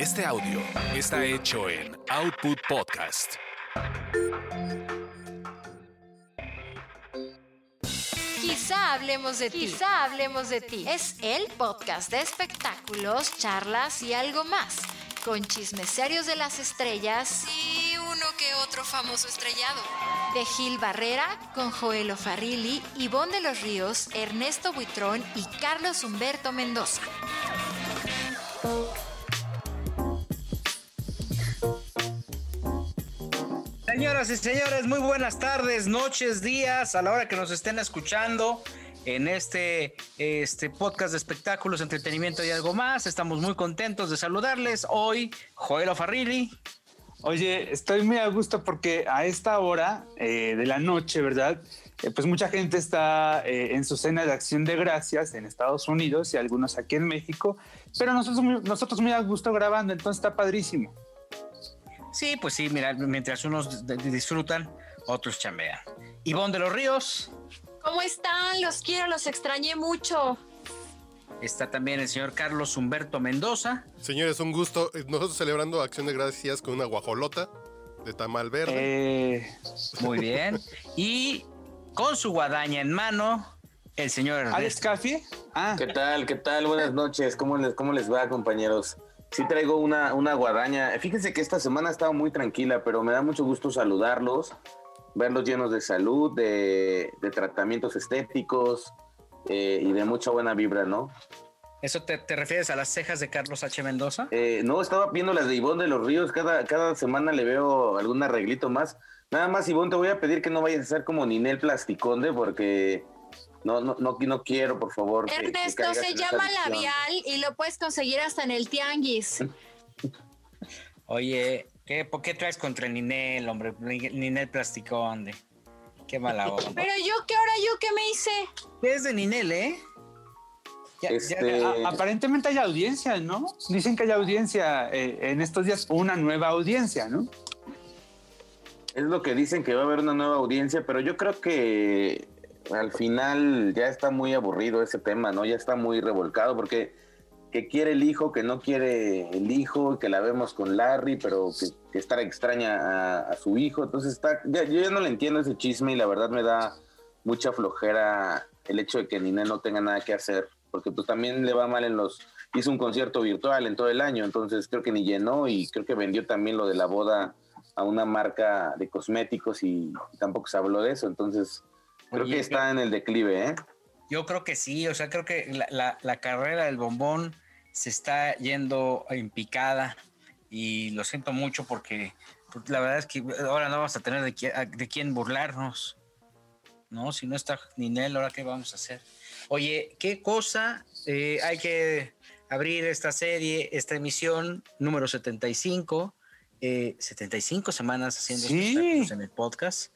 Este audio está hecho en Output Podcast. Quizá hablemos de ti. Quizá hablemos de ti. Es el podcast de espectáculos, charlas y algo más. Con chismes serios de las estrellas y uno que otro famoso estrellado. De Gil Barrera, con Joelo Farrilli, Ivonne de los Ríos, Ernesto Buitrón y Carlos Humberto Mendoza. Señoras y señores, muy buenas tardes, noches, días, a la hora que nos estén escuchando en este, este podcast de espectáculos, entretenimiento y algo más. Estamos muy contentos de saludarles. Hoy, Joel Farrilli. Oye, estoy muy a gusto porque a esta hora eh, de la noche, ¿verdad? Eh, pues mucha gente está eh, en su cena de acción de gracias en Estados Unidos y algunos aquí en México, pero nosotros, nosotros muy a gusto grabando, entonces está padrísimo. Sí, pues sí, mira, mientras unos disfrutan, otros chambean. Ivonne de los Ríos. ¿Cómo están? Los quiero, los extrañé mucho. Está también el señor Carlos Humberto Mendoza. Señores, un gusto. Nosotros celebrando Acción de Gracias con una guajolota de tamal verde. Eh, muy bien. y con su guadaña en mano, el señor Alex Café. Ah. ¿Qué tal? ¿Qué tal? Buenas noches. ¿Cómo les, cómo les va, compañeros? Sí traigo una, una guadaña. Fíjense que esta semana ha estado muy tranquila, pero me da mucho gusto saludarlos, verlos llenos de salud, de, tratamientos estéticos eh, y de mucha buena vibra, ¿no? ¿Eso te, refieres a las cejas de Carlos H. Mendoza? Eh, no, estaba viendo las de Ivonne de los Ríos. Cada, cada semana le veo algún arreglito más. Nada más, Ivonne, te voy a pedir que no vayas a ser como Ninel Plasticonde, porque no, no, no, no quiero, por favor. Ernesto se llama labial y lo puedes conseguir hasta en el tianguis. Oye, ¿qué, ¿por qué traes contra Ninel, hombre? Ninel Plasticón. Qué mala onda. Pero yo, ¿qué ahora yo qué me hice? Es de Ninel, ¿eh? Este, aparentemente hay audiencia, ¿no? Dicen que hay audiencia eh, en estos días, una nueva audiencia, ¿no? Es lo que dicen que va a haber una nueva audiencia, pero yo creo que al final ya está muy aburrido ese tema, ¿no? Ya está muy revolcado porque que quiere el hijo, que no quiere el hijo, que la vemos con Larry, pero que, que extraña a, su hijo. Entonces está, yo ya no le entiendo ese chisme y la verdad me da mucha flojera el hecho de que Nina no tenga nada que hacer, porque pues también le va mal en los, hizo un concierto virtual en todo el año, entonces creo que ni llenó y creo que vendió también lo de la boda a una marca de cosméticos y tampoco se habló de eso, entonces Creo que está en el declive, ¿eh? Yo creo que sí, o sea, creo que la, carrera del bombón se está yendo en picada y lo siento mucho porque pues, la verdad es que ahora no vamos a tener de, quién, burlarnos, ¿no? Si no está Ninel, ¿ahora qué vamos a hacer? Oye, ¿qué cosa eh, hay que abrir esta serie, esta emisión número 75? 75 eh, semanas haciendo ¿Sí? en el podcast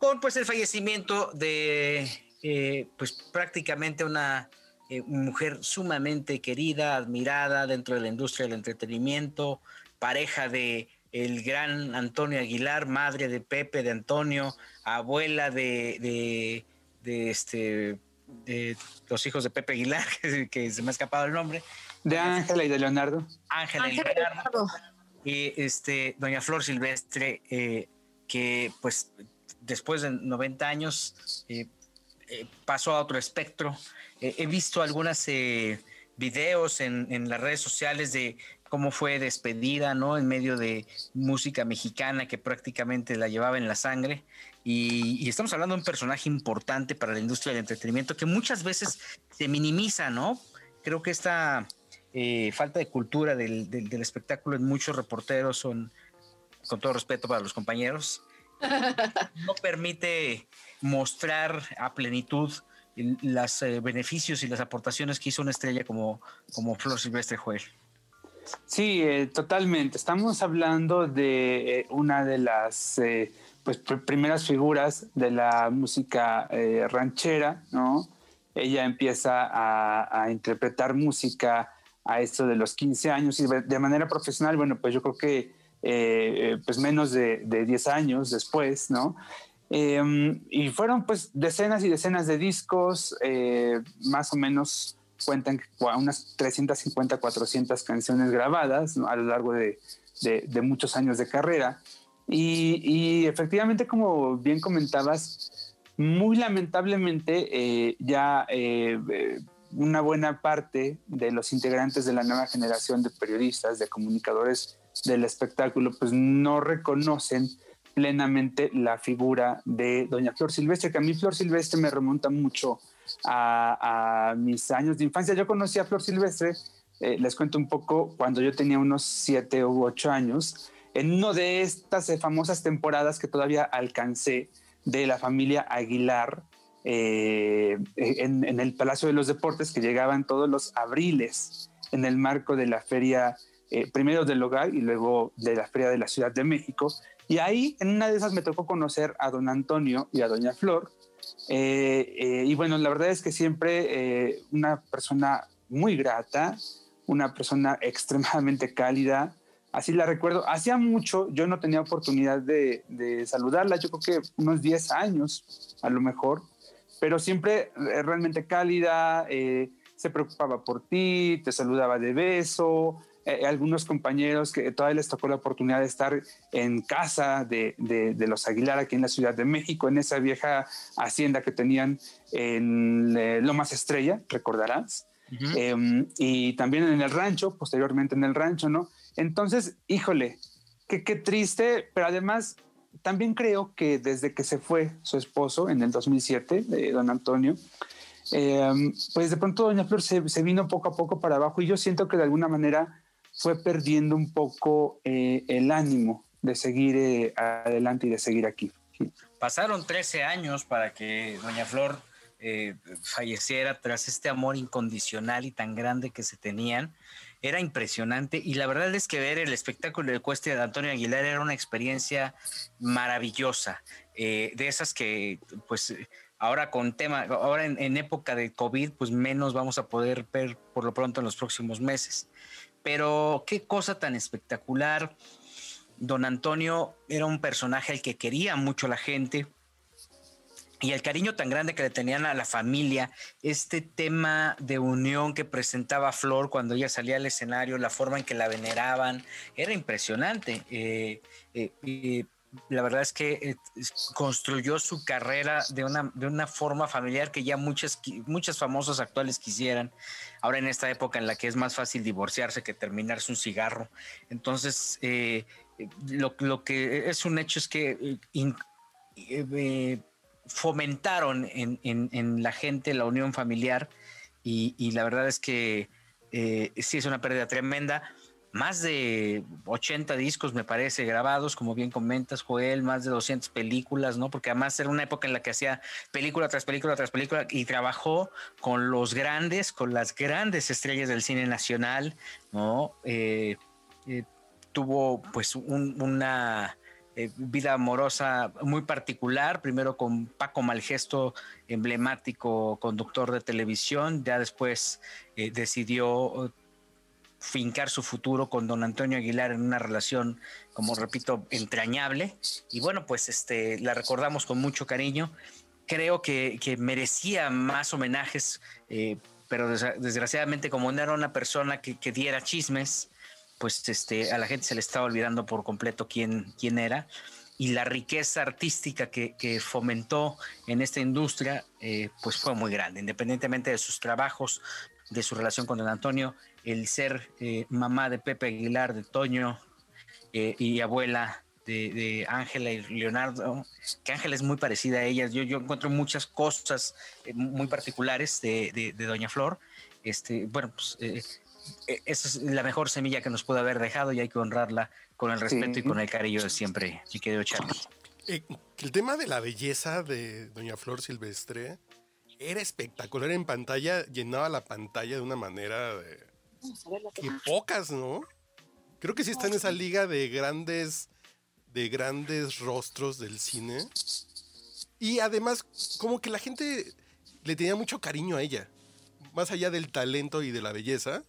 con pues el fallecimiento de eh, pues prácticamente una eh, mujer sumamente querida, admirada dentro de la industria del entretenimiento, pareja de el gran Antonio Aguilar, madre de Pepe, de Antonio, abuela de, de, este de los hijos de Pepe Aguilar, que, se me ha escapado el nombre. De Ángela y de Leonardo. Ángela y Leonardo. Y este, doña Flor Silvestre, eh, que pues después de 90 años eh, eh, pasó a otro espectro. Eh, he visto algunos videos en, las redes sociales de cómo fue despedida, ¿no? En medio de música mexicana que prácticamente la llevaba en la sangre. Y, estamos hablando de un personaje importante para la industria del entretenimiento que muchas veces se minimiza, ¿no? Creo que esta falta de cultura del, del espectáculo en muchos reporteros son, con todo respeto para los compañeros, no permite mostrar a plenitud los eh, beneficios y las aportaciones que hizo una estrella como, como Flor Silvestre Joel. Sí, eh, totalmente. Estamos hablando de eh, una de las pues, primeras figuras de la música ranchera, ¿no? Ella empieza a, a, interpretar música a esto de los 15 años y de manera profesional, bueno, pues yo creo que eh, pues menos de, 10 años después, ¿no? Em, y fueron pues decenas y decenas de discos, eh, más o menos cuentan unas 350, 400 canciones grabadas a lo largo de, de, muchos años de carrera. Y, y, efectivamente, como bien comentabas, muy lamentablemente eh, ya eh, una buena parte de los integrantes de la nueva generación de periodistas, de comunicadores del espectáculo, pues no reconocen plenamente la figura de doña Flor Silvestre, que a mí Flor Silvestre me remonta mucho a, mis años de infancia. Yo conocí a Flor Silvestre, eh, les cuento un poco, cuando yo tenía unos siete u ocho años, en una de estas famosas temporadas que todavía alcancé de la familia Aguilar, eh, en, el Palacio de los Deportes que llegaban todos los abriles en el marco de la feria, eh, primero del hogar y luego de la feria de la Ciudad de México. Y ahí, en una de esas, me tocó conocer a don Antonio y a doña Flor. Eh, y bueno, la verdad es que siempre una persona muy grata, una persona extremadamente cálida, así la recuerdo. Hacía mucho, yo no tenía oportunidad de, de, saludarla, yo creo que unos 10 años a lo mejor pero siempre eh, realmente cálida, eh, se preocupaba por ti, te saludaba de beso. Eh, algunos compañeros que todavía les tocó la oportunidad de estar en casa de, de, los Aguilar aquí en la Ciudad de México, en esa vieja hacienda que tenían en Lomas Estrella, recordarás. Em, y también en el rancho, posteriormente en el rancho, ¿no? Entonces, híjole, qué, triste, pero además también creo que desde que se fue su esposo en el 2007, de don Antonio, eh, pues de pronto doña Flor se, vino poco a poco para abajo y yo siento que de alguna manera fue perdiendo un poco eh, el ánimo de seguir eh, adelante y de seguir aquí. Pasaron 13 años para que doña Flor falleciera tras este amor incondicional y tan grande que se tenían era impresionante y la verdad es que ver el espectáculo de Cuesta de Antonio Aguilar era una experiencia maravillosa, eh, de esas que pues ahora con tema, ahora en, época de COVID pues menos vamos a poder ver por lo pronto en los próximos meses. Pero qué cosa tan espectacular. Don Antonio era un personaje al que quería mucho la gente, y el cariño tan grande que le tenían a la familia, este tema de unión que presentaba Flor cuando ella salía al escenario, la forma en que la veneraban, era impresionante. Eh, eh, la verdad es que eh, construyó su carrera de una, de una forma familiar que ya muchas, muchos famosos actuales quisieran. Ahora en esta época en la que es más fácil divorciarse que terminarse un cigarro. Entonces, lo, lo, que es un hecho es que fomentaron en, la gente la unión familiar y, la verdad es que eh, sí es una pérdida tremenda. Más de 80 discos, me parece, grabados, como bien comentas, Joel, más de 200 películas, ¿no? Porque además era una época en la que hacía película tras película tras película y trabajó con los grandes, con las grandes estrellas del cine nacional, ¿no? Eh, eh, tuvo pues una eh, vida amorosa muy particular, primero con Paco Malgesto, emblemático conductor de televisión, ya después decidió fincar su futuro con don Antonio Aguilar en una relación, como repito, entrañable. Y bueno, pues este, la recordamos con mucho cariño. Creo que, merecía más homenajes, pero desgraciadamente como no era una persona que, que diera chismes, pues este, a la gente se le estaba olvidando por completo quién, quién era. Y la riqueza artística que, fomentó en esta industria, eh, pues fue muy grande, independientemente de sus trabajos, de su relación con don Antonio, el ser eh, mamá de Pepe Aguilar, de Toño eh, y abuela de Ángela y Leonardo, que Ángela es muy parecida a ellas. Yo, yo encuentro muchas cosas muy particulares de, de, Doña Flor. Este, bueno, pues esa es la mejor semilla que nos puede haber dejado y hay que honrarla con el respeto y con el cariño de siempre, mi querido Charlie. Eh, el tema de la belleza de Doña Flor Silvestre era espectacular en pantalla, llenaba la pantalla de una manera que pocas, ¿no? Creo que sí está en esa liga de grandes, de grandes rostros del cine. Y además, como que la gente le tenía mucho cariño a ella. Más allá del talento y de la belleza,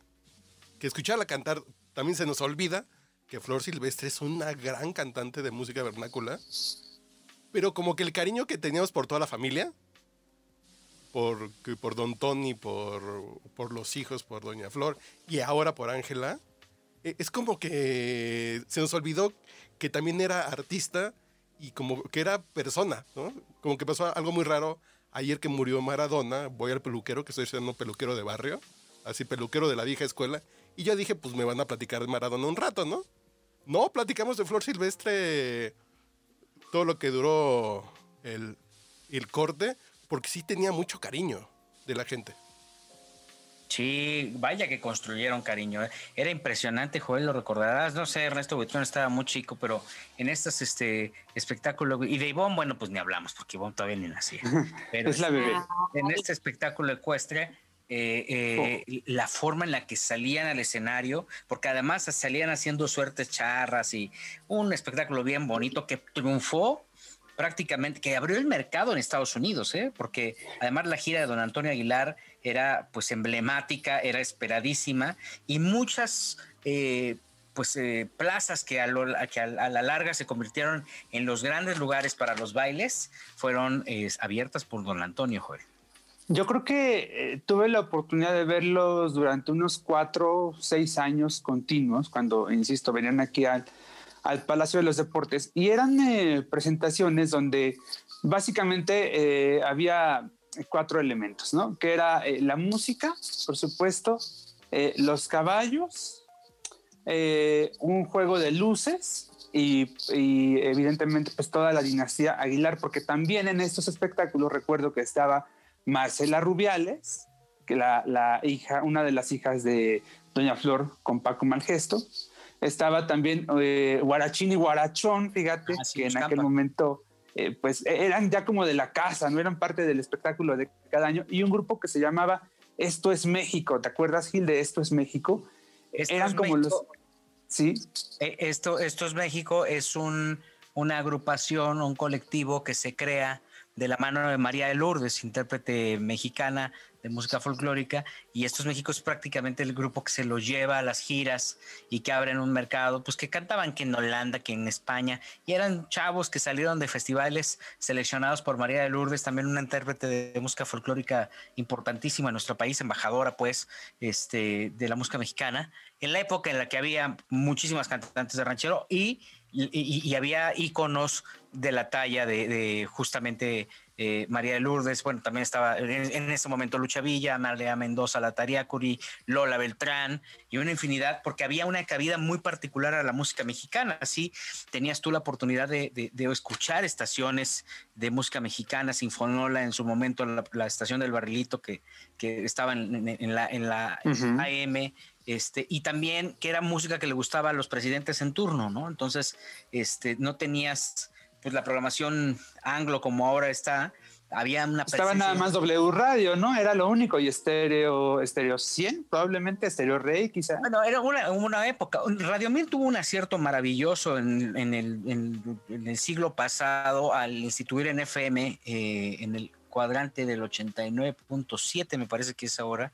que escucharla cantar también se nos olvida que Flor Silvestre es una gran cantante de música vernácula, pero como que el cariño que teníamos por toda la familia por, por Don Tony, por, por los hijos, por Doña Flor y ahora por Ángela, e, es como que se nos olvidó que también era artista y como que era persona, ¿no? Como que pasó algo muy raro ayer que murió Maradona, voy al peluquero, que estoy siendo peluquero de barrio, así peluquero de la vieja escuela, y yo dije, pues me van a platicar de Maradona un rato, ¿no? No, platicamos de Flor Silvestre todo lo que duró el, el corte, porque sí tenía mucho cariño de la gente. Sí, vaya que construyeron cariño. ¿eh? Era impresionante, Joel, lo recordarás. No sé, Ernesto Buitrón estaba muy chico, pero en estos este, espectáculos. Y de Ivonne, bueno, pues ni hablamos, porque Ivonne todavía ni nacía. Pero es la bebé. En este espectáculo ecuestre, eh, eh, oh. la forma en la que salían al escenario, porque además salían haciendo suertes charras y un espectáculo bien bonito que triunfó prácticamente, que abrió el mercado en Estados Unidos, ¿eh? porque además la gira de don Antonio Aguilar era pues emblemática, era esperadísima y muchas eh, pues eh, plazas que, a, la larga se convirtieron en los grandes lugares para los bailes fueron abiertas por don Antonio Joel. Yo creo que tuve la oportunidad de verlos durante unos cuatro, seis años continuos, cuando, insisto, venían aquí al, al Palacio de los Deportes y eran eh, presentaciones donde básicamente eh, había cuatro elementos, ¿no? Que era eh, la música, por supuesto, los caballos, un juego de luces y, evidentemente pues toda la dinastía Aguilar, porque también en estos espectáculos recuerdo que estaba Marcela Rubiales, que la, la hija, una de las hijas de Doña Flor con Paco Malgesto, estaba también eh, Guarachín y Guarachón, fíjate, ah, que en aquel momento eh, pues e-, eran ya como de la casa, no eran parte del espectáculo de cada año, y un grupo que se llamaba Esto es México, ¿te acuerdas Gil de Esto es México? eran como los... Sí. E, esto, Esto es México es un, una agrupación, un colectivo que se crea de la mano de María de Lourdes, intérprete mexicana de música folclórica, y Estos México es prácticamente el grupo que se lo lleva a las giras y que abren un mercado, pues que cantaban que en Holanda, que en España, y eran chavos que salieron de festivales seleccionados por María de Lourdes, también una intérprete de, música folclórica importantísima en nuestro país, embajadora pues este, de la música mexicana, en la época en la que había muchísimas cantantes de ranchero y y, había íconos de la talla de, justamente eh, María de Lourdes, bueno, también estaba en, ese momento Lucha Villa, María Mendoza, La Tariacuri, Lola Beltrán y una infinidad, porque había una cabida muy particular a la música mexicana. Así tenías tú la oportunidad de, escuchar estaciones de música mexicana, Sinfonola, en su momento la, estación del Barrilito que, que estaba en, la, en la AM este, y también que era música que le gustaba a los presidentes en turno, ¿no? Entonces, este, no tenías pues la programación anglo como ahora está, había una Estaba nada más W Radio, ¿no? Era lo único, y estéreo, estéreo 100, probablemente, estéreo Rey, quizá. Bueno, era una, una época. Radio Mil tuvo un acierto maravilloso en, en, el, en, el, siglo pasado al instituir en FM, eh, en el cuadrante del 89.7, me parece que es ahora,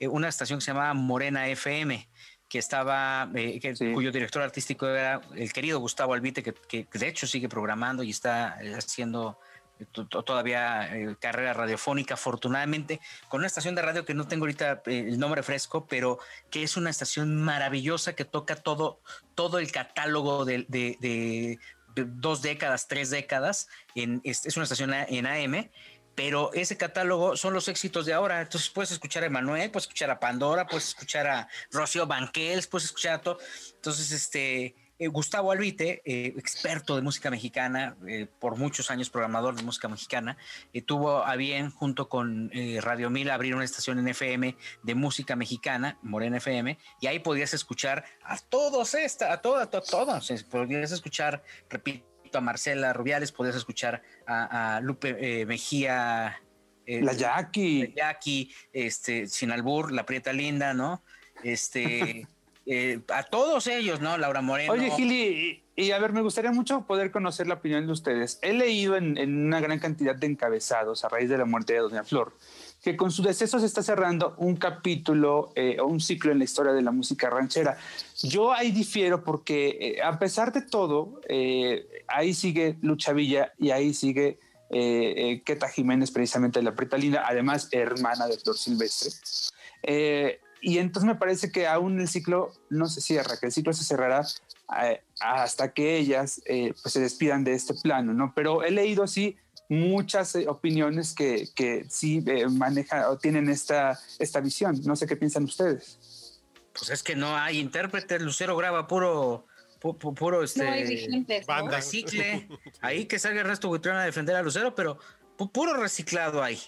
eh, una estación que se llamaba Morena FM, que estaba, eh, cuyo director artístico era el querido Gustavo Albite, que, de hecho sigue programando y está eh, haciendo todavía carrera radiofónica, afortunadamente, con una estación de radio que no tengo ahorita el nombre fresco, pero que es una estación maravillosa que toca todo, todo el catálogo de, dos décadas, tres décadas. En, es una estación en AM pero ese catálogo son los éxitos de ahora. Entonces puedes escuchar a Emanuel, puedes escuchar a Pandora, puedes escuchar a Rocío Banquels, puedes escuchar a todo. Entonces, este, eh, Gustavo Albite, eh, experto de música mexicana, eh, por muchos años programador de música mexicana, tuvo a bien, junto con Radio Mil, abrir una estación en FM de música mexicana, Morena FM, y ahí podías escuchar a todos, esta, a todos, a todos, podías escuchar, repito, a Marcela Rubiales, podías escuchar a, Lupe eh, Mejía. Eh, la Jackie. La Jackie, este, Sin Albur, La Prieta Linda, ¿no? Este, eh, a todos ellos, ¿no? Laura Moreno. Oye, Gili, y, a ver, me gustaría mucho poder conocer la opinión de ustedes. He leído en, en una gran cantidad de encabezados a raíz de la muerte de Doña Flor que con su deceso se está cerrando un capítulo eh, o un ciclo en la historia de la música ranchera. Yo ahí difiero porque eh, a pesar de todo, eh, ahí sigue Lucha Villa y ahí sigue eh, eh, Jiménez, precisamente la Pretalina, además hermana de Flor Silvestre. Y entonces me parece que aún el ciclo no se cierra, que el ciclo se cerrará hasta que ellas eh, pues se despidan de este plano, ¿no? Pero he leído así muchas eh, opiniones que, que sí eh, manejan o tienen esta, esta visión. No sé qué piensan ustedes. Pues es que no hay intérpretes, Lucero graba puro, pu- pu- puro este. No hay vigentes. ¿no? Banda. recicle. Ahí que salga el resto Buitrón a defender a Lucero, pero pu- puro reciclado ahí.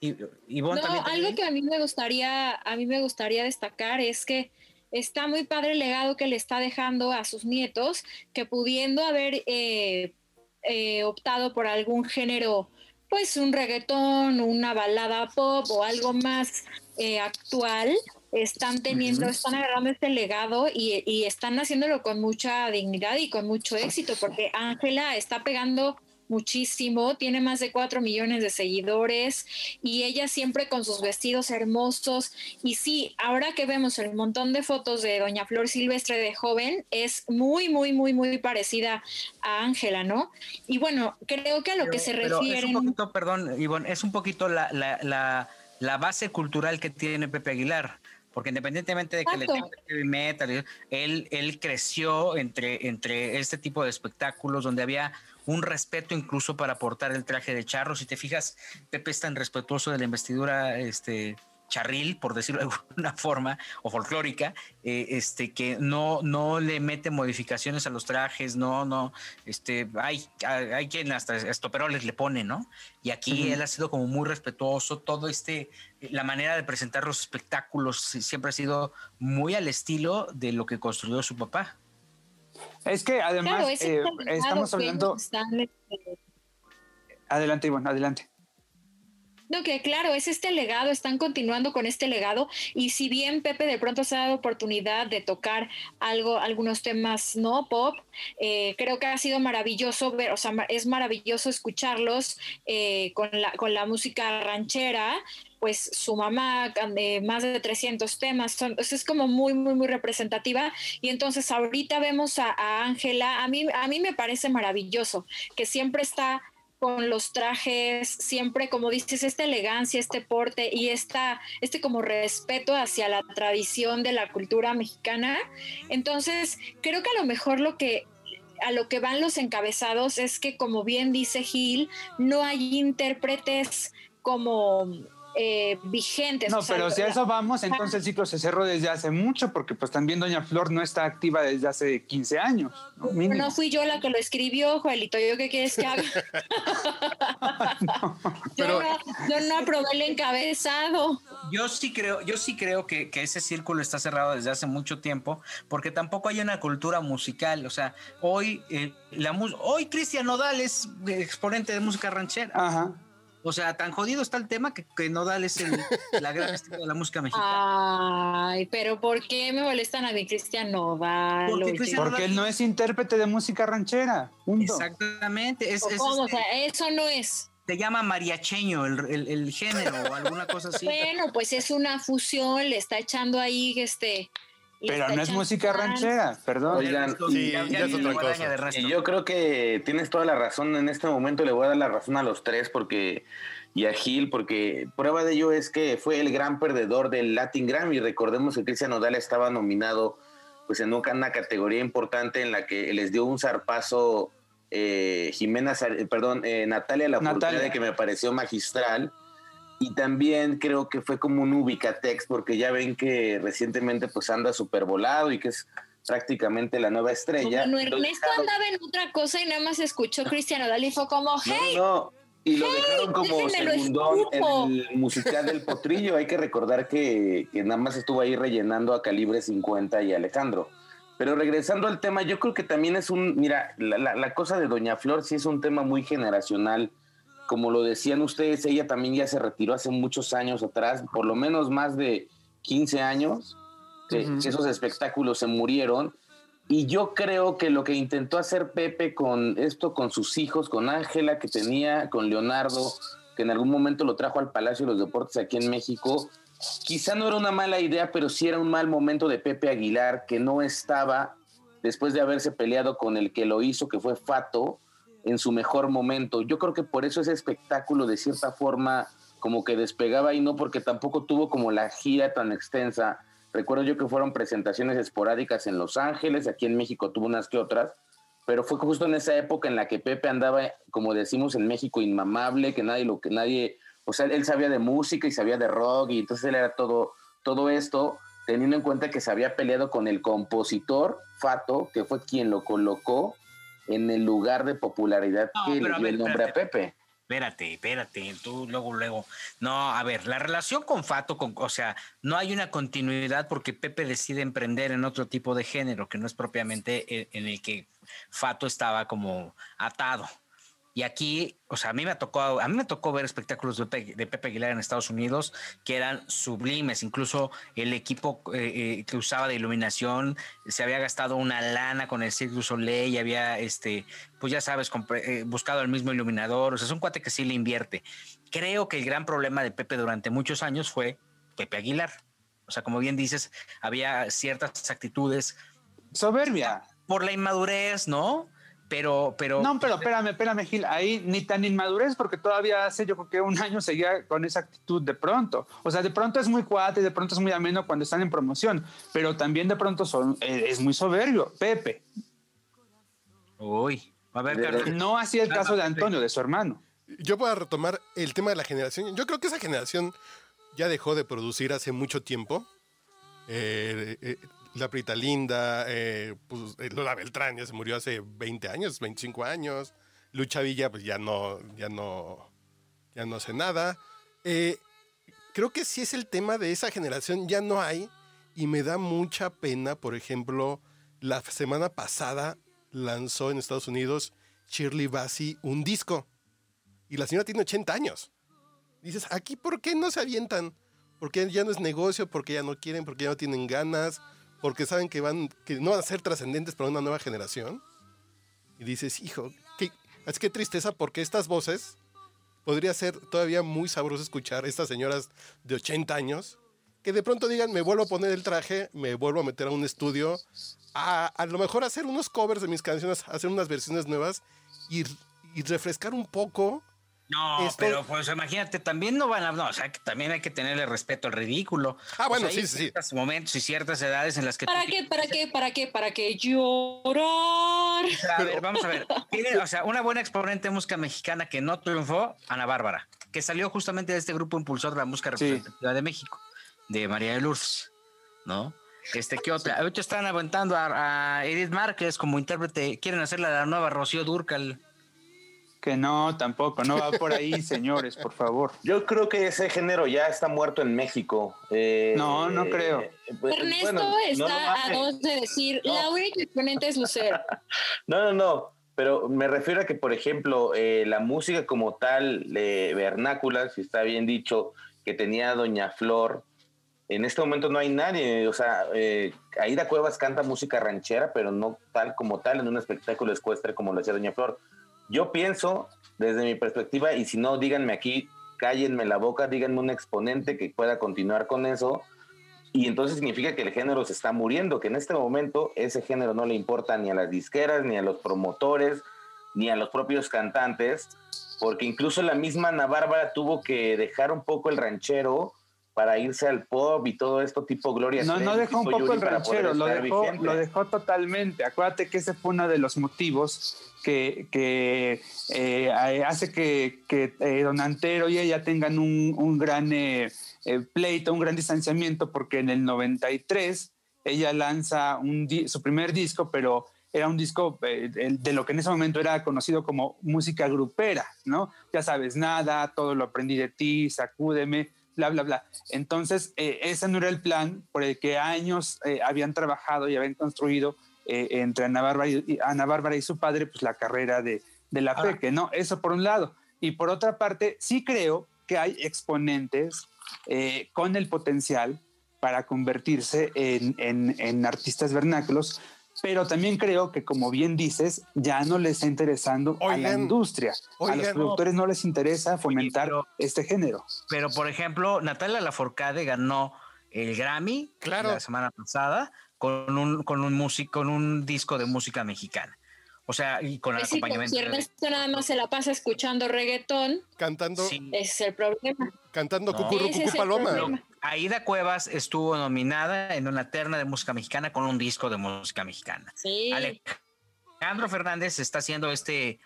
Y, No, también. algo que a mí me gustaría, a mí me gustaría destacar es que está muy padre el legado que le está dejando a sus nietos, que pudiendo haber eh, eh, optado por algún género, pues un reggaetón, una balada pop o algo más eh, actual, están teniendo, están agarrando este legado y, y están haciéndolo con mucha dignidad y con mucho éxito, porque Ángela está pegando muchísimo, tiene más de cuatro millones de seguidores y ella siempre con sus vestidos hermosos. Y sí, ahora que vemos el montón de fotos de Doña Flor Silvestre de joven, es muy, muy, muy, muy parecida a Ángela, ¿no? Y bueno, creo que a lo que se Pero Es un poquito, perdón, Ivonne, es un poquito la, la, la, la base cultural que tiene Pepe Aguilar. Porque independientemente de que le tenga heavy metal, él, él creció entre, entre este tipo de espectáculos donde había un respeto incluso para portar el traje de charro. Si te fijas, Pepe es tan respetuoso de la investidura este, charril, por decirlo de alguna forma, o folclórica, eh, este, que no, no le mete modificaciones a los trajes, no, no, este, hay, hay hay quien hasta estoperoles le pone, ¿no? Y aquí él ha sido como muy respetuoso, todo este, la manera de presentar los espectáculos siempre ha sido muy al estilo de lo que construyó su papá. Es que además Claro, eh, estamos hablando... están, Adelante, Ivonne, adelante. No, que claro, es este legado, están continuando con este legado y si bien Pepe de pronto se ha dado oportunidad de tocar algo, algunos temas no pop, eh, creo que ha sido maravilloso ver, o sea, es maravilloso escucharlos eh, con, la, con la música ranchera, pues su mamá, de más de 300 temas, son, es como muy, muy, muy representativa y entonces ahorita vemos a a Ángela, a mí, a mí me parece maravilloso que siempre está con los trajes, siempre, como dices, esta elegancia, este porte y esta, este como respeto hacia la tradición de la cultura mexicana. Entonces, creo que a lo mejor lo que a lo que van los encabezados es que, como bien dice Gil, no hay intérpretes como eh, vigentes. No, o sea, pero si a eso vamos, entonces el ciclo se cerró desde hace mucho, porque pues también Doña Flor no está activa desde hace 15 años. ¿no? Fui yo la que lo escribió, Joelito. ¿Yo qué quieres que haga? Pero- no, yo no aprobé el encabezado. Yo sí creo, yo sí creo que, que ese círculo está cerrado desde hace mucho tiempo, porque tampoco hay una cultura musical. O sea, hoy eh, la mus- hoy Cristian Nodal es exponente de música ranchera. Ajá. O sea, tan jodido está el tema que, que Nodal es el- la gran estrella de la música mexicana. Ay, pero ¿por qué me molestan a mi Cristian Nodal? Porque oye? Cristian Porque él no es intérprete de música ranchera. punto. Exactamente. Es, ¿O es, cómo? O este, sea, eso no es. se llama mariacheño el, el- el género o alguna cosa así. Bueno, pues es una fusión, le está echando ahí este. Pero no es música ranchera, perdón. Oigan, Sí, ya, es otra cosa. de yo creo que tienes toda la razón. En este momento le voy a dar la razón a los tres porque y a Gil, porque prueba de ello es que fue el gran perdedor del Latin Grammy. Recordemos que Cristian Nodal estaba nominado pues en una, una categoría importante en la que les dio un zarpazo eh, Jimena, Sar- perdón, eh, Natalia La Natalia. que me pareció magistral. Y también creo que fue como un ubicatex, porque ya ven que recientemente pues anda súper volado y que es prácticamente la nueva estrella. Bueno, Ernesto dejaron- andaba en otra cosa y nada más escuchó Cristian Nodal y fue como, hey, no, no. Y lo dejaron como segundón en el musical del Potrillo. Hay que recordar que, que nada más estuvo ahí rellenando a Calibre 50 y Alejandro. Pero regresando al tema, yo creo que también es un, mira, la, la- la cosa de Doña Flor sí es un tema muy generacional. Como lo decían ustedes, ella también ya se retiró hace muchos años atrás, por lo menos más de 15 años. que- que esos espectáculos se murieron. Y yo creo que lo que intentó hacer Pepe con esto, con sus hijos, con Ángela que tenía, con Leonardo, que en algún momento lo trajo al Palacio de los Deportes aquí en México, quizá no era una mala idea, pero sí era un mal momento de Pepe Aguilar, que no estaba, después de haberse peleado con el que lo hizo, que fue Fato, en su mejor momento. Yo creo que por eso ese espectáculo de cierta forma como que despegaba y no porque tampoco tuvo como la gira tan extensa. Recuerdo yo que fueron presentaciones esporádicas en Los Ángeles, aquí en México tuvo unas que otras, pero fue justo en esa época en la que Pepe andaba, como decimos en México, inmamable, que nadie lo que nadie, o sea, él sabía de música y sabía de rock y entonces él era todo todo esto teniendo en cuenta que se había peleado con el compositor Fato, que fue quien lo colocó en el lugar de popularidad que le dio el nombre a Pepe. Espérate, espérate, tú luego, luego. No, a ver, la relación con Fato, con, o sea, no hay una continuidad porque Pepe decide emprender en otro tipo de género que no es propiamente en el que Fato estaba como atado. Y aquí, o sea, a mí me tocó, a mí me tocó ver espectáculos de Pepe, Aguilar en Estados Unidos que eran sublimes. Incluso el equipo eh, eh, que usaba de iluminación se había gastado una lana con el Cirque du Soleil y había, este, pues ya sabes, eh, buscado el mismo iluminador. O sea, es un cuate que sí le invierte. Creo que el gran problema de Pepe durante muchos años fue Pepe Aguilar. O sea, como bien dices, había ciertas actitudes. Soberbia. Por la inmadurez, ¿no? Pero, pero. No, pero espérame, espérame, Gil. Ahí ni tan inmadurez, porque todavía hace yo creo que un año seguía con esa actitud de pronto. O sea, de pronto es muy cuate, de pronto es muy ameno cuando están en promoción, pero también de pronto son, eh, es muy soberbio. Pepe. Uy, a ver, No así el caso de Antonio, de su hermano. Yo voy a retomar el tema de la generación. Yo creo que esa generación ya dejó de producir hace mucho tiempo. Eh, eh, la Prita Linda, eh, pues, eh, Lola Beltrán ya se murió hace 20 años, 25 años. Lucha Villa, pues ya no, ya no, ya no hace nada. Eh, creo que sí es el tema de esa generación, ya no hay. Y me da mucha pena, por ejemplo, la semana pasada lanzó en Estados Unidos Shirley Bassey un disco. Y la señora tiene 80 años. Dices, ¿aquí por qué no se avientan? Porque ya no es negocio, porque ya no quieren, porque ya no tienen ganas porque saben que van que no van a ser trascendentes para una nueva generación. Y dices, hijo, qué, es que tristeza porque estas voces podría ser todavía muy sabroso escuchar estas señoras de 80 años que de pronto digan, me vuelvo a poner el traje, me vuelvo a meter a un estudio, a, a lo mejor hacer unos covers de mis canciones, hacer unas versiones nuevas y, y refrescar un poco no, pero pues imagínate, también no van a, no, o sea, que también hay que tenerle respeto al ridículo. Ah, bueno, sí, sí. Ciertos momentos y ciertas edades en las que. ¿Para qué, para qué, para qué, para qué llorar? A ver, vamos a ver. o sea, una buena exponente de música mexicana que no triunfó, Ana Bárbara, que salió justamente de este grupo impulsor de la música representativa de México, de María de Lourdes, ¿no? Este, ¿qué otra? Ahorita están aventando a, a Edith Márquez como intérprete, quieren hacerla la nueva Rocío Durcal. Que no, tampoco, no va por ahí, señores, por favor. Yo creo que ese género ya está muerto en México. Eh, no, no creo. Eh, pues, Ernesto está a dos de decir, la única exponente es Lucero. no, no, no, pero me refiero a que, por ejemplo, eh, la música como tal, de vernácula, si está bien dicho, que tenía Doña Flor, en este momento no hay nadie, o sea, Aida Cuevas canta música ranchera, pero no tal como tal en un espectáculo escuestre como lo hacía Doña Flor yo pienso, desde mi perspectiva, y si no, díganme aquí, cállenme la boca, díganme un exponente que pueda continuar con eso. Y entonces significa que el género se está muriendo, que en este momento ese género no le importa ni a las disqueras, ni a los promotores, ni a los propios cantantes, porque incluso la misma Ana Bárbara tuvo que dejar un poco el ranchero para irse al pop y todo esto tipo Gloria. No, no dejó un poco el ranchero, lo dejó, lo dejó totalmente. Acuérdate que ese fue uno de los motivos que, que eh, hace que, que eh, Don Antero y ella tengan un, un gran eh, pleito, un gran distanciamiento, porque en el 93 ella lanza un su primer disco, pero era un disco de lo que en ese momento era conocido como música grupera, ¿no? Ya sabes, nada, todo lo aprendí de ti, sacúdeme bla, bla, bla. Entonces, eh, ese no era el plan por el que años eh, habían trabajado y habían construido eh, entre Ana Bárbara, y, Ana Bárbara y su padre, pues la carrera de, de la fe, que no, eso por un lado. Y por otra parte, sí creo que hay exponentes con el potencial para convertirse en, en, en artistas vernáculos pero también creo que, como bien dices, ya no les está interesando a la industria. a los productores no, les interesa fomentar este género. Pero, por ejemplo, Natalia Laforcade ganó el Grammy la semana pasada con un, con un, con un disco de música mexicana. O sea, y con el Pues sí, acompañamiento. si Ernesto nada más se la pasa escuchando reggaetón, Cantando, Sí. ese es el problema. cantando No. Es Cucú Paloma. problema. Aida Cuevas estuvo nominada en una terna de música mexicana con un disco de música mexicana. Sí. Alejandro Fernández está haciendo este,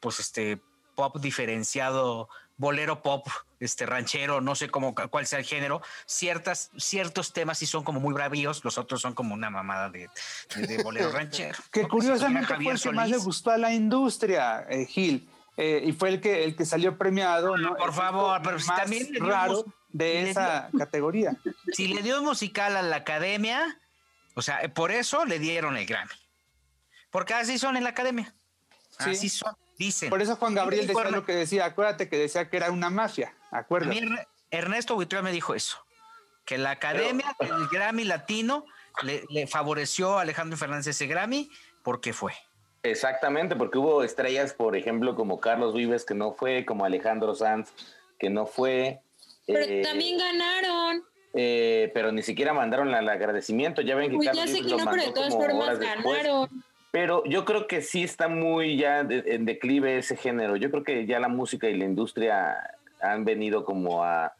pues este pop diferenciado, bolero pop, este ranchero, no sé cómo cuál sea el género. Ciertas, ciertos temas sí son como muy bravíos, los otros son como una mamada de, de- de bolero ranchero. Que ¿no? curiosamente fue el que más le gustó a la industria, eh, Gil. Eh, y fue el que, el que salió premiado, ¿no? por El favor, pero si también le raro de esa categoría. Si le dio musical a la academia, o sea, eh, por eso le dieron el Grammy. Porque así son en la academia. Sí. Así son, dicen. Por eso Juan Gabriel decía lo que decía, acuérdate que decía que era una mafia, A acuérdate. mí Erne- Ernesto Buitrón me dijo eso, que la academia del Grammy latino le, le favoreció a Alejandro Fernández ese Grammy porque fue. Exactamente, porque hubo estrellas, por ejemplo, como Carlos Vives, que no fue, como Alejandro Sanz, que no fue. Pero eh, también ganaron. eh, pero ni siquiera mandaron el agradecimiento. Ya ven que Pues ya Carlos sé Vives que lo no, pero de todas como formas horas después. Pero yo creo que sí está muy ya de- en declive ese género. Yo creo que ya la música y la industria han venido como a,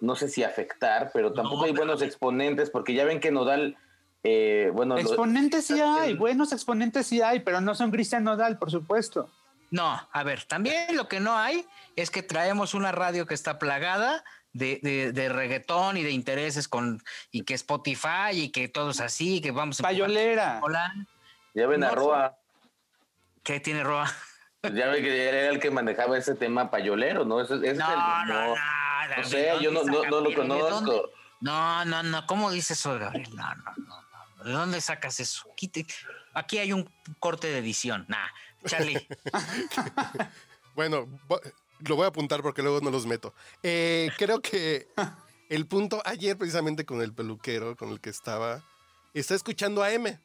no sé si afectar, pero tampoco No, hay pero- buenos exponentes, porque ya ven que Nodal, eh, bueno, lo- Exponentes sí hay, buenos exponentes sí hay, pero no son Cristian Nodal, por supuesto. No, a ver, también lo que no hay es que traemos una radio que está plagada de, de- de reggaetón y de intereses con y que Spotify y que todos así, que vamos a Payolera. Hola, ya ven a no, Roa, ¿qué tiene Roa? ya ven que era el que manejaba ese tema payolero, ¿no? Ese, ese es No, el- no, no. no ¿de sé, yo no, no, no lo conozco. No, no, no. ¿Cómo dices eso, Gabriel? No, no, no, no. ¿De dónde sacas eso? Quite- Aquí hay un corte de edición. Nah, Charlie. Bueno, lo voy a apuntar porque luego no los meto. Eh, creo que el punto ayer precisamente con el peluquero con el que estaba, está escuchando a M.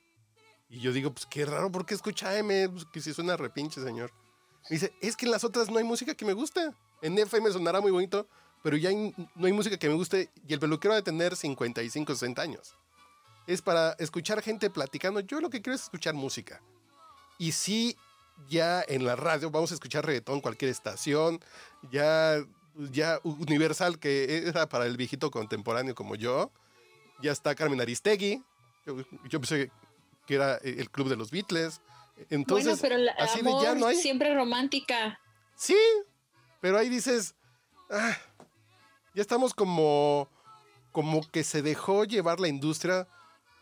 Y yo digo, pues qué raro, ¿por qué escucha M? Pues, que si suena repinche, señor. Me dice, es que en las otras no hay música que me guste. En FM sonará muy bonito, pero ya hay- no hay música que me guste. Y el peluquero ha de tener 55, 60 años. Es para escuchar gente platicando. Yo lo que quiero es escuchar música. Y sí, ya en la radio vamos a escuchar reggaetón, cualquier estación, ya, ya Universal, que era para el viejito contemporáneo como yo, ya está Carmen Aristegui, yo, yo pensé que era el club de los Beatles, entonces, bueno, pero la así de amor ya no hay. siempre romántica. Sí, pero ahí dices, ah, ya estamos como, como que se dejó llevar la industria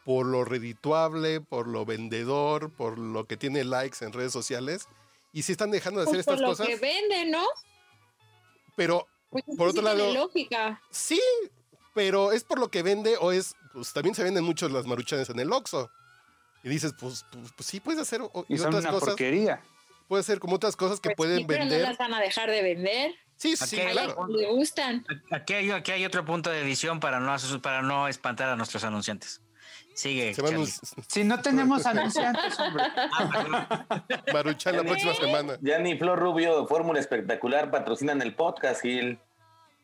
por lo redituable, por lo vendedor, por lo que tiene likes en redes sociales. Y sí están dejando de hacer Pues por estas lo cosas, que vende, ¿no? pero Pues Por otro lado- lógica. sí, pero es por lo que vende o es, pues también se venden mucho las maruchanes en el Oxxo. Y dices, pues, pues, pues sí puedes hacer o- Y y son otras una cosas, porquería. puede ser como otras cosas que Pues pueden sí, pero vender. no las van a dejar de vender. Sí, sí, Aquí claro. Le gustan. Aquí hay, aquí hay otro punto de edición para no, para no espantar a nuestros anunciantes. Sigue. Si no tenemos anunciantes, hombre. maruchan la próxima semana. Ya ni Flor Rubio, Fórmula Espectacular, patrocinan el podcast, Gil.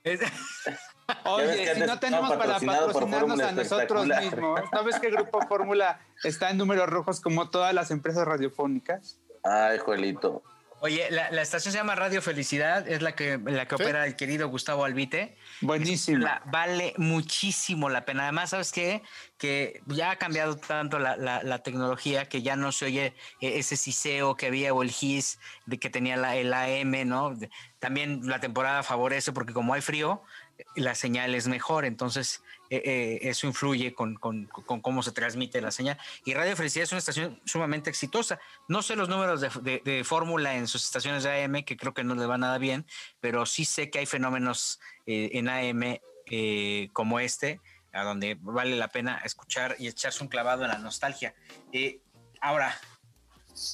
Oye, si no tenemos para patrocinarnos a nosotros mismos, ¿no ves que Grupo Fórmula está en números rojos como todas las empresas radiofónicas? Ay, Joelito. Oye, la, la estación se llama Radio Felicidad, es la que, la que Sí. opera el querido Gustavo Albite. Buenísimo. La- vale muchísimo la pena. Además, ¿sabes qué? Que ya ha cambiado tanto la, la- la tecnología que ya no se oye eh, ese siseo que había o el GIS de que tenía la, el AM, ¿no? También la temporada favorece porque como hay frío, la señal es mejor. Entonces, eh, eh, eso influye con, con- con cómo se transmite la señal. Y Radio Felicidad es una estación sumamente exitosa. No sé los números de, de- fórmula en sus estaciones de AM, que creo que no les va nada bien, pero sí sé que hay fenómenos eh, en AM como este, a donde vale la pena escuchar y echarse un clavado en la nostalgia. Ahora,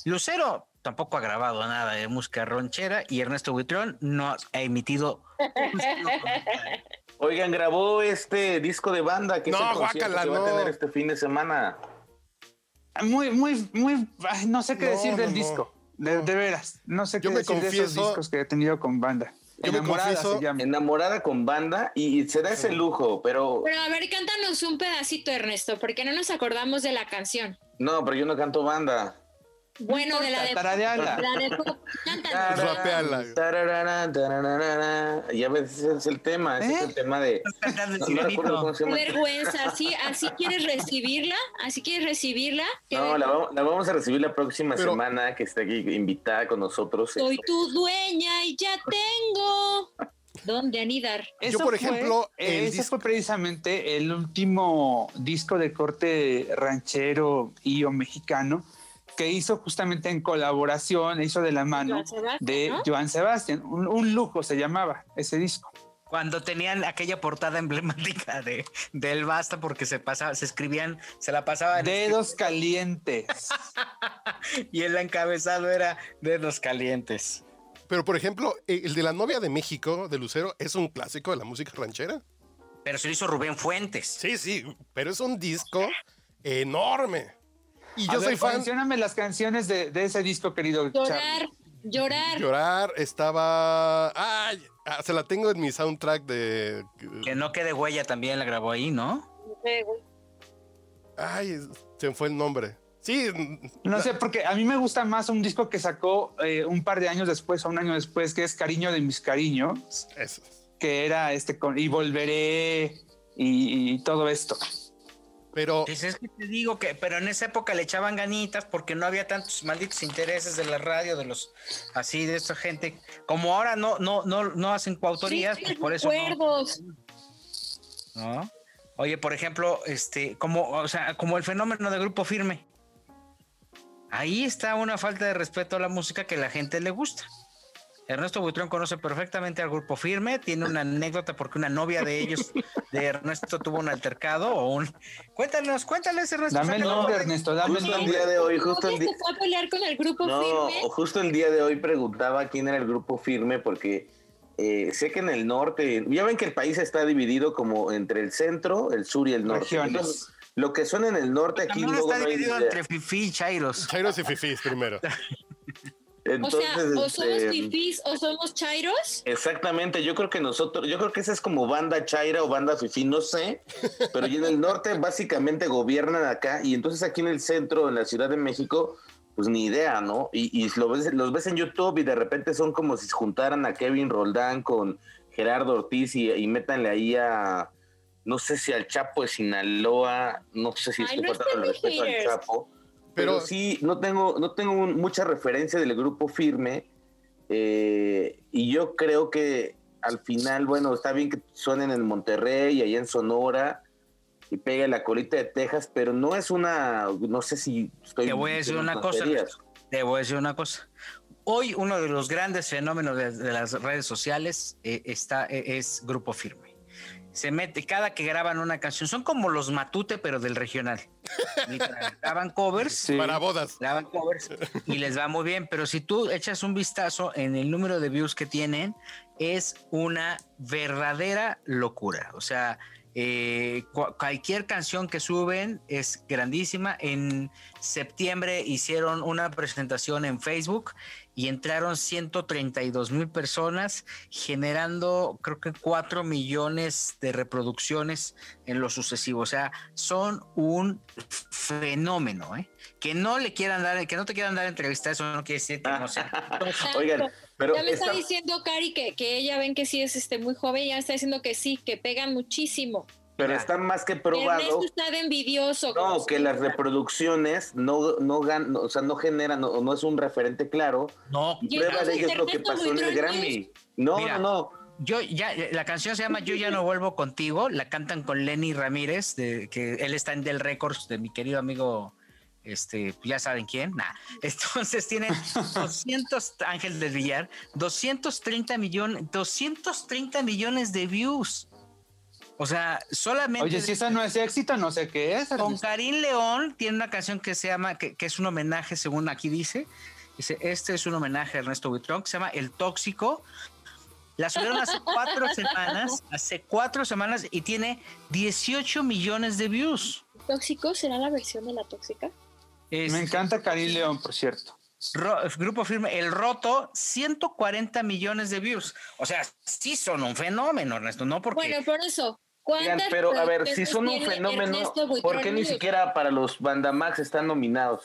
Lucero tampoco ha grabado nada de música ronchera y Ernesto Buitrón no ha emitido. Oigan, grabó este disco de banda que No, es el guácala, que va a tener este fin de semana. Muy, muy, muy, ay, no sé qué No, decir del no. disco. De, de veras, no sé qué Yo me decir de esos confieso- discos que he tenido con banda. Yo me Enamorada confieso- se llama. Enamorada con banda y, y se da ese lujo, pero Pero a ver, cántanos un pedacito, Ernesto, porque no nos acordamos de la canción. no, pero yo no canto banda. Bueno, de la de. Tarareala. La de. Rapeala. Tararara, tararara. Ya ves, ese es el tema, ese es ¿Eh? el tema de... No, no recuerdo cómo se Qué llama. vergüenza, así, así quieres recibirla, así quieres recibirla. No, la vamos, la vamos a recibir la próxima Pero- semana que esté aquí invitada con nosotros. Soy Este, tu dueña y ya tengo dónde anidar. Yo, por fue- ejemplo, el ese disco- fue precisamente el último disco de corte ranchero y o mexicano que hizo justamente en colaboración, hizo de la mano Joan de ¿no? Joan Sebastián. Un, un lujo se llamaba ese disco. Cuando tenían aquella portada emblemática de del basta porque se pasaba, se escribían, se la pasaban Dedos calientes. y el encabezado era dedos calientes. Pero, por ejemplo, el de la novia de México, de Lucero, es un clásico de la música ranchera. Pero se lo hizo Rubén Fuentes. Sí, sí, pero es un disco enorme. Y A yo ver, soy fan. Mencióname las canciones de, de ese disco, querido. Llorar, Charlie. llorar. Llorar estaba. Ay, ah, se la tengo en mi soundtrack de. Que no quede huella también la grabó ahí, ¿no? Ay, se me fue el nombre. Sí, No sé, porque a mí me gusta más un disco que sacó eh, un par de años después o un año después, que es Cariño de mis cariños, eso. que era este con Y volveré y, y todo esto. Pero Pues es que te digo que, pero en esa época le echaban ganitas porque no había tantos malditos intereses de la radio, de los así, de esta gente. Como ahora no, no, no, no hacen coautorías, Sí, pues por eso. ¿no? Oye, por ejemplo, este, como, o sea, como el fenómeno de grupo firme. Ahí está una falta de respeto a la música que la gente le gusta. Ernesto Buitrón conoce perfectamente al grupo firme, tiene una anécdota porque una novia de ellos, de Ernesto, tuvo un altercado o un... Cuéntanos, cuéntales, Ernesto. Dame el nombre, Ernesto, dame el Justo el día de hoy, ¿No justo el día... se fue a pelear con el grupo No, firme? justo el día de hoy preguntaba quién era el grupo firme porque eh, sé que en el norte, ya ven que el país está dividido como entre el centro, el sur y el norte. Entonces, lo que suena en el norte aquí También luego está no hay dividido entre Fifi y Chairos. Chairos y Fifis primero. Entonces, o sea, o somos este, fifís o somos chairos. Exactamente, yo creo que nosotros, yo creo que esa es como banda chaira o banda fifi, no sé, pero y en el norte básicamente gobiernan acá y entonces aquí en el centro, en la Ciudad de México, pues ni idea, ¿no? Y, y lo ves- los ves en YouTube y de repente son como si juntaran a Kevin Roldán con Gerardo Ortiz y, y métanle ahí a, no sé si al Chapo de Sinaloa, no sé si Ay, estoy no al. Chapo. Pero, Pero- sí, no tengo, no tengo un- mucha referencia del grupo firme. eh, y yo creo que al final, bueno, está bien que suenen en Monterrey, allá en Sonora, y pegue la colita de Texas, pero no es una, no sé si estoy. Te voy a decir una cosa. Te voy a decir una cosa. Hoy uno de los grandes fenómenos de, de las redes sociales eh, está, eh, es Grupo Firme. Se mete, cada que graban una canción, son como los Matute, pero del regional. Literal, Graban covers, Sí. Para bodas. graban covers y les va muy bien, pero si tú echas un vistazo en el número de views que tienen, es una verdadera locura. O sea, eh, cu- cualquier canción que suben es grandísima. En septiembre hicieron una presentación en Facebook y entraron 132 mil personas, generando creo que 4 millones de reproducciones en lo sucesivo. O sea, son un fenómeno, ¿eh? Que no le quieran dar, que no te quieran dar entrevista, eso no quiere decir que no sea. Oigan, pero ya me está diciendo Cari que, que ella ven que sí es este muy joven, ya está diciendo que sí, que pegan muchísimo. Pero está más que probado. Ernesto está de envidioso. No, que las reproducciones no, no, gan- o sea, no generan, no, no es un referente claro. No, prueba de ello es lo que pasó en el Grammy. No, Mira. no, no. Yo ya, la canción se llama Yo ya no vuelvo contigo, la cantan con Lenny Ramírez, de, que él está en Del Records, de mi querido amigo, este, ya saben quién, nah. Entonces tienen 200, Ángel del Villar, 230 millones, 230 millones de views. O sea, solamente Oye, si eso no es éxito, no sé qué es. con. Karim León tiene una canción que se llama, que, que es un homenaje, según aquí dice. Dice, este es un homenaje a Ernesto Buitrón, que se llama El Tóxico. La subieron hace cuatro semanas, hace cuatro semanas, y tiene 18 millones de views. ¿Tóxico será la versión de la tóxica? Es- Me encanta Karim León, por cierto. Ro- grupo firme, El Roto, 140 millones de views. O sea, sí son un fenómeno, Ernesto, no porque... Bueno, por eso. Oigan, ¿Cuántas pero a ver, si son un fenómeno, ¿por qué ni siquiera para los Bandamax están nominados?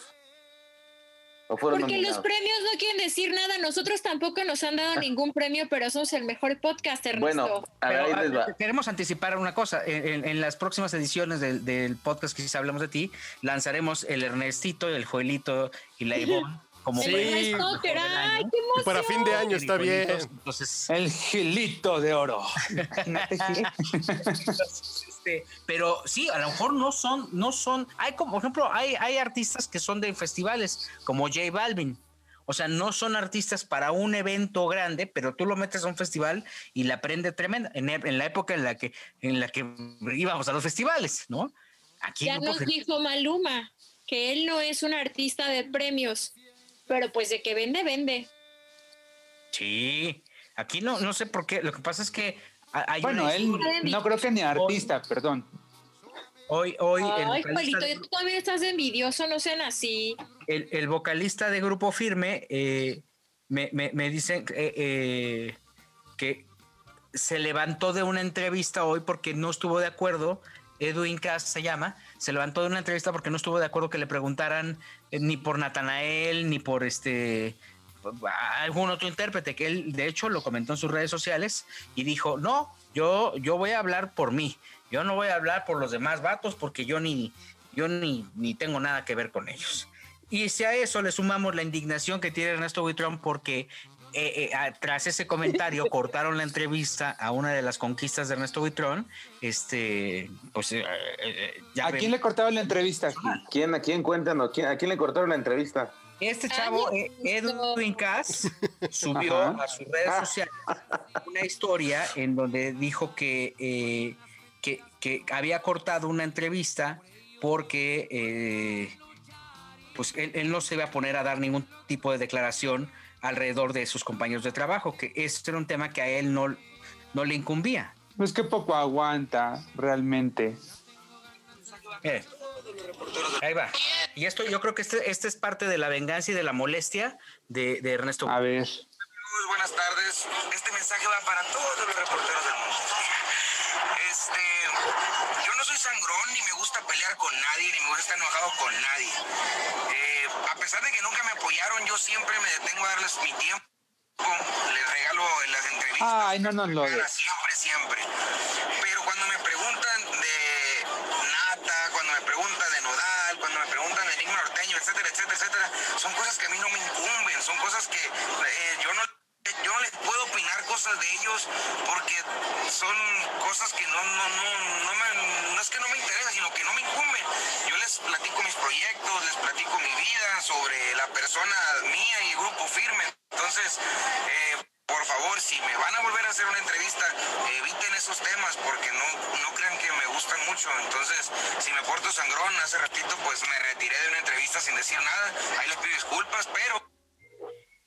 ¿O fueron Porque los nominados? premios no quieren decir nada. Nosotros tampoco nos han dado ningún premio, pero somos el mejor podcast, Ernesto. Bueno, a ver, Pero, ahí les va. queremos anticipar una cosa. En, en- en las próximas ediciones del, del podcast que si hablamos de ti, lanzaremos el Ernestito, el Joelito y la Ivonne como el Sí. del ay, año. qué Y emoción. para fin de año está bien. Entonces, El gilito de oro. Este, pero sí, a lo mejor no son, no son, hay como, por ejemplo, hay, hay artistas que son de festivales, como J Balvin. O sea, no son artistas para un evento grande, pero tú lo metes a un festival y la prende tremenda. En, en la época en la que, en la que íbamos a los festivales, ¿no? Aquí Ya nos dijo Maluma que él no es un artista de premios, pero pues de que vende, vende. Sí, aquí no, no sé por qué. Lo que pasa es que ha- hay Bueno, él no creo que ni artista, perdón. hoy, hoy el Ay, vocalista Juanito, de- tú también estás envidioso, no sean así. el, el vocalista de Grupo Firme eh, me, me, me dicen eh, eh, que se levantó de una entrevista hoy porque no estuvo de acuerdo. Edwin Cass se llama, se levantó de una entrevista porque no estuvo de acuerdo que le preguntaran eh, ni por Natanael ni por este algún otro intérprete que él de hecho lo comentó en sus redes sociales y dijo no yo yo voy a hablar por mí yo no voy a hablar por los demás vatos porque yo ni yo ni, ni tengo nada que ver con ellos y si a eso le sumamos la indignación que tiene Ernesto Buitrón porque eh, eh, a- tras ese comentario cortaron la entrevista a una de las conquistas de Ernesto Buitrón, este, pues eh, eh, ya ¿A ven- quién le cortaron la entrevista? Gil? ¿Quién, ¿A quién cuéntanos? ¿Quién, ¿A quién le cortaron la entrevista? Este chavo, Ay, eh, Edwin Cass, subió Ajá. a sus redes sociales una historia en donde dijo que, eh, que, que había cortado una entrevista porque eh, pues él, él no se iba a poner a dar ningún tipo de declaración alrededor de sus compañeros de trabajo, que este era un tema que a él no, no le incumbía. Pues que poco aguanta, realmente. Mire, ahí va. Y esto yo creo que este, este es parte de la venganza y de la molestia de, de Ernesto. A ver. Muy buenas tardes. Este mensaje va para todos los reporteros del mundo. Este, soy sangrón ni me gusta pelear con nadie ni me gusta estar enojado con nadie. Eh, a pesar de que nunca me apoyaron, yo siempre me detengo a darles mi tiempo. Les regalo en las entrevistas. Ay, no Cara, des. Siempre, siempre. Pero cuando me preguntan de Nata, cuando me preguntan de Nodal, cuando me preguntan de Enigma Norteño, etcétera, etcétera, etcétera, son cosas que a mí no me incumben, son cosas que eh, yo no yo no les puedo opinar cosas de ellos porque son cosas que no, no, no, no, me, no es que no me interesen, sino que no me incumben. Yo les platico mis proyectos, les platico mi vida sobre la persona mía y grupo firme. Entonces, eh, por favor, si me van a volver a hacer una entrevista, eviten esos temas porque no, no crean que me gustan mucho. Entonces, si me porto sangrón, hace ratito pues me retiré de una entrevista sin decir nada. Ahí les pido disculpas, pero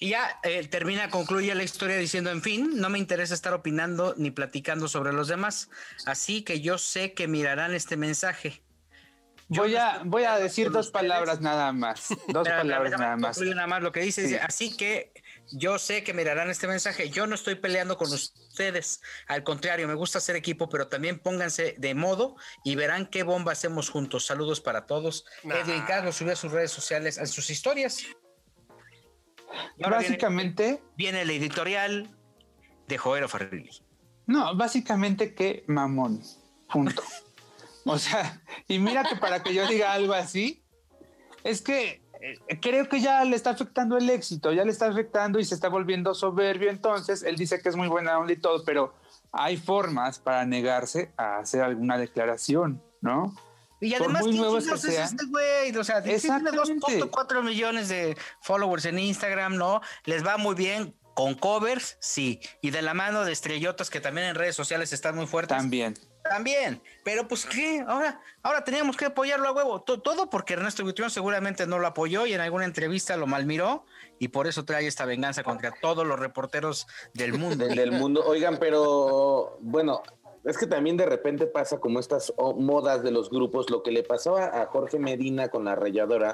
Y ya eh, termina, concluye la historia diciendo, en fin, no me interesa estar opinando ni platicando sobre los demás, así que yo sé que mirarán este mensaje. Yo Voy no a, voy a decir dos ustedes. palabras nada más. Dos palabras nada más. nada más lo que dice, Sí. dice, así que yo sé que mirarán este mensaje, yo no estoy peleando con ustedes, al contrario, me gusta hacer equipo, pero también pónganse de modo y verán qué bomba hacemos juntos. Saludos para todos. Nah. Edwin Carlos subió a sus redes sociales, a sus historias. Y ahora Básicamente, viene el editorial de Joero Farrilli. no, básicamente que mamón. Punto. O sea, y mira que para que yo diga algo así, es que eh, creo que ya le está afectando el éxito, ya le está afectando y se está volviendo soberbio. Entonces, él dice que es muy buena onda y todo, pero hay formas para negarse a hacer alguna declaración, ¿no? Y además, ¿quién chingados que es este güey? O sea, tiene Exactamente. 2.4 millones de followers en Instagram, ¿no? Les va muy bien con covers, sí. Y de la mano de estrellotas que también en redes sociales están muy fuertes. También. También. Pero pues, ¿qué? Ahora, ahora teníamos que apoyarlo a huevo. To- Todo porque Ernesto Buitrón seguramente no lo apoyó y en alguna entrevista lo malmiró y por eso trae esta venganza contra todos los reporteros del mundo. del mundo. Oigan, pero bueno, es que también de repente pasa como estas oh, modas de los grupos, lo que le pasó a, Jorge Medina con la rayadora,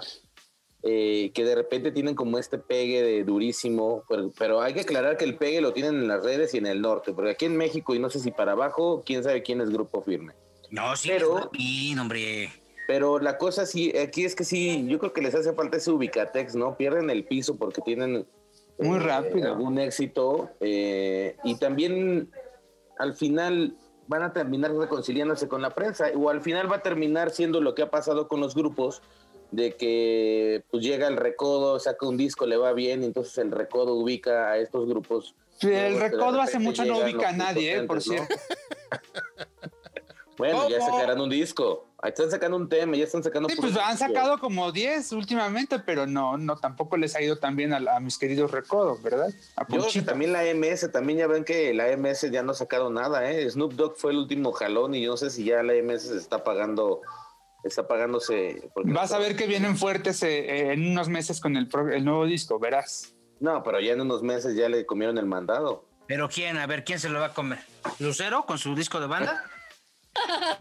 eh, que de repente tienen como este pegue de durísimo, pero, pero hay que aclarar que el pegue lo tienen en las redes y en el norte, porque aquí en México y no sé si para abajo, quién sabe quién es grupo firme. No, sí, Pero- Martín, hombre. Pero la cosa sí, aquí es que sí, yo creo que les hace falta ese ubicatex, ¿no? Pierden el piso porque tienen Muy eh, rápido. algún éxito eh, y también al final van a terminar reconciliándose con la prensa o al final va a terminar siendo lo que ha pasado con los grupos de que pues llega el recodo, saca un disco, le va bien, y entonces el recodo ubica a estos grupos. Sí, el recodo hace mucho no ubica a nadie, eh, por cierto. ¿no? Bueno, ya sacarán un disco. Están sacando un tema, ya están sacando. Sí, pues han sacado como 10 últimamente, pero no, no, tampoco les ha ido tan bien a, a mis queridos recodos, ¿verdad? A Yo creo que Ponchito. también la MS, también ya ven que la MS ya no ha sacado nada, ¿eh? Snoop Dogg fue el último jalón y yo no sé si ya la MS se está pagando, está pagándose. Vas a ver que vienen fuertes eh, eh, en unos meses con el, pro- el nuevo disco, verás. No, pero ya en unos meses ya le comieron el mandado. Pero quién, a ver, ¿quién se lo va a comer? ¿Lucero con su disco de banda?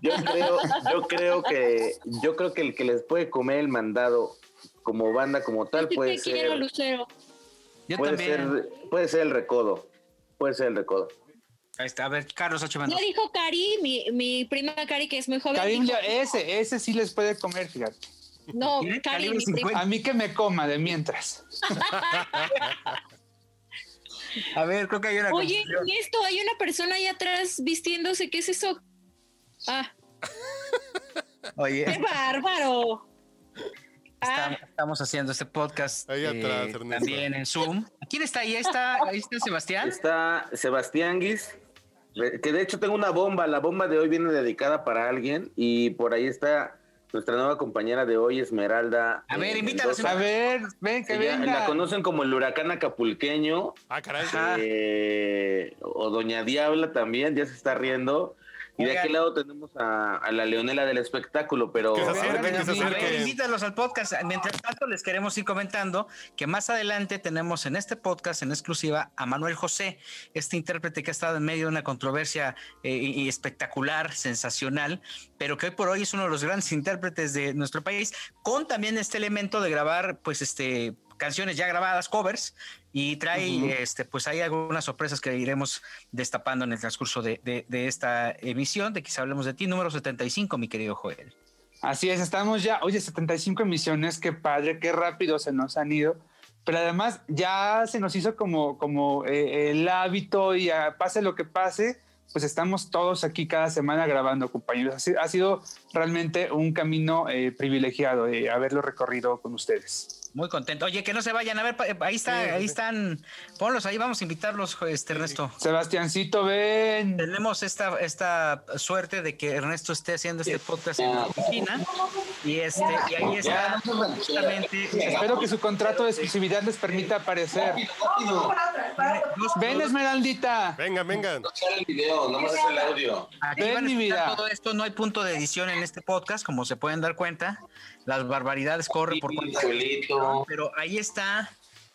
Yo creo, yo creo que, yo creo que el que les puede comer el mandado como banda como tal puede te quiero, ser, Lucero. Yo puede también. ser, puede ser el recodo, puede ser el recodo. Ahí está, a ver, Carlos H. Ya Mendoza. dijo Cari, mi, mi prima Cari, que es muy joven. Karim, dijo, ya- ese, ese sí les puede comer, fíjate. no. Cari, Calibre mi prima. 50. A mí que me coma de mientras. A ver, creo que hay una Oye. ¿y esto? Hay una persona ahí atrás vistiéndose. ¿Qué es eso? Ah, Oye, qué bárbaro. Ah, estamos, estamos haciendo este podcast Ahí atrás, eh, también en Zoom. ¿Quién está ahí? Ahí está, ahí está Sebastián. Está Sebastián Guis, que de hecho tengo una bomba, la bomba de hoy viene dedicada para alguien y por ahí está nuestra nueva compañera de hoy, Esmeralda. A ver, eh, invítala, Mendoza. A ver, ven, que Ella- venga. la conocen como el huracán acapulqueño Ah, caray. Eh, o Doña Diabla también, ya se está riendo. Y de aquel lado tenemos a, a la leonela del espectáculo, pero... Que se que se invítalos al podcast. Mientras tanto, les queremos ir comentando que más adelante tenemos en este podcast, en exclusiva, a Manuel José, este intérprete que ha estado en medio de una controversia eh, y espectacular, sensacional, pero que hoy por hoy es uno de los grandes intérpretes de nuestro país, con también este elemento de grabar, pues, este canciones ya grabadas, covers, y trae, este, pues hay algunas sorpresas que iremos destapando en el transcurso de, de- de esta emisión, de quizá hablemos de ti, número 75, mi querido Joel. Así es, estamos ya, oye, 75 emisiones, qué padre, qué rápido se nos han ido. Pero además ya se nos hizo como, como eh, el hábito y ah, pase lo que pase, pues estamos todos aquí cada semana grabando, compañeros. Ha sido, ha sido realmente un camino eh, privilegiado eh, haberlo recorrido con ustedes. Muy contento. Oye, que no se vayan. A ver, pa- ahí está, Sí, ahí sí. están. Ponlos ahí, vamos a invitarlos, este Ernesto. Sebastiancito, ven. Tenemos esta, esta suerte de que Ernesto esté haciendo este podcast en Argentina. Y este, y ahí está justamente Espero que su contrato de exclusividad les permita aparecer. Ven, Esmeraldita. Vengan, vengan. el video, no más el audio. Aquí Ven, van a mi vida. todo esto, no hay punto de edición en este podcast, como se pueden dar cuenta. Las barbaridades corren por cuenta. Pero ahí está.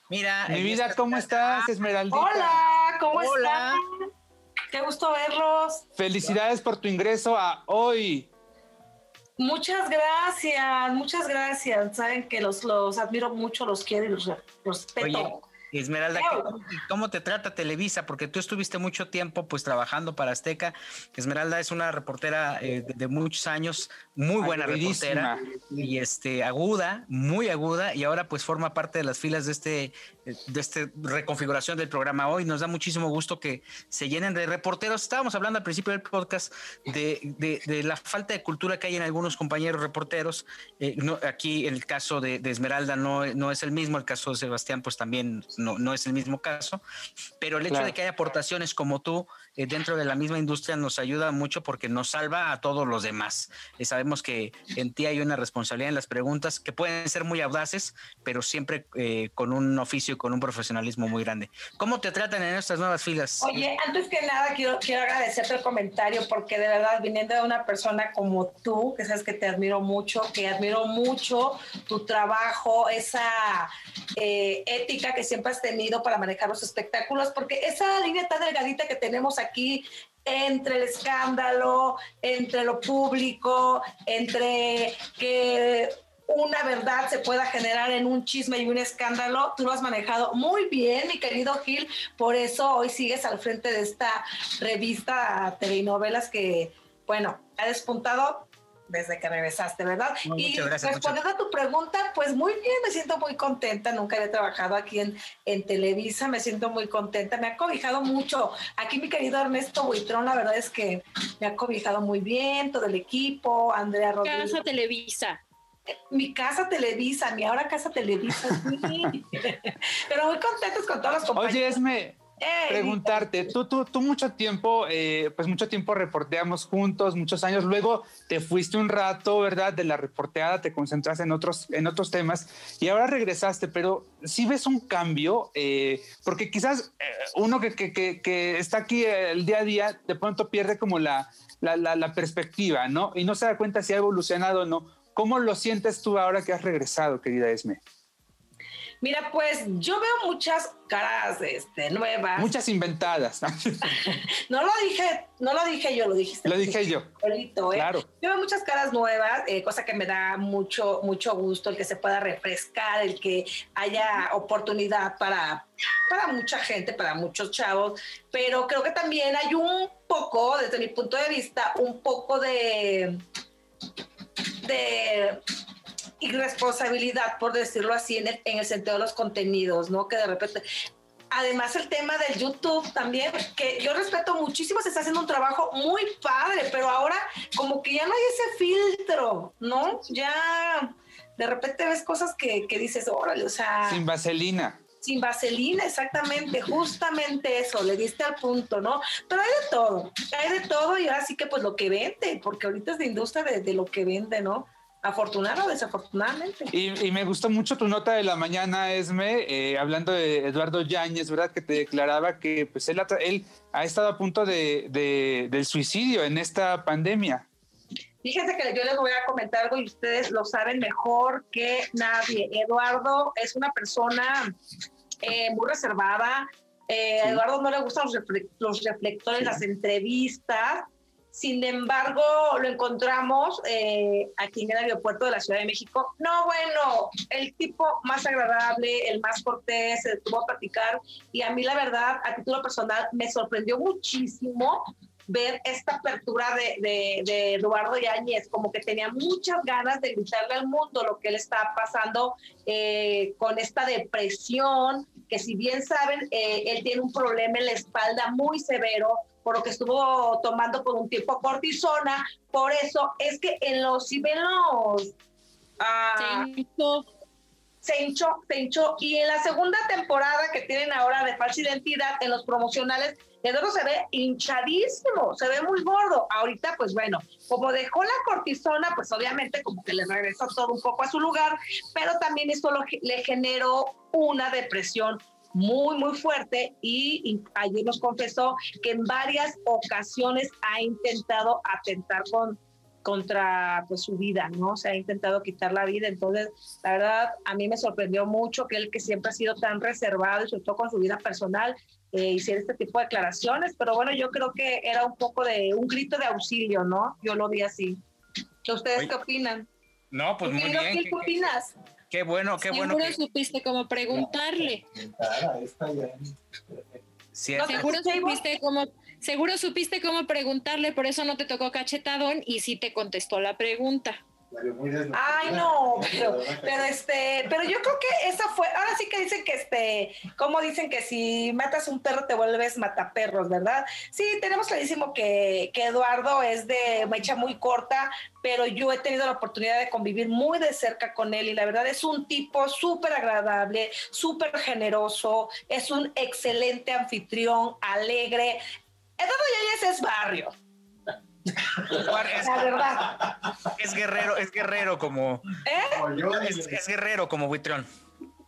Mira. Mi vida, está. ¿cómo estás, Esmeraldita? Hola, ¿cómo Hola. están? Qué gusto verlos. Felicidades por tu ingreso a hoy. Muchas gracias, muchas gracias. Saben que los, los admiro mucho, los quiero y los re- respeto. Esmeralda, ¿qué- ¿cómo te trata Televisa? Porque tú estuviste mucho tiempo pues trabajando para Azteca. Esmeralda es una reportera eh, de, de muchos años, muy buena Agudísima. reportera y este aguda, muy aguda y ahora pues forma parte de las filas de este de este reconfiguración del programa hoy. Nos da muchísimo gusto que se llenen de reporteros. Estábamos hablando al principio del podcast de, de- de la falta de cultura que hay en algunos compañeros reporteros. Eh, no, aquí en el caso de, de Esmeralda no, no es el mismo, el caso de Sebastián pues también no, no es el mismo caso, pero el hecho Claro. de que haya aportaciones como tú eh, dentro de la misma industria nos ayuda mucho porque nos salva a todos los demás. Eh, sabemos que en ti hay una responsabilidad en las preguntas que pueden ser muy audaces, pero siempre eh, con un oficio y con un profesionalismo muy grande. ¿Cómo te tratan en estas nuevas filas? Oye, antes que nada quiero, quiero agradecerte el comentario porque de verdad viniendo de una persona como tú, que sabes que te admiro mucho, que admiro mucho tu trabajo, esa eh, ética que siempre has tenido para manejar los espectáculos, porque esa línea tan delgadita que tenemos aquí entre el escándalo, entre lo público, entre que una verdad se pueda generar en un chisme y un escándalo. Tú lo has manejado muy bien, mi querido Gil. Por eso hoy sigues al frente de esta revista telenovelas que, bueno, ha despuntado desde que regresaste, ¿verdad? No, y gracias, respondiendo a tu pregunta, pues muy bien, me siento muy contenta. Nunca había trabajado aquí en, en Televisa, me siento muy contenta. Me ha cobijado mucho. Aquí mi querido Ernesto Buitrón, la verdad es que me ha cobijado muy bien, todo el equipo, Andrea Rodríguez. Casa Televisa. Mi casa Televisa, mi ahora casa Televisa, sí. Pero muy contentos con todos los compañeros. Oye, Esme, preguntarte, tú, tú, tú mucho tiempo, eh, pues mucho tiempo reporteamos juntos, muchos años, luego te fuiste un rato, ¿verdad? De la reporteada, te concentraste en otros, en otros temas y ahora regresaste, pero si ves un cambio, Eh, porque quizás eh, uno que, que, que, que está aquí el día a día, de pronto pierde como la, la, la, la perspectiva, ¿no? Y no se da cuenta si ha evolucionado o no. ¿Cómo lo sientes tú ahora que has regresado, querida Esme? Mira, pues yo veo muchas caras este, nuevas. Muchas inventadas. No lo dije, no lo dije yo, lo dijiste. Lo dije yo. Solito, ¿eh? Claro. Yo veo muchas caras nuevas, eh, cosa que me da mucho, mucho gusto, el que se pueda refrescar, el que haya oportunidad para, para mucha gente, para muchos chavos, pero creo que también hay un poco, desde mi punto de vista, un poco de, de irresponsabilidad, por decirlo así, en el, en el sentido de los contenidos, ¿no? Que de repente además el tema del YouTube también, que yo respeto muchísimo, se está haciendo un trabajo muy padre, pero ahora como que ya no hay ese filtro, ¿no? Ya de repente ves cosas que, que dices, órale, o sea... Sin vaselina. Sin vaselina, exactamente, justamente eso, le diste al punto, ¿no? Pero hay de todo, hay de todo y ahora sí que pues lo que vende, porque ahorita es de industria de, de lo que vende, ¿no? Afortunado o desafortunadamente. Y, y, me gustó mucho tu nota de la mañana, Esme, eh, hablando de Eduardo Yáñez, ¿verdad? Que te declaraba que pues él, ha, él ha estado a punto de, de, del suicidio en esta pandemia. Fíjense que yo les voy a comentar algo y ustedes lo saben mejor que nadie. Eduardo es una persona eh, muy reservada. Eh, sí. A Eduardo no le gustan los, refle los reflectores, sí. las entrevistas. Sin embargo, lo encontramos eh, aquí en el aeropuerto de la Ciudad de México. No, bueno, el tipo más agradable, el más cortés, se detuvo a platicar. Y a mí, la verdad, a título personal, me sorprendió muchísimo ver esta apertura de, de, de, Eduardo Yáñez, como que tenía muchas ganas de gritarle al mundo lo que él está pasando eh, con esta depresión, que si bien saben, eh, él tiene un problema en la espalda muy severo, por lo que estuvo tomando por un tiempo cortisona, por eso es que en los, si ven los... Se hinchó. Se hinchó, se hinchó, y en la segunda temporada que tienen ahora de falsa identidad, en los promocionales, Eduardo se ve hinchadísimo, se ve muy gordo. Ahorita, pues bueno, como dejó la cortisona, pues obviamente como que le regresó todo un poco a su lugar, pero también esto lo, le generó una depresión muy, muy fuerte y, y, ayer nos confesó que en varias ocasiones ha intentado atentar con, contra pues, su vida, ¿no? Se ha intentado quitar la vida. Entonces, la verdad, a mí me sorprendió mucho que él que siempre ha sido tan reservado y sobre todo con su vida personal, eh, hiciera este tipo de declaraciones. Pero bueno, yo creo que era un poco de un grito de auxilio, ¿no? Yo lo vi así. ¿Qué ustedes Oye, qué opinan? No, pues muy bien. ¿Qué, ¿Qué opinas? Qué bueno, qué Seguro bueno. que... supiste cómo preguntarle. Seguro supiste cómo, seguro supiste cómo preguntarle, por eso no te tocó cachetadón y sí te contestó la pregunta. Ay, no, pero, pero, este, pero yo creo que esa fue, ahora sí que dicen que este, como dicen que si matas un perro te vuelves mataperros, ¿verdad? Sí, tenemos clarísimo que, que Eduardo es de mecha muy corta, pero yo he tenido la oportunidad de convivir muy de cerca con él y la verdad es un tipo súper agradable, súper generoso, es un excelente anfitrión, alegre. Eduardo Yáñez es barrio, es, la verdad. Es guerrero, es guerrero como. ¿Eh? Es, es, guerrero como Buitrón.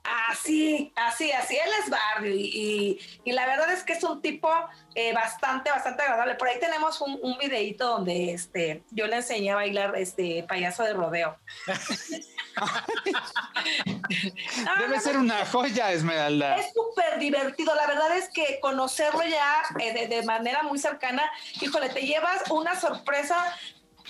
Así, así, así, él es barrio y, y, y, la verdad es que es un tipo eh, bastante, bastante agradable. Por ahí tenemos un, un videito donde este, yo le enseñé a bailar este payaso de rodeo. Debe ser una joya, Esmeralda. Es súper divertido. La verdad es que conocerlo ya eh, de, de, manera muy cercana, híjole, te llevas una sorpresa.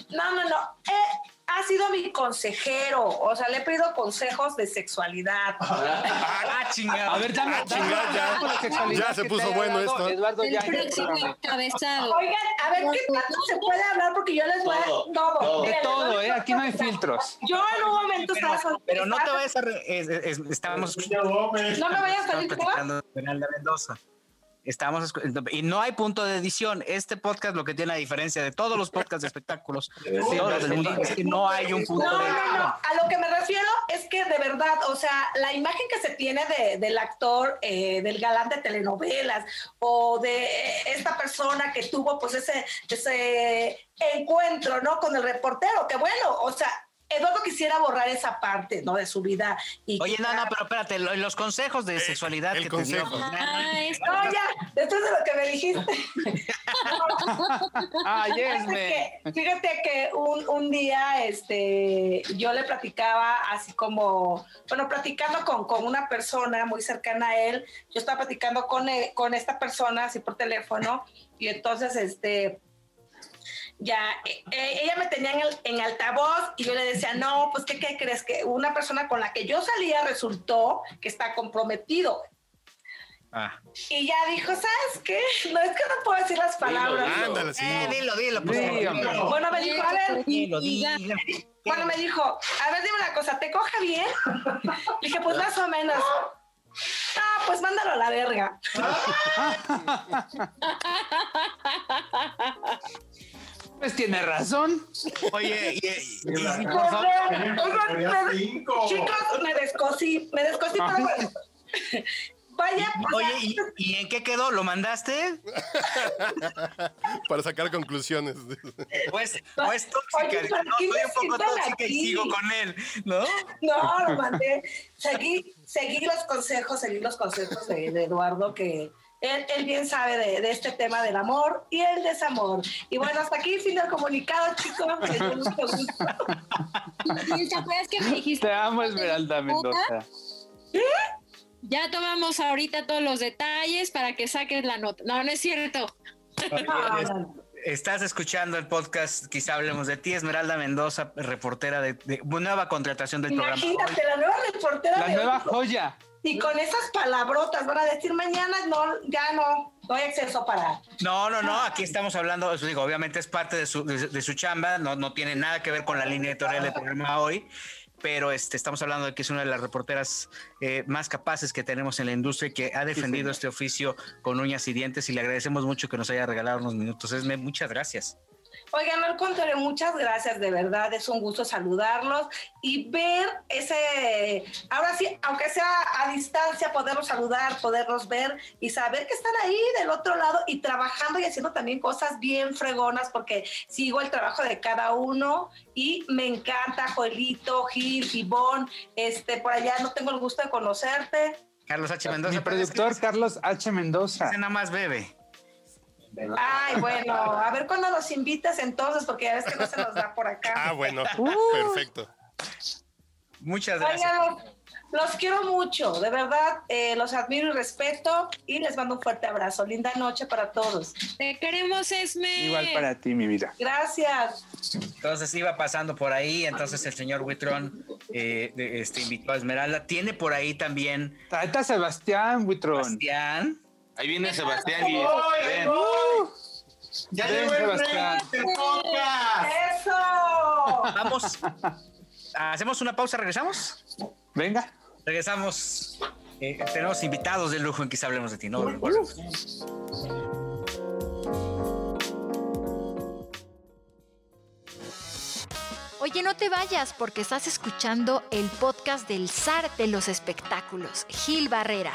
No, no, no. Eh, ha sido mi consejero, o sea, le he pedido consejos de sexualidad. Ah, chingada. A ver, dame, Ah, chingada, ya. ejemplo de sexualidad Ya se puso bueno esto. Eduardo El ya próximo encabezado. Oigan, a ver, ¿qué tanto se puede hablar? Porque yo les voy a... Todo, todo. todo. De todo, ¿eh? Aquí no hay filtros. Yo en un momento Pero, estaba... pero no te vayas a... re- es- es- estábamos No me vayas a Estamos salir ¿cómo? platicando de Mendoza. Estamos y no hay punto de edición. Este podcast lo que tiene a diferencia de todos los podcasts de espectáculos, todos los del mundo, es que no hay un punto No, de no, edición. no. A lo que me refiero es que de verdad, o sea, la imagen que se tiene de- del actor, eh, del galán de telenovelas o de eh, esta persona que tuvo pues ese, ese encuentro, ¿no? Con el reportero, que bueno, o sea, Eduardo quisiera borrar esa parte, ¿no? De su vida. Y Oye, no, no, pero espérate, lo- los consejos de sexualidad el que te dio. Ah, No, ya, después de lo que me dijiste. Ah, yes, Fíjate que, fíjate que un, un día este, yo le platicaba así como, bueno, platicando con, con una persona muy cercana a él, yo estaba platicando con, él- con esta persona así por teléfono y entonces este ya eh, eh, ella me tenía en, el, en altavoz y yo le decía, no, pues ¿qué, ¿qué crees? Que una persona con la que yo salía resultó que está comprometido. Ah. Y ya dijo, ¿sabes qué? No es que no puedo decir las palabras. Ándale, sí. Eh, dilo, dilo, pues. Dígame. Bueno, me dijo, a ver, Dilo, dilo. bueno, me dijo, a ver, dime una cosa, ¿te coge bien? Le dije, pues más o menos. Ah, pues mándalo a la verga. Pues tiene razón. Oye, y, y- y- y por favor, chicos, me descosí, me descosí, bueno. Vaya, pues, oye, ¿y, y en qué quedó? ¿Lo mandaste? Para sacar conclusiones. Pues, pues tóxica. Oye, no, ¿qué soy un poco tóxica y aquí? sigo con él, ¿no? No, lo mandé. Seguí, seguí los consejos, seguí los consejos de, de Eduardo, que él, él bien sabe de, de este tema del amor y el desamor. Y bueno, hasta aquí fin del comunicado, chicos. Me dio mucho gusto. ¿Y ¿Te acuerdas que me dijiste? Te amo, Esmeralda Mendoza. Ya tomamos ahorita todos los detalles para que saques la nota. No, no es cierto. No. Estás escuchando el podcast, quizá hablemos de ti, Esmeralda Mendoza, reportera de, de- nueva contratación del programa. Imagínate, la nueva reportera La de nueva hoy, joya. Y con esas palabrotas van a decir mañana, no, ya no, no hay acceso para. No, no, no, aquí estamos hablando, eso digo, obviamente es parte de su, de, de su chamba, no, no tiene nada que ver con la línea editorial del programa hoy, pero este, estamos hablando de que es una de las reporteras eh, más capaces que tenemos en la industria y que ha defendido este oficio con uñas y dientes y le agradecemos mucho que nos haya regalado unos minutos. Esme, muchas gracias. Oigan, al contrario, muchas gracias, de verdad, es un gusto saludarlos y ver ese, ahora sí, aunque sea a distancia, poderlos saludar, poderlos ver y saber que están ahí del otro lado y trabajando y haciendo también cosas bien fregonas, porque sigo el trabajo de cada uno y me encanta, Joelito, Gil, Ivonne, este, por allá no tengo el gusto de conocerte. Carlos H. Mendoza. Mi productor Carlos H. Mendoza. ese nada más bebe. Ay, bueno, a ver cuándo nos invitas entonces, porque ya ves que no se nos da por acá. Ah, bueno. Perfecto. Muchas gracias. Oigan, los, los quiero mucho, de verdad, eh, los admiro y respeto y les mando un fuerte abrazo. Linda noche para todos. Te queremos, Esme. Igual para ti, mi vida. Gracias. Entonces iba pasando por ahí, entonces el señor Huitrón eh, este, invitó a Esmeralda. Tiene por ahí también Trata a Sebastián Buitrón. Sebastián. Ahí viene Sebastián y ven. Ya Ven, Sebastián. ¡Eso! Vamos. Hacemos una pausa, regresamos. Venga. Regresamos. Eh, tenemos invitados de lujo en Quizá Hablemos de ti. No, volvemos. Oye, no te vayas porque estás escuchando el podcast del zar de los espectáculos, Gil Barrera.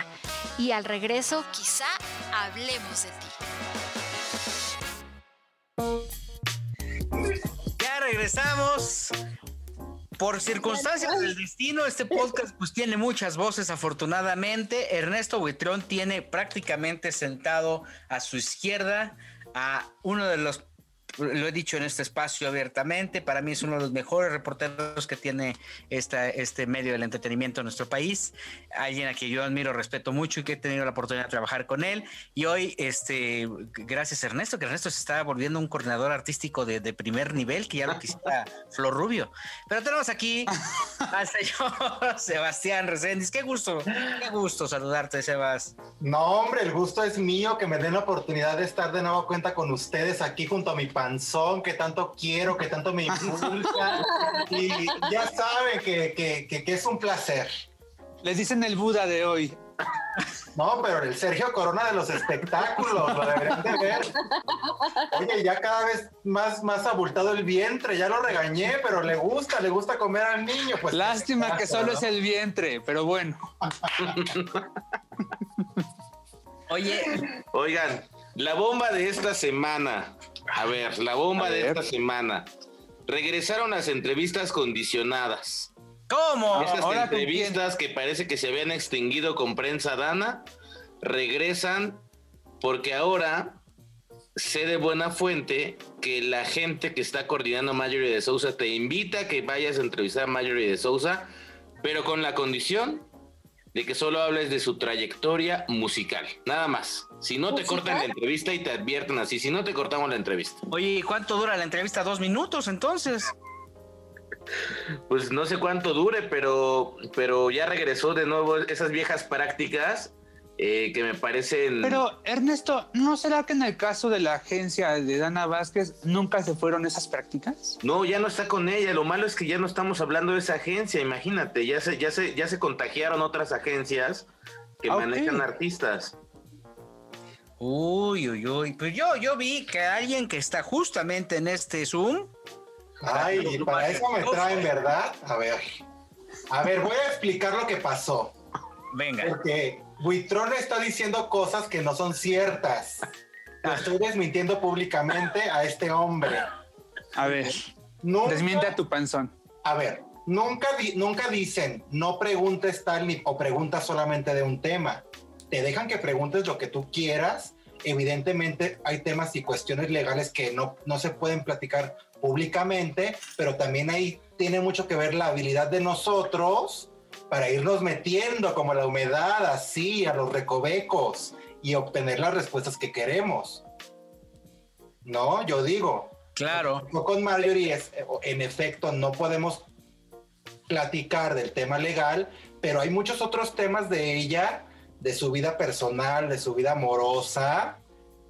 Y al regreso, quizá hablemos de ti. Ya regresamos. Por circunstancias del destino, este podcast pues tiene muchas voces afortunadamente. Ernesto Buitrón tiene prácticamente sentado a su izquierda a uno de los lo he dicho en este espacio abiertamente, para mí es uno de los mejores reporteros que tiene esta, este medio del entretenimiento en nuestro país, alguien a quien yo admiro, respeto mucho y que he tenido la oportunidad de trabajar con él. Y hoy, este, gracias a Ernesto, que Ernesto se está volviendo un coordinador artístico de, de primer nivel, que ya lo quisiera Flor Rubio. Pero tenemos aquí al señor Sebastián Reséndiz. Qué gusto, qué gusto saludarte, Sebas. No, hombre, el gusto es mío que me den la oportunidad de estar de nuevo cuenta con ustedes aquí junto a mi panzón que tanto quiero, que tanto me impulsa. y ya saben que, que, que, que es un placer. Les dicen el Buda de hoy. No, pero el Sergio Corona de los espectáculos, lo deberían de ver. Oye, ya cada vez más, más abultado el vientre, ya lo regañé, pero le gusta, le gusta comer al niño. Pues Lástima que solo es el vientre, pero bueno. Oye, Oigan, la bomba de esta semana. A ver, la bomba A de ver. esta semana. Regresaron las entrevistas condicionadas. ¿cómo? Estas ¿ahora con entrevistas que parece que se habían extinguido con prensa dana, regresan porque ahora sé de buena fuente que la gente que está coordinando a Marjorie de Sousa te invita a que vayas a entrevistar a Marjorie de Sousa, pero con la condición de que solo hables de su trayectoria musical, nada más. Si no te cortan la entrevista y te advierten así, si no te cortamos la entrevista. Oye, ¿y cuánto dura la entrevista? Dos minutos, entonces. Pues no sé cuánto dure, pero, pero ya regresó de nuevo esas viejas prácticas eh, que me parecen... Pero Ernesto, ¿no será que en el caso de la agencia de Dana Vázquez nunca se fueron esas prácticas? No, ya no está con ella. Lo malo es que ya no estamos hablando de esa agencia. Imagínate, ya se, ya se, ya se contagiaron otras agencias que Ah, manejan artistas. Uy, uy, uy. Pues yo, yo vi que alguien que está justamente en este Zoom. Ay, y para eso me traen, ¿verdad? A ver. A ver, voy a explicar lo que pasó. Venga. Porque Buitrón está diciendo cosas que no son ciertas. Lo estoy desmintiendo públicamente a este hombre. A ver, Nunca- desmiente a tu panzón. A ver, nunca, di- nunca dicen no preguntes tal ni, o preguntas solamente de un tema. Te dejan que preguntes lo que tú quieras. Evidentemente hay temas y cuestiones legales que no, no se pueden platicar públicamente, pero también ahí tiene mucho que ver la habilidad de nosotros para irnos metiendo como la humedad así a los recovecos y obtener las respuestas que queremos. No, yo digo, Claro. con Marjorie es, en efecto, no podemos platicar del tema legal, pero hay muchos otros temas de ella, de su vida personal, de su vida amorosa,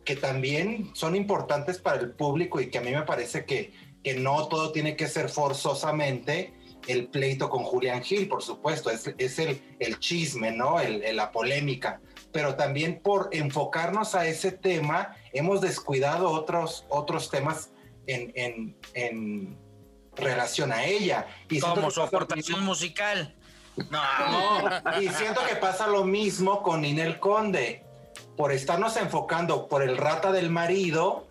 que también son importantes para el público y que a mí me parece que, que no todo tiene que ser forzosamente el pleito con Julián Gil, por supuesto, es, es el, el chisme, ¿no? El- el- la polémica. Pero también por enfocarnos a ese tema, hemos descuidado otros, otros temas en, en- en relación a ella. Y Como su aportación musical. No. mismo- y siento que pasa lo mismo con Ninel Conde. Por estarnos enfocando por el rata del marido,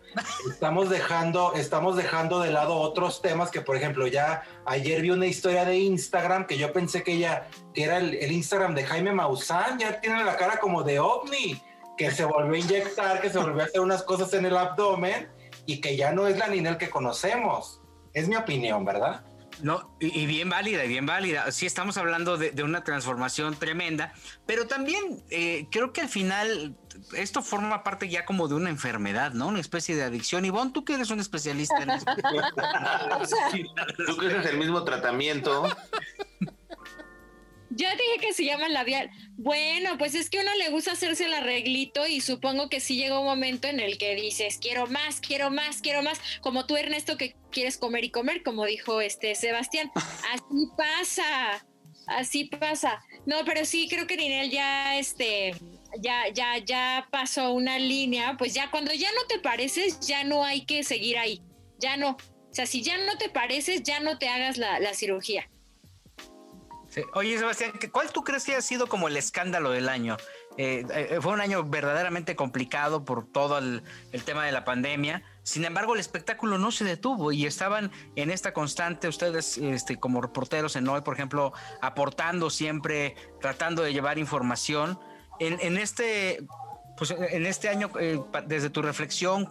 estamos dejando, estamos dejando de lado otros temas que, por ejemplo, ya ayer vi una historia de Instagram que yo pensé que ella, que era el, Instagram de Jaime Maussan, ya tiene la cara como de ovni, que se volvió a inyectar, que se volvió a hacer unas cosas en el abdomen y que ya no es la Ninel que conocemos. Es mi opinión, ¿verdad? No, y, bien válida, y bien válida. Sí, estamos hablando de, de una transformación tremenda, pero también eh, creo que al final esto forma parte ya como de una enfermedad, ¿no? Una especie de adicción. Ivonne, tú que eres un especialista en eso. Tú que haces el mismo tratamiento. Ya dije que se llama labial. Bueno, pues es que a uno le gusta hacerse el arreglito y supongo que sí llega un momento en el que dices, quiero más, quiero más, quiero más. Como tú, Ernesto, que quieres comer y comer, como dijo este Sebastián. Así pasa, así pasa. No, pero sí creo que Ninel ya, este, ya, ya, ya pasó una línea. Pues ya cuando ya no te pareces, ya no hay que seguir ahí. Ya no. O sea, si ya no te pareces, ya no te hagas la, cirugía. Oye, Sebastián, ¿qué- ¿cuál tú crees que ha sido como el escándalo del año? Eh, eh, fue un año verdaderamente complicado por todo el, el tema de la pandemia. Sin embargo, el espectáculo no se detuvo y estaban en esta constante, ustedes este, como reporteros en hoy, por ejemplo, aportando siempre, tratando de llevar información. En, este, pues, en este año, eh, desde tu reflexión,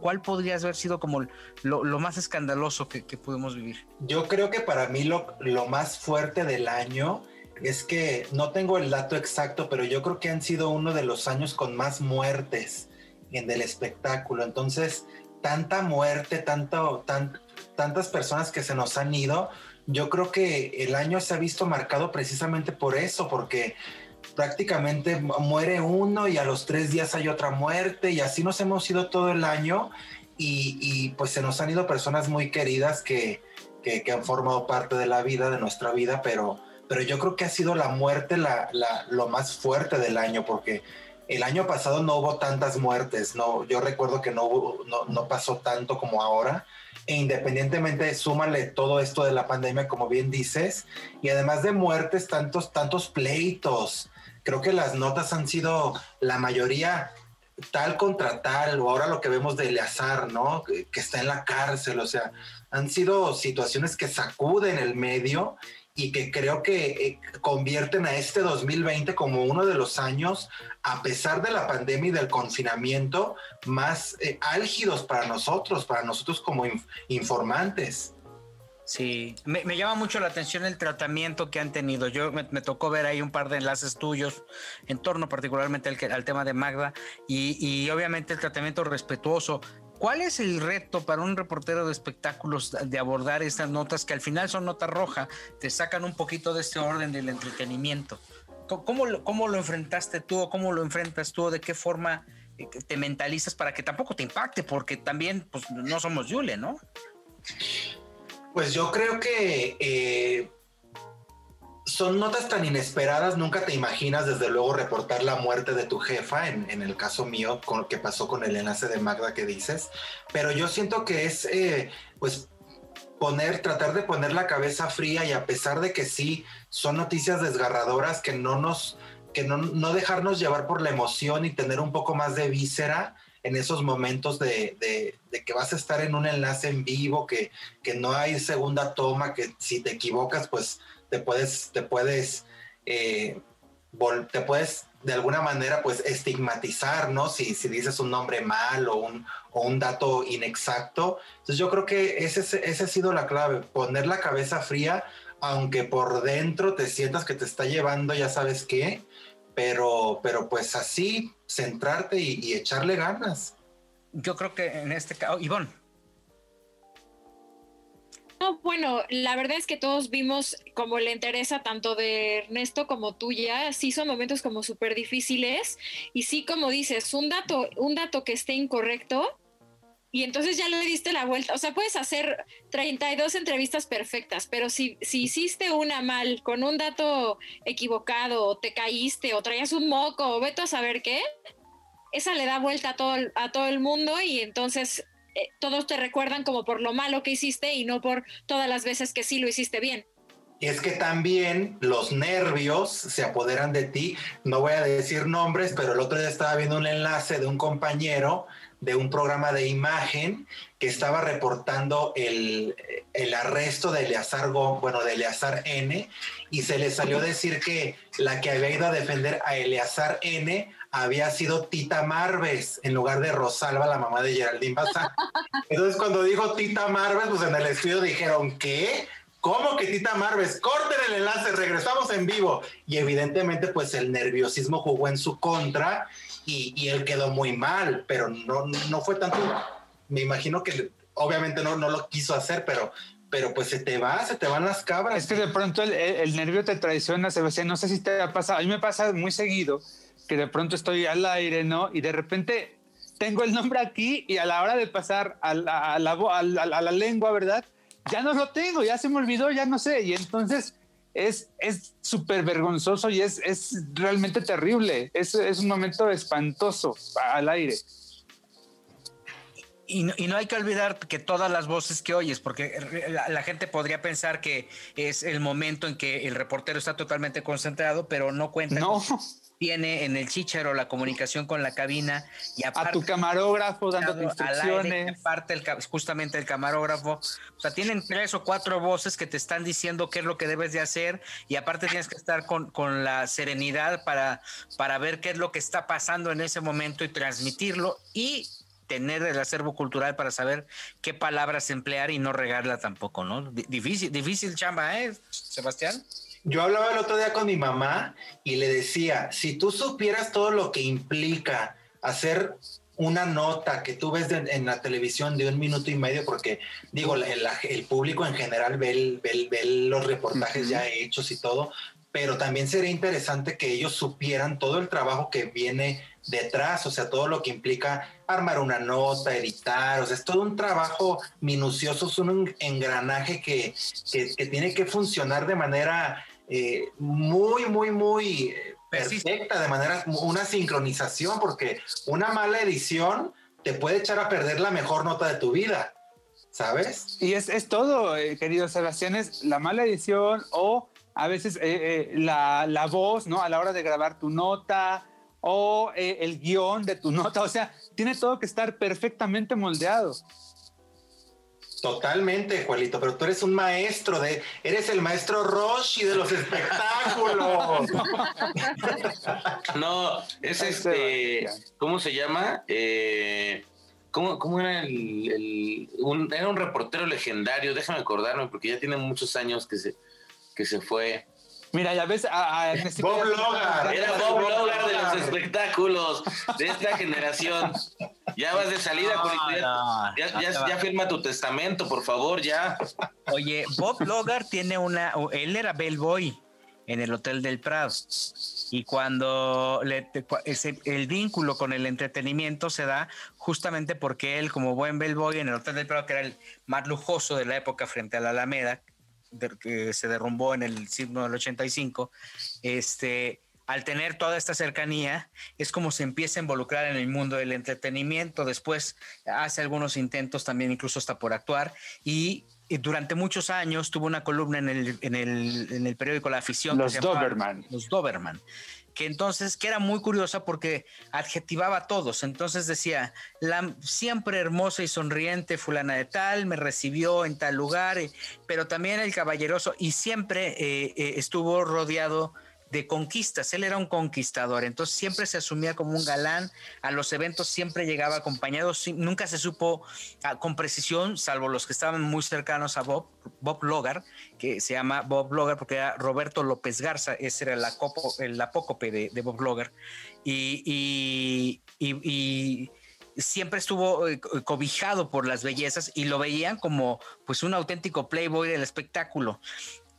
¿cuál podría haber sido como lo, lo más escandaloso que, que, pudimos vivir? Yo creo que para mí lo, lo más fuerte del año es que no tengo el dato exacto, pero yo creo que han sido uno de los años con más muertes en el espectáculo. Entonces, tanta muerte, tanto, tan, tantas personas que se nos han ido, yo creo que el año se ha visto marcado precisamente por eso, porque prácticamente muere uno y a los tres días hay otra muerte y así nos hemos ido todo el año y, pues se nos han ido personas muy queridas que, que, han formado parte de la vida, de nuestra vida, pero, pero yo creo que ha sido la muerte la, lo más fuerte del año porque el año pasado no hubo tantas muertes, no, yo recuerdo que no, no, no pasó tanto como ahora e independientemente, súmale todo esto de la pandemia, como bien dices, y además de muertes, tantos, tantos pleitos. Creo que las notas han sido la mayoría tal contra tal, o ahora lo que vemos de Eleazar, ¿no? Que, está en la cárcel, o sea, han sido situaciones que sacuden el medio y que creo que eh, convierten a este 2020 como uno de los años, a pesar de la pandemia y del confinamiento, más eh, álgidos para nosotros, para nosotros como informantes. Sí, me, llama mucho la atención el tratamiento que han tenido. Yo me, tocó ver ahí un par de enlaces tuyos en torno particularmente al, tema de Magda y, y, obviamente el tratamiento respetuoso. ¿Cuál es el reto para un reportero de espectáculos de abordar estas notas que al final son nota roja, te sacan un poquito de este orden del entretenimiento? ¿Cómo, lo, cómo lo enfrentaste tú o cómo lo enfrentas tú? ¿De qué forma eh, te mentalizas para que tampoco te impacte? Porque también pues, no somos Yule, ¿no? Pues yo creo que eh, son notas tan inesperadas, nunca te imaginas desde luego reportar la muerte de tu jefa, en, el caso mío, con, que pasó con el enlace de Magda que dices, pero yo siento que es, eh, pues, poner, tratar de poner la cabeza fría y a pesar de que sí, son noticias desgarradoras, que no nos, que no, no dejarnos llevar por la emoción y tener un poco más de víscera en esos momentos de, de, de, que vas a estar en un enlace en vivo, que, que no hay segunda toma, que si te equivocas, pues te puedes, te puedes, eh, te puedes de alguna manera pues estigmatizar, ¿no? Si, si dices un nombre mal o un, o un dato inexacto. Entonces yo creo que ese, ese ha sido la clave, poner la cabeza fría, aunque por dentro te sientas que te está llevando ya sabes qué, pero, pero pues así centrarte y, y echarle ganas. Yo creo que en este caso, Ivonne, bueno, la verdad es que todos vimos como le interesa tanto de Ernesto como tuya, sí son momentos como súper difíciles y sí como dices, un dato, un dato que esté incorrecto y entonces ya le diste la vuelta, o sea, puedes hacer 32 entrevistas perfectas, pero si, si hiciste una mal con un dato equivocado o te caíste o traías un moco o veto a saber qué, esa le da vuelta a todo, a todo el mundo y entonces eh, todos te recuerdan como por lo malo que hiciste y no por todas las veces que sí lo hiciste bien. Es que también los nervios se apoderan de ti. No voy a decir nombres, pero el otro día estaba viendo un enlace de un compañero de un programa de imagen que estaba reportando el, el arresto de Eleazar bueno, de Eleazar N, y se le salió decir que la que había ido a defender a Eleazar N había sido Tita Marves en lugar de Rosalba, la mamá de Geraldine Bazán. Entonces, cuando dijo Tita Marves, pues en el estudio dijeron, ¿qué? ¿Cómo que Tita Marves? Corten el enlace, regresamos en vivo. Y evidentemente, pues el nerviosismo jugó en su contra y, él quedó muy mal, pero no, no fue tanto. Me imagino que obviamente no, no lo quiso hacer, pero pero pues se te va, se te van las cabras. Es que de pronto el, nervio te traiciona, se ve, no sé si te ha pasado, a mí me pasa muy seguido que de pronto estoy al aire, ¿no? Y de repente tengo el nombre aquí y a la hora de pasar a la, a la, a la, lengua, ¿verdad? Ya no lo tengo, ya se me olvidó, ya no sé. Y entonces es súper vergonzoso y es, es realmente terrible. Es, es un momento espantoso al aire. Y no, y no, hay que olvidar que todas las voces que oyes, porque la, la, gente podría pensar que es el momento en que el reportero está totalmente concentrado, pero no cuenta. No tiene en el chichero la comunicación con la cabina y aparte, a tu camarógrafo dando instrucciones. aparte el, justamente el camarógrafo. O sea, tienen tres o cuatro voces que te están diciendo qué es lo que debes de hacer y aparte tienes que estar con, con la serenidad para, para ver qué es lo que está pasando en ese momento y transmitirlo y tener el acervo cultural para saber qué palabras emplear y no regarla tampoco, ¿no? Difícil, difícil chamba, ¿eh, Sebastián? Yo hablaba el otro día con mi mamá y le decía, si tú supieras todo lo que implica hacer una nota que tú ves en la televisión de un minuto y medio, porque digo, el, público en general ve, los reportajes ya hechos y todo, pero también sería interesante que ellos supieran todo el trabajo que viene detrás, o sea, todo lo que implica armar una nota, editar, o sea, es todo un trabajo minucioso, es un engranaje que, que tiene que funcionar de manera eh, muy, muy, muy eh, perfecta, de manera, una sincronización, porque una mala edición te puede echar a perder la mejor nota de tu vida, ¿sabes? Y es, es todo, eh, queridos Sebastián, es la mala edición o a veces la, la, voz, ¿no? A la hora de grabar tu nota o el guion de tu nota, o sea, tiene todo que estar perfectamente moldeado. Totalmente, Juanito, pero tú eres un maestro de, eres el maestro Roshi de los espectáculos. no, es este, ¿cómo se llama? Eh, ¿cómo, era el, un, era un reportero legendario, déjame acordarme, porque ya tiene muchos años que se, que se fue. Mira, ya ves a, Bob Logar. Era Bob Logar de los espectáculos de esta generación. Ya vas de salida, ya, firma tu testamento, por favor, ya. Oye, Bob Logar tiene una. Él era bellboy en el Hotel del Prado. Y cuando le, el vínculo con el entretenimiento se da justamente porque él, como buen bellboy en el Hotel del Prado, que era el más lujoso de la época frente a la Alameda, que se derrumbó en el signo del 85, este, al tener toda esta cercanía, es como se empieza a involucrar en el mundo del entretenimiento. Después hace algunos intentos también, incluso hasta por actuar, y, durante muchos años tuvo una columna en el, en el, en el periódico La Afición. Los Doberman. Los Doberman que entonces, que era muy curiosa porque adjetivaba a todos. Entonces decía, la siempre hermosa y sonriente fulana de tal, me recibió en tal lugar, eh, pero también el caballeroso y siempre eh, eh, estuvo rodeado de conquistas. Él era un conquistador, entonces siempre se asumía como un galán. A los eventos siempre llegaba acompañado, nunca se supo ah, con precisión, salvo los que estaban muy cercanos a Bob, Bob Logar, que se llama Bob Logar porque era Roberto López Garza, ese era el, el apócope de, Bob Logar. y, y siempre estuvo eh, cobijado por las bellezas y lo veían como pues un auténtico playboy del espectáculo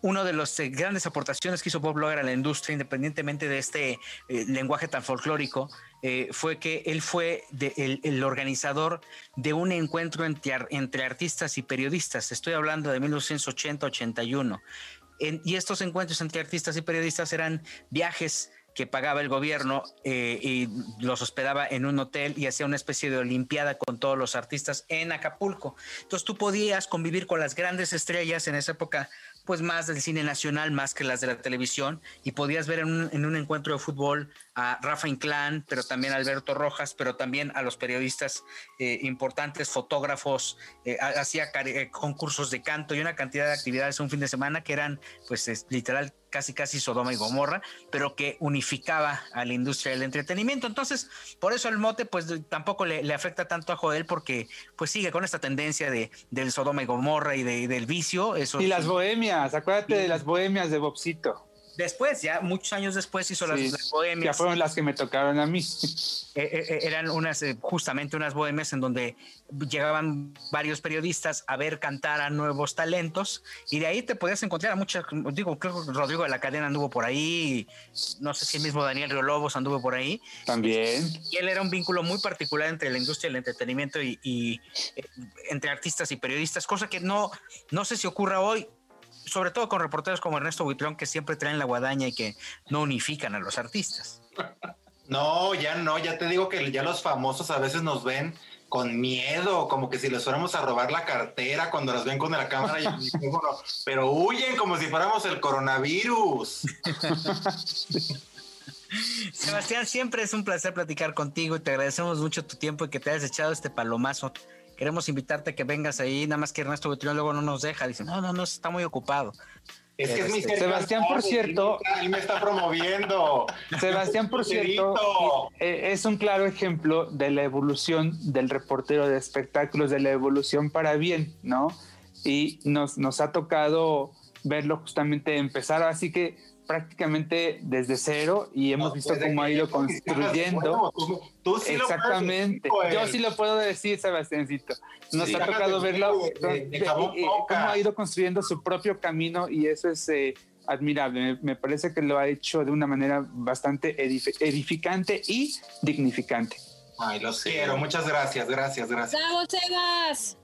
una de las eh, grandes aportaciones que hizo Bob Logar a la industria, independientemente de este eh, lenguaje tan folclórico, eh, fue que él fue el, organizador de un encuentro entre, entre, artistas y periodistas. Estoy hablando de 1980-81. y estos encuentros entre artistas y periodistas eran viajes que pagaba el gobierno y los hospedaba en un hotel y hacía una especie de olimpiada con todos los artistas en Acapulco. Entonces tú podías convivir con las grandes estrellas en esa época pues más del cine nacional, más que las de la televisión, y podías ver en un, en un encuentro de fútbol a Rafa Inclán, pero también a Alberto Rojas, pero también a los periodistas eh, importantes, fotógrafos, eh, hacía eh, concursos de canto y una cantidad de actividades un fin de semana que eran, pues, literal, casi casi Sodoma y Gomorra, pero que unificaba a la industria del entretenimiento. Entonces, por eso el mote, pues, tampoco le, afecta tanto a Joel, porque, pues, sigue con esta tendencia de, del Sodoma y Gomorra y, de, del vicio. Eso, y las bohemias, acuérdate de las bohemias de Bobcito. Después, ya muchos años después hizo las, bohemias. Ya fueron las que me tocaron a mí. Eh, eh, eh, eran unas, justamente unas bohemias en donde llegaban varios periodistas a ver cantar a nuevos talentos y de ahí te podías encontrar a muchas, digo, creo que Rodrigo de la Cadena anduvo por ahí, no sé si el mismo Daniel Río Lobos anduvo por ahí. También. Y él era un vínculo muy particular entre la industria del entretenimiento y, y entre artistas y periodistas, cosa que no, no sé si ocurra hoy sobre todo con reporteros como Ernesto Buitrón, que siempre traen la guadaña y que no unifican a los artistas. No, ya no, ya te digo que ya los famosos a veces nos ven con miedo, como que si les fuéramos a robar la cartera cuando las ven con la cámara y el micrófono, pero huyen como si fuéramos el coronavirus. Sebastián, siempre es un placer platicar contigo y te agradecemos mucho tu tiempo y que te hayas echado este palomazo queremos invitarte a que vengas ahí, nada más que Ernesto Buitrón luego no nos deja, dice, no, no, no, está muy ocupado. Es que es mi Este, Sebastián, por cierto, él me está promoviendo. Sebastián, por cierto, eh, es un claro ejemplo de la evolución del reportero de espectáculos, de la evolución para bien, ¿no? Y nos, nos ha tocado verlo justamente empezar, así que prácticamente desde cero y hemos No, visto pues, de cómo ha ido estás construyendo. bueno, tú- tú sí lo Exactamente. decir, pues. Yo sí lo puedo decir, Sebastiancito. Nos Sí, ha tocado verlo, de- de- de y Coca. cómo ha ido construyendo su propio camino y eso es eh, admirable. Me, me parece que lo ha hecho de una manera bastante edif- edificante y dignificante. Ay, los quiero. Muchas gracias, gracias, gracias. ¡Bravo, Sebas!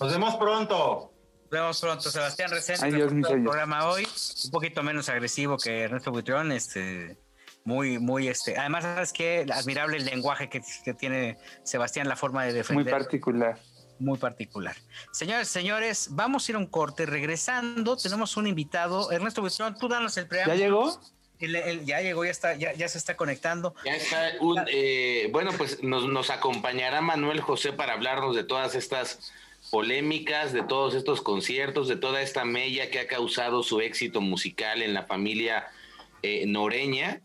Nos vemos pronto. Nos vemos pronto, Sebastián Recente. Ay, Dios el señor. programa hoy, un poquito menos agresivo que Ernesto Buitrón, este, muy, muy, este, además, ¿sabes qué? Admirable el lenguaje que, que tiene Sebastián, la forma de Muy defender. particular. muy particular. Señores, señores, vamos a ir a un corte. Regresando, tenemos un invitado. Ernesto Buitrón, tú danos el ¿Ya preámbulo. llegó? El- el- ya llegó, ya está, ya, ya se está conectando. Ya está un, eh, bueno, pues nos, nos acompañará Manuel José para hablarnos de todas estas polémicas, de todos estos conciertos, de toda esta mella que ha causado su éxito musical en la familia eh, noreña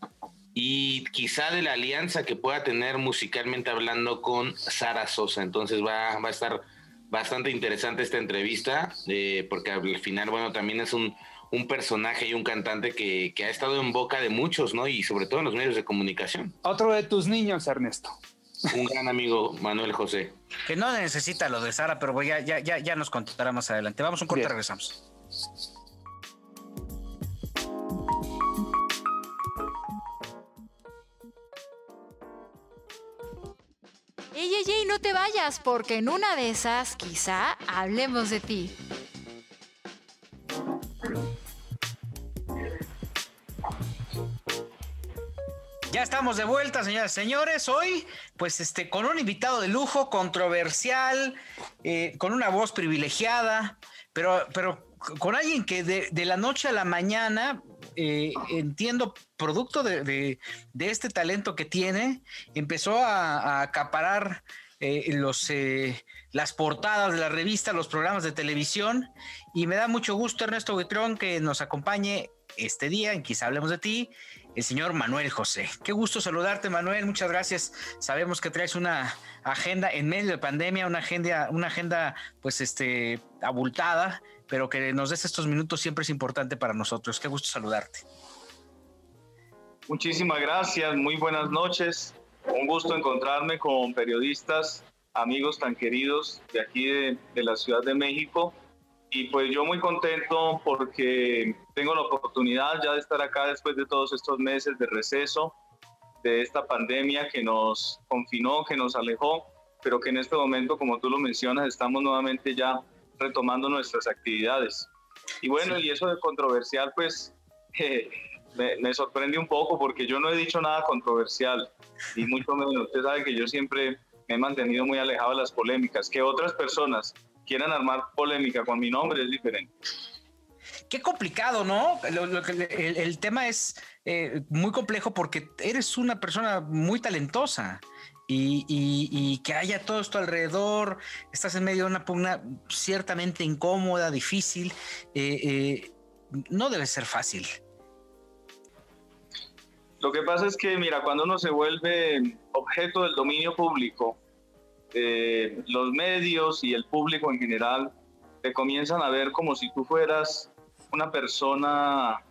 y quizá de la alianza que pueda tener musicalmente hablando con Sara Sosa. Entonces va, a estar bastante interesante esta entrevista, eh, porque al final, bueno, también es un, un personaje y un cantante que, que ha estado en boca de muchos, ¿no? Y sobre todo en los medios de comunicación. Otro de tus niños, Ernesto. Un gran amigo, Manuel José. Que no necesita lo de Sara, pero ya, ya, ya, ya nos contará más adelante. Vamos a un corte, Bien. regresamos. Ey, ey, ey, no te vayas, porque en una de esas quizá hablemos de ti. Ya estamos de vuelta, señoras y señores. Hoy, pues, este, con un invitado de lujo, controversial, eh, con una voz privilegiada, pero, pero con alguien que de, la noche a la mañana, eh, entiendo, producto de, este talento que tiene, empezó a, a acaparar eh, eh, las portadas de la revista, los programas de televisión, y me da mucho gusto, Ernesto Buitrón, que nos acompañe este día en Quizá Hablemos de Ti, el señor Manuel José. Qué gusto saludarte, Manuel. Muchas gracias. Sabemos que traes una agenda en medio de pandemia, una agenda, una agenda, pues, este, abultada, pero que nos des estos minutos siempre es importante para nosotros. Qué gusto saludarte. Muchísimas gracias, muy buenas noches. Un gusto encontrarme con periodistas, amigos tan queridos de aquí de, de la Ciudad de México. Y pues yo muy contento porque tengo la oportunidad ya de estar acá después de todos estos meses de receso, de esta pandemia que nos confinó, que nos alejó, pero que en este momento, como tú lo mencionas, estamos nuevamente ya retomando nuestras actividades. Y bueno, y eso de controversial, pues eh, me, me sorprende un poco porque yo no he dicho nada controversial, y mucho menos. Usted sabe que yo siempre me he mantenido muy alejado de las polémicas. Que otras personas quieran armar polémica con mi nombre es diferente. Qué complicado, ¿no? Lo- lo el, tema es eh, muy complejo porque eres una persona muy talentosa y, que haya todo esto alrededor, estás en medio de una pugna ciertamente incómoda, difícil, eh, eh, no debe ser fácil. Lo que pasa es que, mira, cuando uno se vuelve objeto del dominio público, los medios y el público en general te comienzan a ver como si tú fueras una persona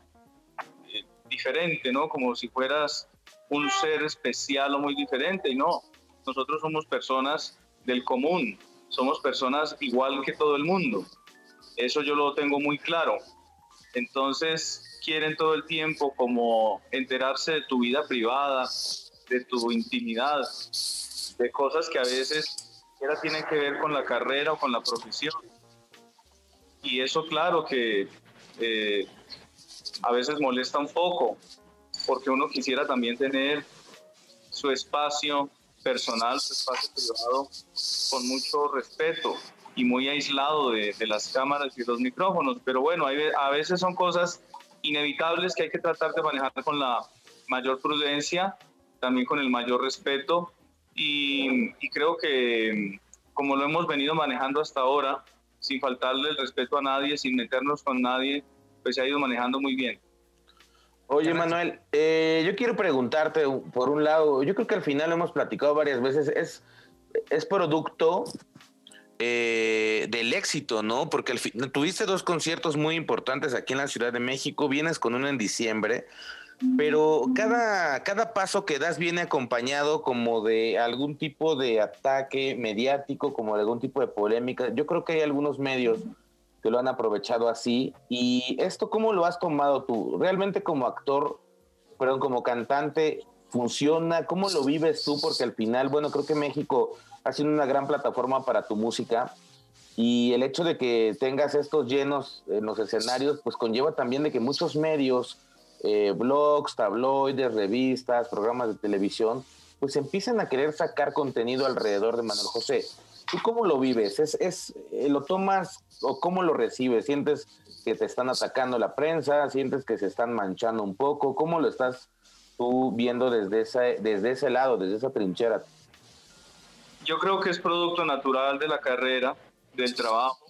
eh, diferente, ¿no? Como si fueras un ser especial o muy diferente. Y no, nosotros somos personas del común, somos personas igual que todo el mundo. Eso yo lo tengo muy claro. Entonces quieren todo el tiempo como enterarse de tu vida privada, de tu intimidad, de cosas que a veces tienen que ver con la carrera o con la profesión. Y eso claro que eh, a veces molesta un poco, porque uno quisiera también tener su espacio personal, su espacio privado con mucho respeto y muy aislado de, de las cámaras y los micrófonos. Pero bueno, hay a veces son cosas inevitables que hay que tratar de manejar con la mayor prudencia, también con el mayor respeto y, y creo que como lo hemos venido manejando hasta ahora, sin faltarle el respeto a nadie, sin meternos con nadie, pues se ha ido manejando muy bien. Oye, Manuel, eh, yo quiero preguntarte, por un lado, yo creo que al final lo hemos platicado varias veces, es, es producto eh, del éxito, ¿no? Porque al fin, tuviste dos conciertos muy importantes aquí en la Ciudad de México, vienes con uno en diciembre, pero cada, cada paso que das viene acompañado como de algún tipo de ataque mediático, como de algún tipo de polémica. Yo creo que hay algunos medios que lo han aprovechado así. ¿Y esto cómo lo has tomado tú? ¿Realmente como actor, perdón, como cantante, funciona? ¿Cómo lo vives tú? Porque al final, bueno, creo que México ha sido una gran plataforma para tu música. Y el hecho de que tengas estos llenos en los escenarios, pues conlleva también de que muchos medios, eh, blogs, tabloides, revistas, programas de televisión, pues empiezan a querer sacar contenido alrededor de Manuel José. ¿Tú cómo lo vives? ¿Es, es, eh, ¿Lo tomas o cómo lo recibes? ¿Sientes que te están atacando la prensa? ¿Sientes que se están manchando un poco? ¿Cómo lo estás tú viendo desde, esa, desde ese lado, desde esa trinchera? Yo creo que es producto natural de la carrera, del trabajo.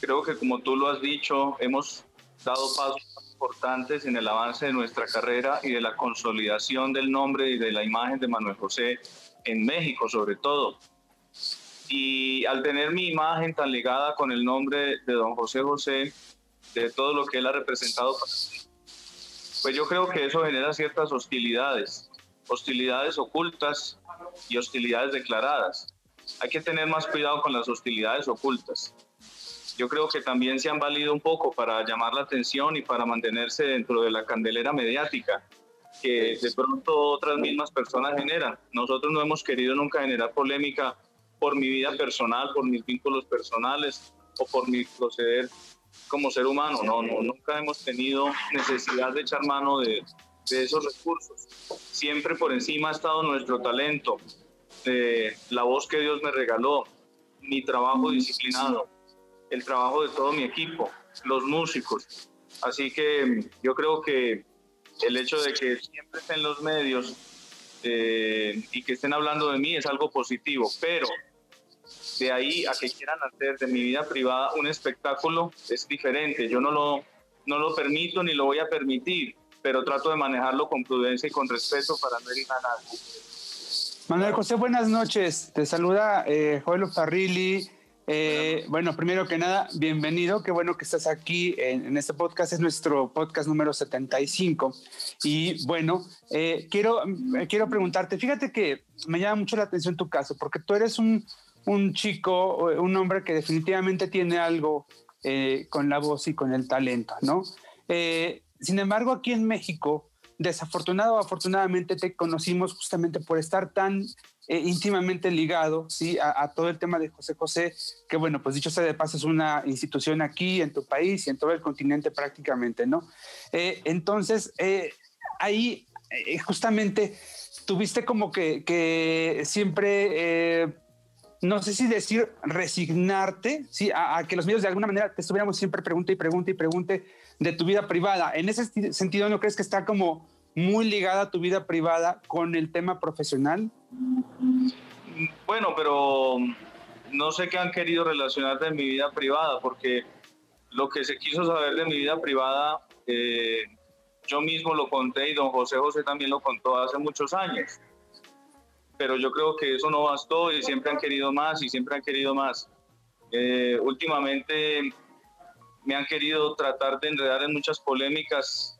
Creo que como tú lo has dicho, hemos dado pasos importantes en el avance de nuestra carrera y de la consolidación del nombre y de la imagen de Manuel José en México sobre todo. Y al tener mi imagen tan ligada con el nombre de don José José, de todo lo que él ha representado pues yo creo que eso genera ciertas hostilidades, hostilidades ocultas y hostilidades declaradas. Hay que tener más cuidado con las hostilidades ocultas. Yo creo que también se han valido un poco para llamar la atención y para mantenerse dentro de la candelera mediática que de pronto otras mismas personas generan. Nosotros no hemos querido nunca generar polémica por mi vida personal, por mis vínculos personales o por mi proceder como ser humano. No, no, nunca hemos tenido necesidad de echar mano de, de esos recursos. Siempre por encima ha estado nuestro talento, eh, la voz que Dios me regaló, mi trabajo disciplinado, el trabajo de todo mi equipo, los músicos. Así que yo creo que el hecho de que siempre estén los medios eh, y que estén hablando de mí es algo positivo, pero de ahí a que quieran hacer de mi vida privada un espectáculo es diferente. Yo no lo, no lo permito ni lo voy a permitir, pero trato de manejarlo con prudencia y con respeto para no herir a nadie. Manuel José, buenas noches. Te saluda eh, Joel Farrilli. Eh, bueno, primero que nada, bienvenido. Qué bueno que estás aquí en, este podcast. Es nuestro podcast número 75. Y bueno, eh, quiero, quiero preguntarte, fíjate que me llama mucho la atención tu caso, porque tú eres un, un chico, un hombre que definitivamente tiene algo eh, con la voz y con el talento, ¿no? Eh, sin embargo, aquí en México, desafortunado o afortunadamente te conocimos justamente por estar tan eh, íntimamente ligado ¿sí? A, todo el tema de José José, que bueno, pues dicho sea de paso, es una institución aquí en tu país y en todo el continente prácticamente, ¿no? entonces, ahí justamente tuviste como que, siempre no sé si decir resignarte, ¿sí? A, que los medios de alguna manera te estuviéramos siempre pregunte y pregunte y pregunte de tu vida privada. En ese sentido, ¿no crees que está como muy ligada tu vida privada con el tema profesional? Bueno, pero no sé qué han querido relacionar de mi vida privada, porque lo que se quiso saber de mi vida privada, eh, yo mismo lo conté y don José José también lo contó hace muchos años pero yo creo que eso no bastó y siempre han querido más y siempre han querido más. Eh, últimamente me han querido tratar de enredar en muchas polémicas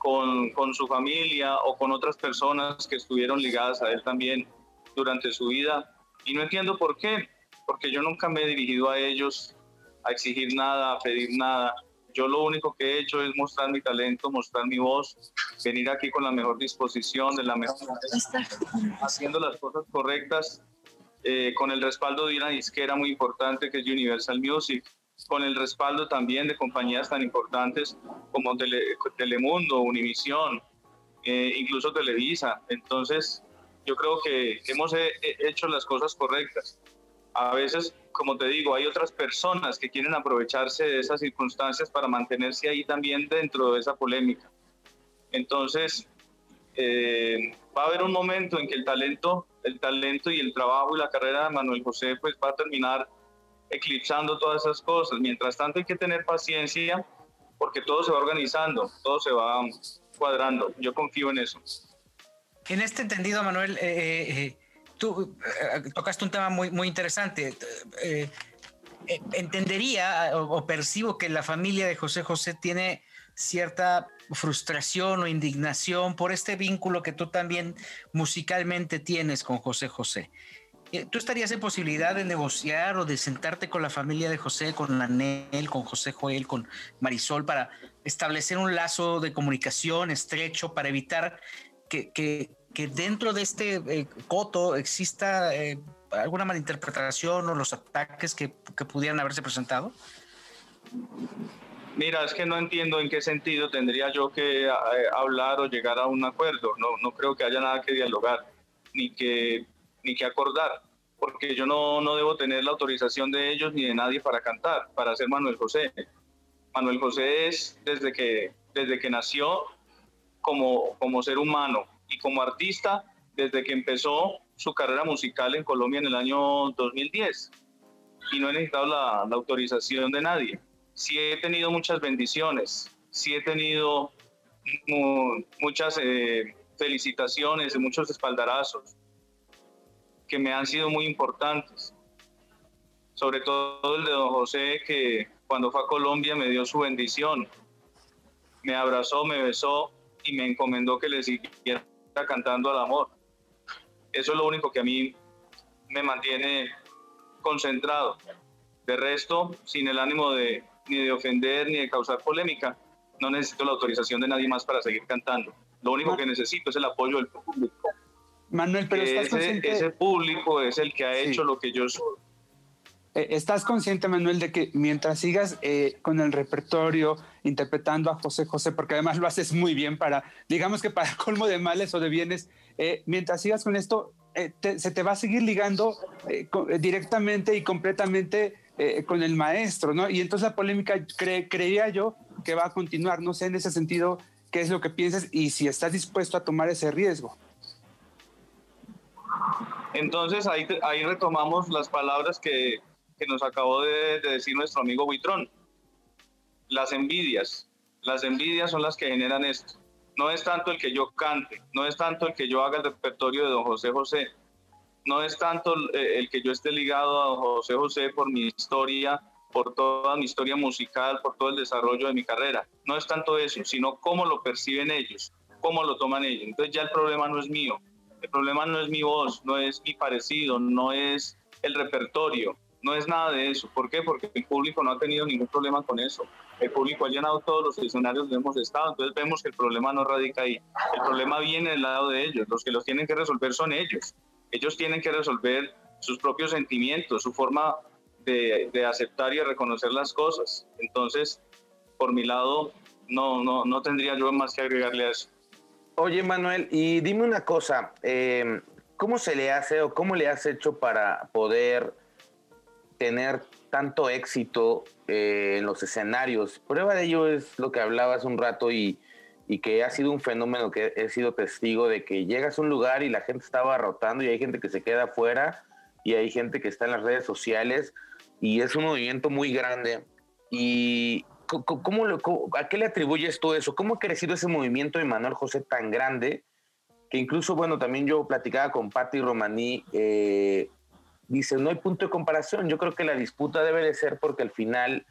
con, con, su familia o con otras personas que estuvieron ligadas a él también durante su vida. Y no entiendo por qué, porque yo nunca me he dirigido a ellos a exigir nada, a pedir nada. Yo lo único que he hecho es mostrar mi talento, mostrar mi voz, venir aquí con la mejor disposición, de la mejor haciendo las cosas correctas, eh, con el respaldo de una disquera muy importante que es Universal Music, con el respaldo también de compañías tan importantes como Telemundo, Univisión, eh, incluso Televisa. Entonces, yo creo que hemos hecho las cosas correctas. A veces como te digo, hay otras personas que quieren aprovecharse de esas circunstancias para mantenerse ahí también dentro de esa polémica. Entonces, eh, va a haber un momento en que el talento, el talento y el trabajo y la carrera de Manuel José pues va a terminar eclipsando todas esas cosas. Mientras tanto hay que tener paciencia porque todo se va organizando, todo se va cuadrando. Yo confío en eso. En este entendido, Manuel, eh, eh, eh, tú tocaste un tema muy, muy interesante. entendería o, percibo que la familia de José José tiene cierta frustración o indignación por este vínculo que tú también musicalmente tienes con José José. ¿Tú estarías en posibilidad de negociar o de sentarte con la familia de José, con Anel, con José Joel, con Marisol, para establecer un lazo de comunicación estrecho para evitar que, dentro de este eh, coto exista eh, alguna malinterpretación o los ataques que, pudieran haberse presentado? Mira, es que no entiendo en qué sentido tendría yo que eh, hablar o llegar a un acuerdo. No, no creo que haya nada que dialogar, ni que ni que acordar, porque yo no, no debo tener la autorización de ellos ni de nadie para cantar, para ser Manuel José. Manuel José es desde que, desde que nació como, como ser humano y como artista desde que empezó su carrera musical en Colombia en el año 2010 y no he necesitado la, autorización de nadie. Sí he tenido muchas bendiciones, sí he tenido muchas eh, felicitaciones muchos espaldarazos, que me han sido muy importantes. Sobre todo el de don José, que cuando fue a Colombia me dio su bendición. Me abrazó, me besó y me encomendó que le siguiera cantando al amor. Eso es lo único que a mí me mantiene concentrado. De resto, sin el ánimo de ni de ofender ni de causar polémica, no necesito la autorización de nadie más para seguir cantando. Lo único que necesito es el apoyo del público. Manuel, pero estás ese, consciente... ese público es el que ha hecho lo que yo soy. Eh, ¿Estás consciente, Manuel, de que mientras sigas eh, con el repertorio interpretando a José José, porque además lo haces muy bien para, digamos que para colmo de males o de bienes, eh, mientras sigas con esto, se te va a seguir ligando directamente y completamente con el maestro, ¿no? Y entonces la polémica creía yo que va a continuar, no sé en ese sentido qué es lo que piensas y si estás dispuesto a tomar ese riesgo. Entonces ahí, ahí retomamos las palabras que, que nos acabó de, decir nuestro amigo Buitrón. Las envidias. Las envidias son las que generan esto. No es tanto el que yo cante, no es tanto el que yo haga el repertorio de don José José, no es tanto el que yo esté ligado a don José José por mi historia, por toda mi historia musical, por todo el desarrollo de mi carrera. No es tanto eso, sino cómo lo perciben ellos, cómo lo toman ellos. Entonces ya el problema no es mío, el problema no es mi voz, no es mi parecido, no es el repertorio, no es nada de eso. ¿Por qué? Porque el público no ha tenido ningún problema con eso. El público ha llenado todos los escenarios donde hemos estado, entonces vemos que el problema no radica ahí. El problema viene del lado de ellos. Los que los tienen que resolver son ellos. Ellos tienen que resolver sus propios sentimientos, su forma de, de aceptar y reconocer las cosas. Entonces, por mi lado, no, no, no tendría yo más que agregarle a eso. Oye, Manuel, y dime una cosa, eh, ¿cómo se le hace o cómo le has hecho para poder tener tanto éxito eh, en los escenarios? Prueba de ello es lo que hablaba hace un rato y, y, que ha sido un fenómeno que he sido testigo de que llegas a un lugar y la gente estaba rotando y hay gente que se queda afuera y hay gente que está en las redes sociales y es un movimiento muy grande. Y, ¿Cómo, ¿A qué le atribuyes todo eso? ¿Cómo ha crecido ese movimiento de Manuel José tan grande? Que incluso, bueno, también yo platicaba con Patti Romaní, eh, dice, no hay punto de comparación. Yo creo que la disputa debe de ser porque al final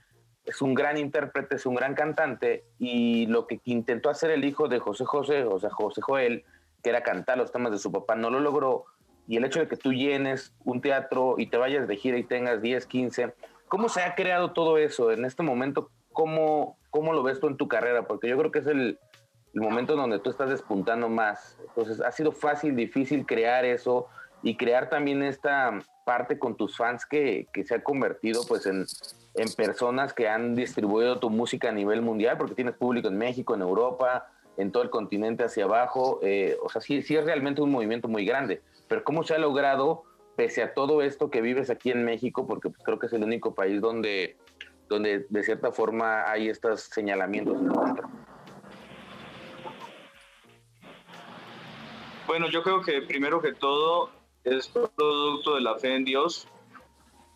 es un gran intérprete, es un gran cantante y lo que intentó hacer el hijo de José José, o sea, José Joel, que era cantar los temas de su papá, no lo logró. Y el hecho de que tú llenes un teatro y te vayas de gira y tengas 10, 15, ¿cómo se ha creado todo eso en este momento? ¿Cómo, ¿cómo lo ves tú en tu carrera? Porque yo creo que es el, el momento donde tú estás despuntando más. Entonces, ¿ha sido fácil, difícil crear eso y crear también esta parte con tus fans que, que se ha convertido pues en, en, personas que han distribuido tu música a nivel mundial? Porque tienes público en México, en Europa, en todo el continente hacia abajo. Eh, o sea, sí, sí es realmente un movimiento muy grande. Pero ¿cómo se ha logrado, pese a todo esto que vives aquí en México? Porque pues, creo que es el único país donde donde de cierta forma hay estos señalamientos Bueno, yo creo que primero que todo es producto de la fe en Dios,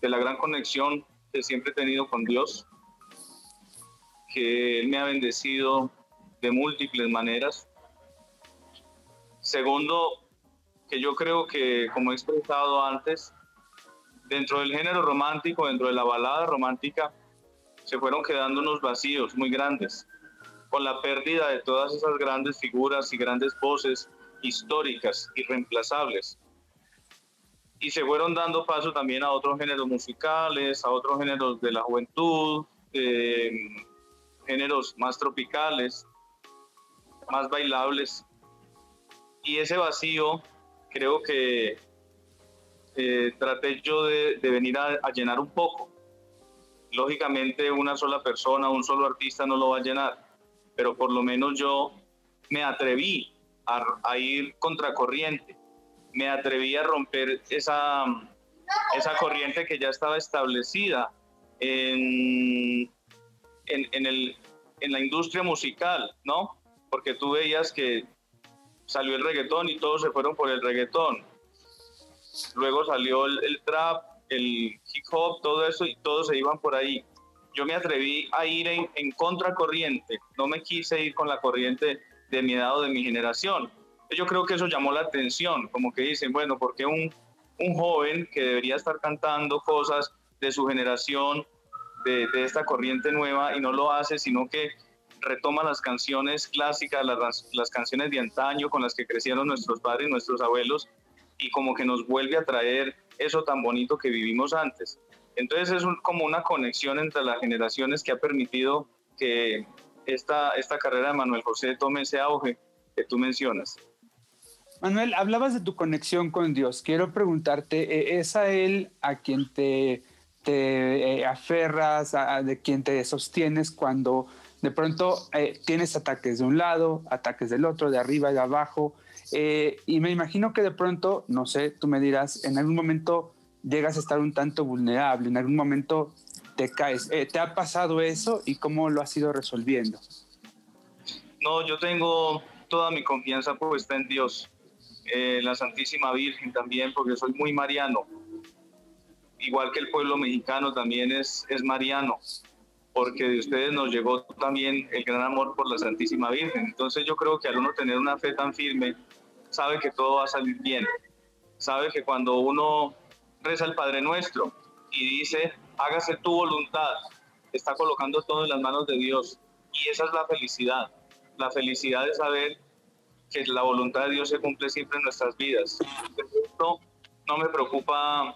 de la gran conexión que siempre he tenido con Dios, que Él me ha bendecido de múltiples maneras. Segundo, que yo creo que, como he expresado antes, dentro del género romántico, dentro de la balada romántica, se fueron quedando unos vacíos muy grandes, con la pérdida de todas esas grandes figuras y grandes voces históricas, irreemplazables. Y se fueron dando paso también a otros géneros musicales, a otros géneros de la juventud, géneros más tropicales, más bailables. Y ese vacío creo que eh, traté yo de, venir a, llenar un poco. Lógicamente una sola persona, un solo artista no lo va a llenar, pero por lo menos yo me atreví a, a ir contracorriente, me atreví a romper esa, esa corriente que ya estaba establecida en, en, en, el, en la industria musical, ¿no? Porque tú veías que salió el reggaetón y todos se fueron por el reggaetón luego salió el, trap, el hip hop, todo eso y todos se iban por ahí. Yo me atreví a ir en, en contracorriente, no me quise ir con la corriente de mi edad o de mi generación. Yo creo que eso llamó la atención, como que dicen, bueno, ¿por qué un, un joven que debería estar cantando cosas de su generación, de, de, esta corriente nueva, y no lo hace, sino que retoma las canciones clásicas, las, las canciones de antaño con las que crecieron nuestros padres y nuestros abuelos, y como que nos vuelve a traer eso tan bonito que vivimos antes. Entonces es como una conexión entre las generaciones que ha permitido que esta, esta carrera de Manuel José tome ese auge que tú mencionas. Manuel, hablabas de tu conexión con Dios. Quiero preguntarte, ¿e-, ¿es a Él a quien te, te eh, aferras, a, de quien te sostienes cuando de pronto eh, tienes ataques de un lado, ataques del otro, de arriba y de abajo? Eh, y me imagino que de pronto, no sé, tú me dirás, en algún momento llegas a estar un tanto vulnerable, en algún momento te caes. Eh, ¿Te ha pasado eso y cómo lo has ido resolviendo? No, yo tengo toda mi confianza puesta en Dios, eh, la Santísima Virgen también, porque soy muy mariano. Igual que el pueblo mexicano también es, es mariano, porque de ustedes nos llegó también el gran amor por la Santísima Virgen. Entonces yo creo que al uno tener una fe tan firme, sabe que todo va a salir bien. Sabe que cuando uno reza el Padre Nuestro y dice, hágase tu voluntad, está colocando todo en las manos de Dios. Y esa es la felicidad. La felicidad de saber que la voluntad de Dios se cumple siempre en nuestras vidas. esto no me preocupa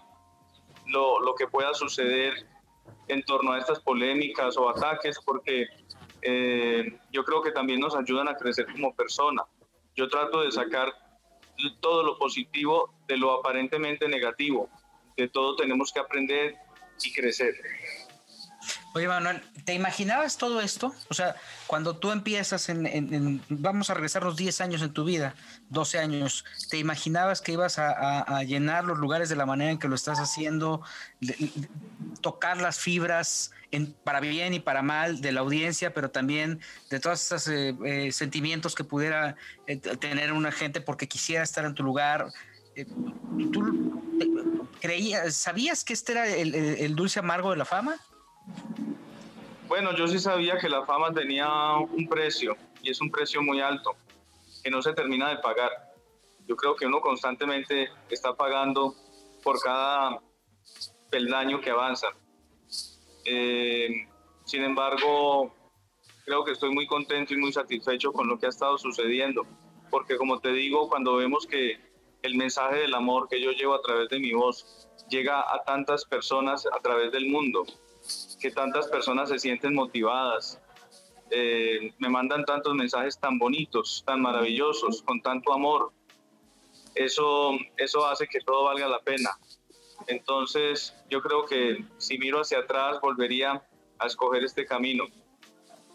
lo, lo, que pueda suceder en torno a estas polémicas o ataques, porque eh, yo creo que también nos ayudan a crecer como persona. Yo trato de sacar todo lo positivo de lo aparentemente negativo. De todo tenemos que aprender y crecer. Oye, Manuel, ¿te imaginabas todo esto? O sea, cuando tú empiezas en, vamos a regresar los 10 años en tu vida, 12 años, ¿te imaginabas que ibas a, llenar los lugares de la manera en que lo estás haciendo, tocar las fibras para bien y para mal de la audiencia, pero también de todos esos eh, eh, sentimientos que pudiera eh, tener una gente porque quisiera estar en tu lugar? ¿Tú creías, sabías que este era el dulce amargo de la fama? Bueno, yo sí sabía que la fama tenía un precio y es un precio muy alto que no se termina de pagar. Yo creo que uno constantemente está pagando por cada peldaño que avanza. Eh, sin embargo, creo que estoy muy contento y muy satisfecho con lo que ha estado sucediendo, porque como te digo, cuando vemos que el mensaje del amor que yo llevo a través de mi voz llega a tantas personas a través del mundo, que tantas personas se sienten motivadas, eh, me mandan tantos mensajes tan bonitos, tan maravillosos, con tanto amor. Eso, eso hace que todo valga la pena. Entonces, yo creo que si miro hacia atrás, volvería a escoger este camino.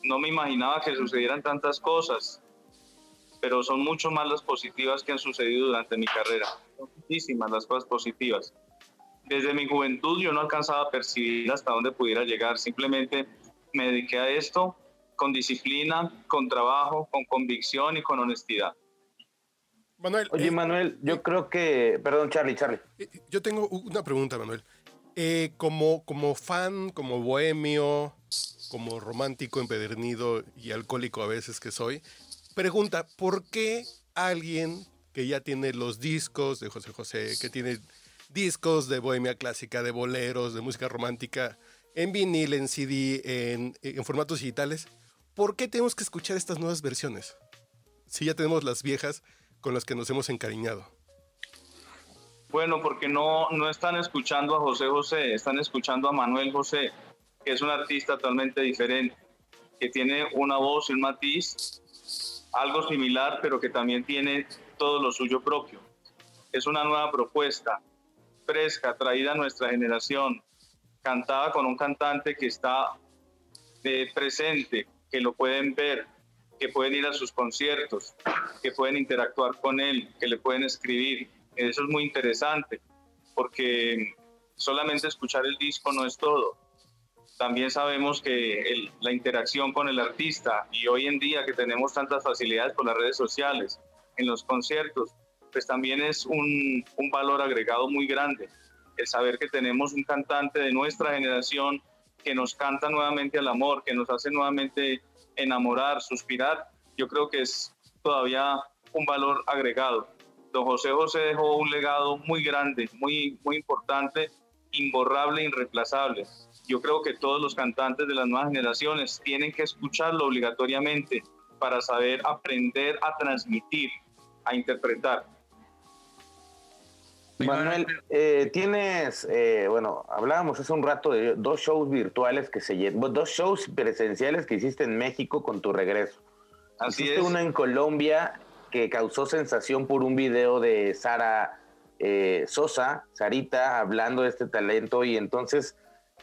No me imaginaba que sucedieran tantas cosas, pero son mucho más las positivas que han sucedido durante mi carrera. Son muchísimas las cosas positivas desde mi juventud yo no alcanzaba a percibir hasta dónde pudiera llegar. Simplemente me dediqué a esto con disciplina, con trabajo, con convicción y con honestidad. Manuel. Oye, eh, Manuel, yo creo que. Perdón, Charlie, Charlie. Eh, yo tengo una pregunta, Manuel. Eh, como, como fan, como bohemio, como romántico, empedernido y alcohólico a veces que soy, pregunta, ¿por qué alguien que ya tiene los discos de José José, que tiene discos de bohemia clásica, de boleros, de música romántica, en vinil, en CD, en, en formatos digitales, ¿por qué tenemos que escuchar estas nuevas versiones? Si ya tenemos las viejas con las que nos hemos encariñado. Bueno, porque no, no están escuchando a José José, están escuchando a Manuel José, que es un artista totalmente diferente, que tiene una voz y un matiz algo similar, pero que también tiene todo lo suyo propio. Es una nueva propuesta, fresca, traída a nuestra generación, cantada con un cantante que está presente, que lo pueden ver, que pueden ir a sus conciertos, que pueden interactuar con él, que le pueden escribir. Eso es muy interesante, porque solamente escuchar el disco no es todo. También sabemos que la interacción con el artista y hoy en día que tenemos tantas facilidades por las redes sociales, en los conciertos, pues también es un, un valor agregado muy grande. El saber que tenemos un cantante de nuestra generación que nos canta nuevamente al amor, que nos hace nuevamente enamorar, suspirar, yo creo que es todavía un valor agregado. Don José José dejó un legado muy grande, muy, muy importante, imborrable, irreemplazable. Yo creo que todos los cantantes de las nuevas generaciones tienen que escucharlo obligatoriamente para saber aprender a transmitir, a interpretar. Manuel, eh, tienes, eh, bueno, hablábamos hace un rato de dos shows virtuales que se dos shows presenciales que hiciste en México con tu regreso. Así hiciste es. uno en Colombia que causó sensación por un video de Sara eh, Sosa, Sarita, hablando de este talento y entonces,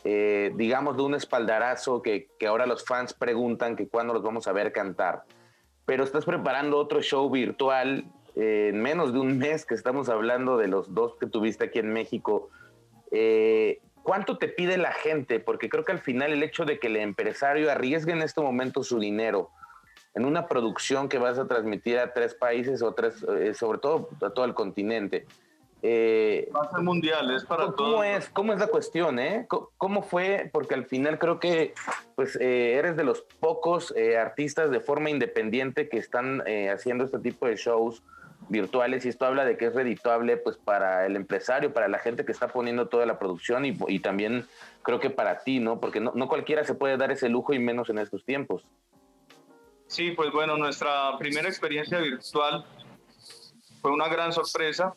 digamos, de un espaldarazo que, que ahora los fans preguntan que cuándo los vamos a ver cantar. Pero estás preparando otro show virtual en menos de un mes que estamos hablando de los dos que tuviste aquí en México, eh, ¿cuánto te pide la gente? Porque creo que al final el hecho de que el empresario arriesgue en este momento su dinero en una producción que vas a transmitir a tres países o tres, eh, sobre todo a todo el continente. Eh, Va a ser mundial, es para ¿cómo, todos. es, ¿Cómo es la cuestión? Eh? ¿Cómo fue? Porque al final creo que pues, eh, eres de los pocos eh, artistas de forma independiente que están eh, haciendo este tipo de shows virtuales y esto habla de que es redituable pues para el empresario, para la gente que está poniendo toda la producción y, también creo que para ti, ¿no? Porque no, no, cualquiera se puede dar ese lujo y menos en estos tiempos. Sí, pues bueno, nuestra primera experiencia virtual fue una gran sorpresa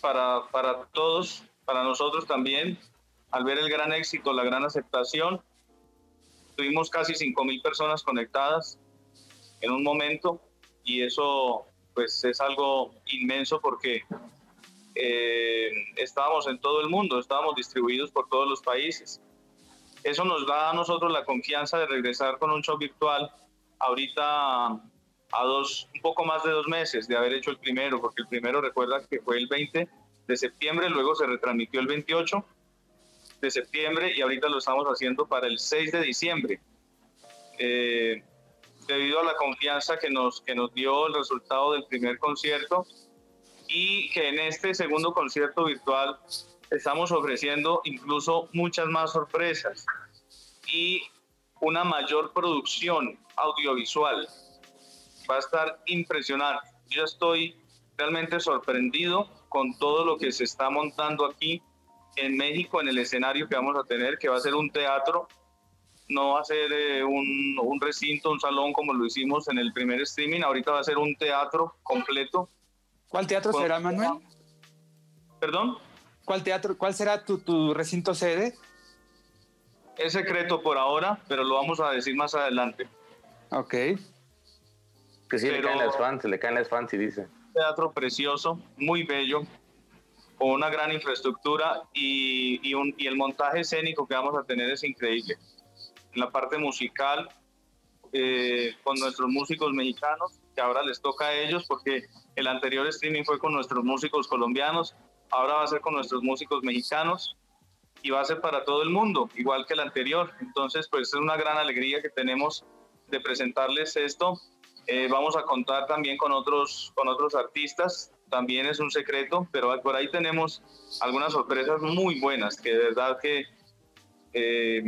para, para todos, para nosotros también, al ver el gran éxito, la gran aceptación. Tuvimos casi 5.000 personas conectadas en un momento y eso pues es algo inmenso porque eh, estábamos en todo el mundo, estábamos distribuidos por todos los países. Eso nos da a nosotros la confianza de regresar con un show virtual ahorita a dos, un poco más de dos meses de haber hecho el primero, porque el primero recuerda que fue el 20 de septiembre, luego se retransmitió el 28 de septiembre y ahorita lo estamos haciendo para el 6 de diciembre. Eh, debido a la confianza que nos, que nos dio el resultado del primer concierto y que en este segundo concierto virtual estamos ofreciendo incluso muchas más sorpresas y una mayor producción audiovisual. Va a estar impresionante. Yo estoy realmente sorprendido con todo lo que se está montando aquí en México, en el escenario que vamos a tener, que va a ser un teatro no va a ser eh, un, un, recinto, un salón como lo hicimos en el primer streaming, ahorita va a ser un teatro completo. ¿Cuál teatro Con, será, Manuel? ¿Perdón? ¿Cuál teatro, cuál será tu, tu, recinto sede? Es secreto por ahora, pero lo vamos a decir más adelante. Ok. Que sí pero, le caen las fans, le caen las fans y dice. Teatro precioso, muy bello, con una gran infraestructura y, y, un, y el montaje escénico que vamos a tener es increíble en la parte musical eh, con nuestros músicos mexicanos, que ahora les toca a ellos porque el anterior streaming fue con nuestros músicos colombianos, ahora va a ser con nuestros músicos mexicanos y va a ser para todo el mundo, igual que el anterior. Entonces, pues es una gran alegría que tenemos de presentarles esto. Eh, vamos a contar también con otros, con otros artistas, también es un secreto, pero por ahí tenemos algunas sorpresas muy buenas que de verdad que... Eh,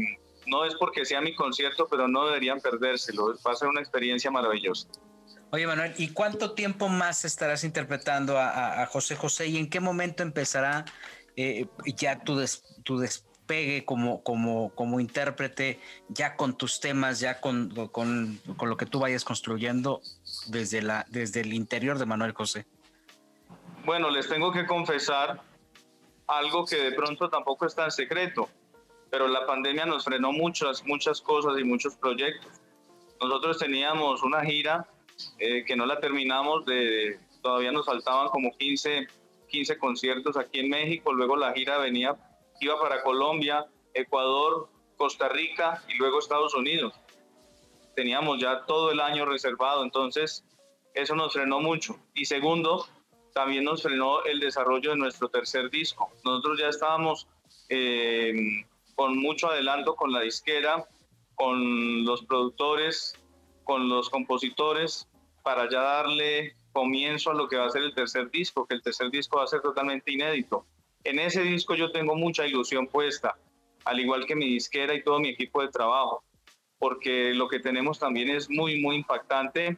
No es porque sea mi concierto, pero no deberían perdérselo. Va a ser una experiencia maravillosa. Oye, Manuel, ¿y cuánto tiempo más estarás interpretando a, José José y en qué momento empezará eh, ya tu, tu despegue como, como, como intérprete, ya con tus temas, ya con, con, con, lo que tú vayas construyendo desde, la, desde el interior de Manuel José? Bueno, les tengo que confesar algo que de pronto tampoco está en secreto, pero la pandemia nos frenó muchas, muchas cosas y muchos proyectos. Nosotros teníamos una gira eh, que no la terminamos, de, todavía nos faltaban como 15, 15 conciertos aquí en México, luego la gira venía, iba para Colombia, Ecuador, Costa Rica y luego Estados Unidos. Teníamos ya todo el año reservado, entonces eso nos frenó mucho. Y segundo, también nos frenó el desarrollo de nuestro tercer disco. Nosotros ya estábamos eh, con mucho adelanto con la disquera, con los productores, con los compositores, para ya darle comienzo a lo que va a ser el tercer disco, que el tercer disco va a ser totalmente inédito. En ese disco yo tengo mucha ilusión puesta, al igual que mi disquera y todo mi equipo de trabajo, porque lo que tenemos también es muy, muy impactante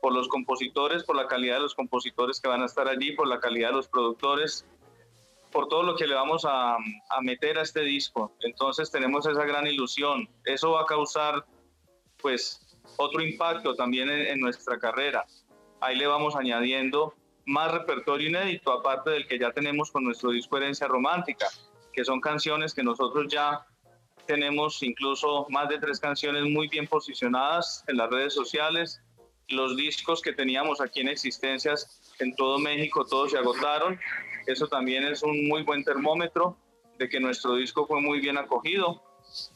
por los compositores, por la calidad de los compositores que van a estar allí, por la calidad de los productores, por todo lo que le vamos a, a meter a este disco. Entonces tenemos esa gran ilusión. Eso va a causar, pues, otro impacto también en, nuestra carrera. Ahí le vamos añadiendo más repertorio inédito, aparte del que ya tenemos con nuestro disco Herencia Romántica, que son canciones que nosotros ya tenemos incluso más de tres canciones muy bien posicionadas en las redes sociales. Los discos que teníamos aquí en existencias en todo México, todos se agotaron. Eso también es un muy buen termómetro de que nuestro disco fue muy bien acogido.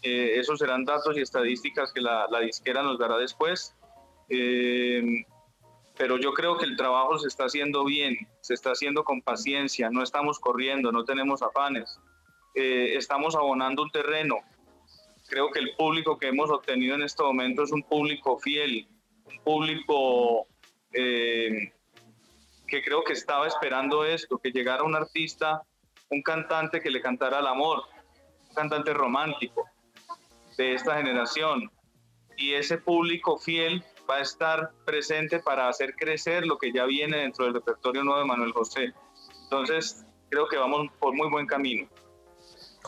Eh, esos serán datos y estadísticas que la, disquera nos dará después. Eh, pero yo creo que el trabajo se está haciendo bien, se está haciendo con paciencia, no estamos corriendo, no tenemos afanes, eh, estamos abonando un terreno. Creo que el público que hemos obtenido en este momento es un público fiel, un público que creo que estaba esperando esto, que llegara un artista, un cantante que le cantara el amor, cantante romántico de esta generación. Y ese público fiel va a estar presente para hacer crecer lo que ya viene dentro del repertorio nuevo de Manuel José. Entonces, creo que vamos por muy buen camino.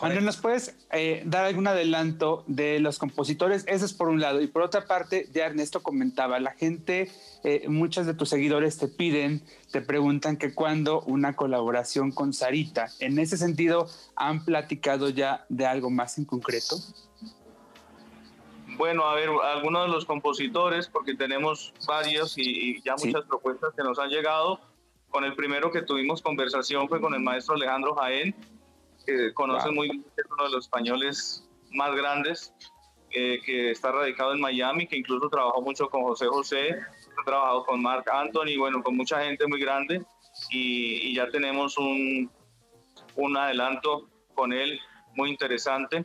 Andrés, ¿nos puedes eh, dar algún adelanto de los compositores? Eso es por un lado. Y por otra parte, ya Ernesto comentaba, la gente, eh, muchos de tus seguidores te piden, te preguntan que cuando una colaboración con Sarita. En ese sentido, ¿han platicado ya de algo más en concreto? Bueno, a ver, algunos de los compositores, porque tenemos varios y, ya muchas propuestas que nos han llegado. Con el primero que tuvimos conversación fue con el maestro Alejandro Jaén, que conoce muy bien, es uno de los españoles más grandes, eh, que está radicado en Miami, que incluso trabajó mucho con José José, ha trabajado con Mark Anthony, bueno, con mucha gente muy grande, y, ya tenemos un, un adelanto con él muy interesante.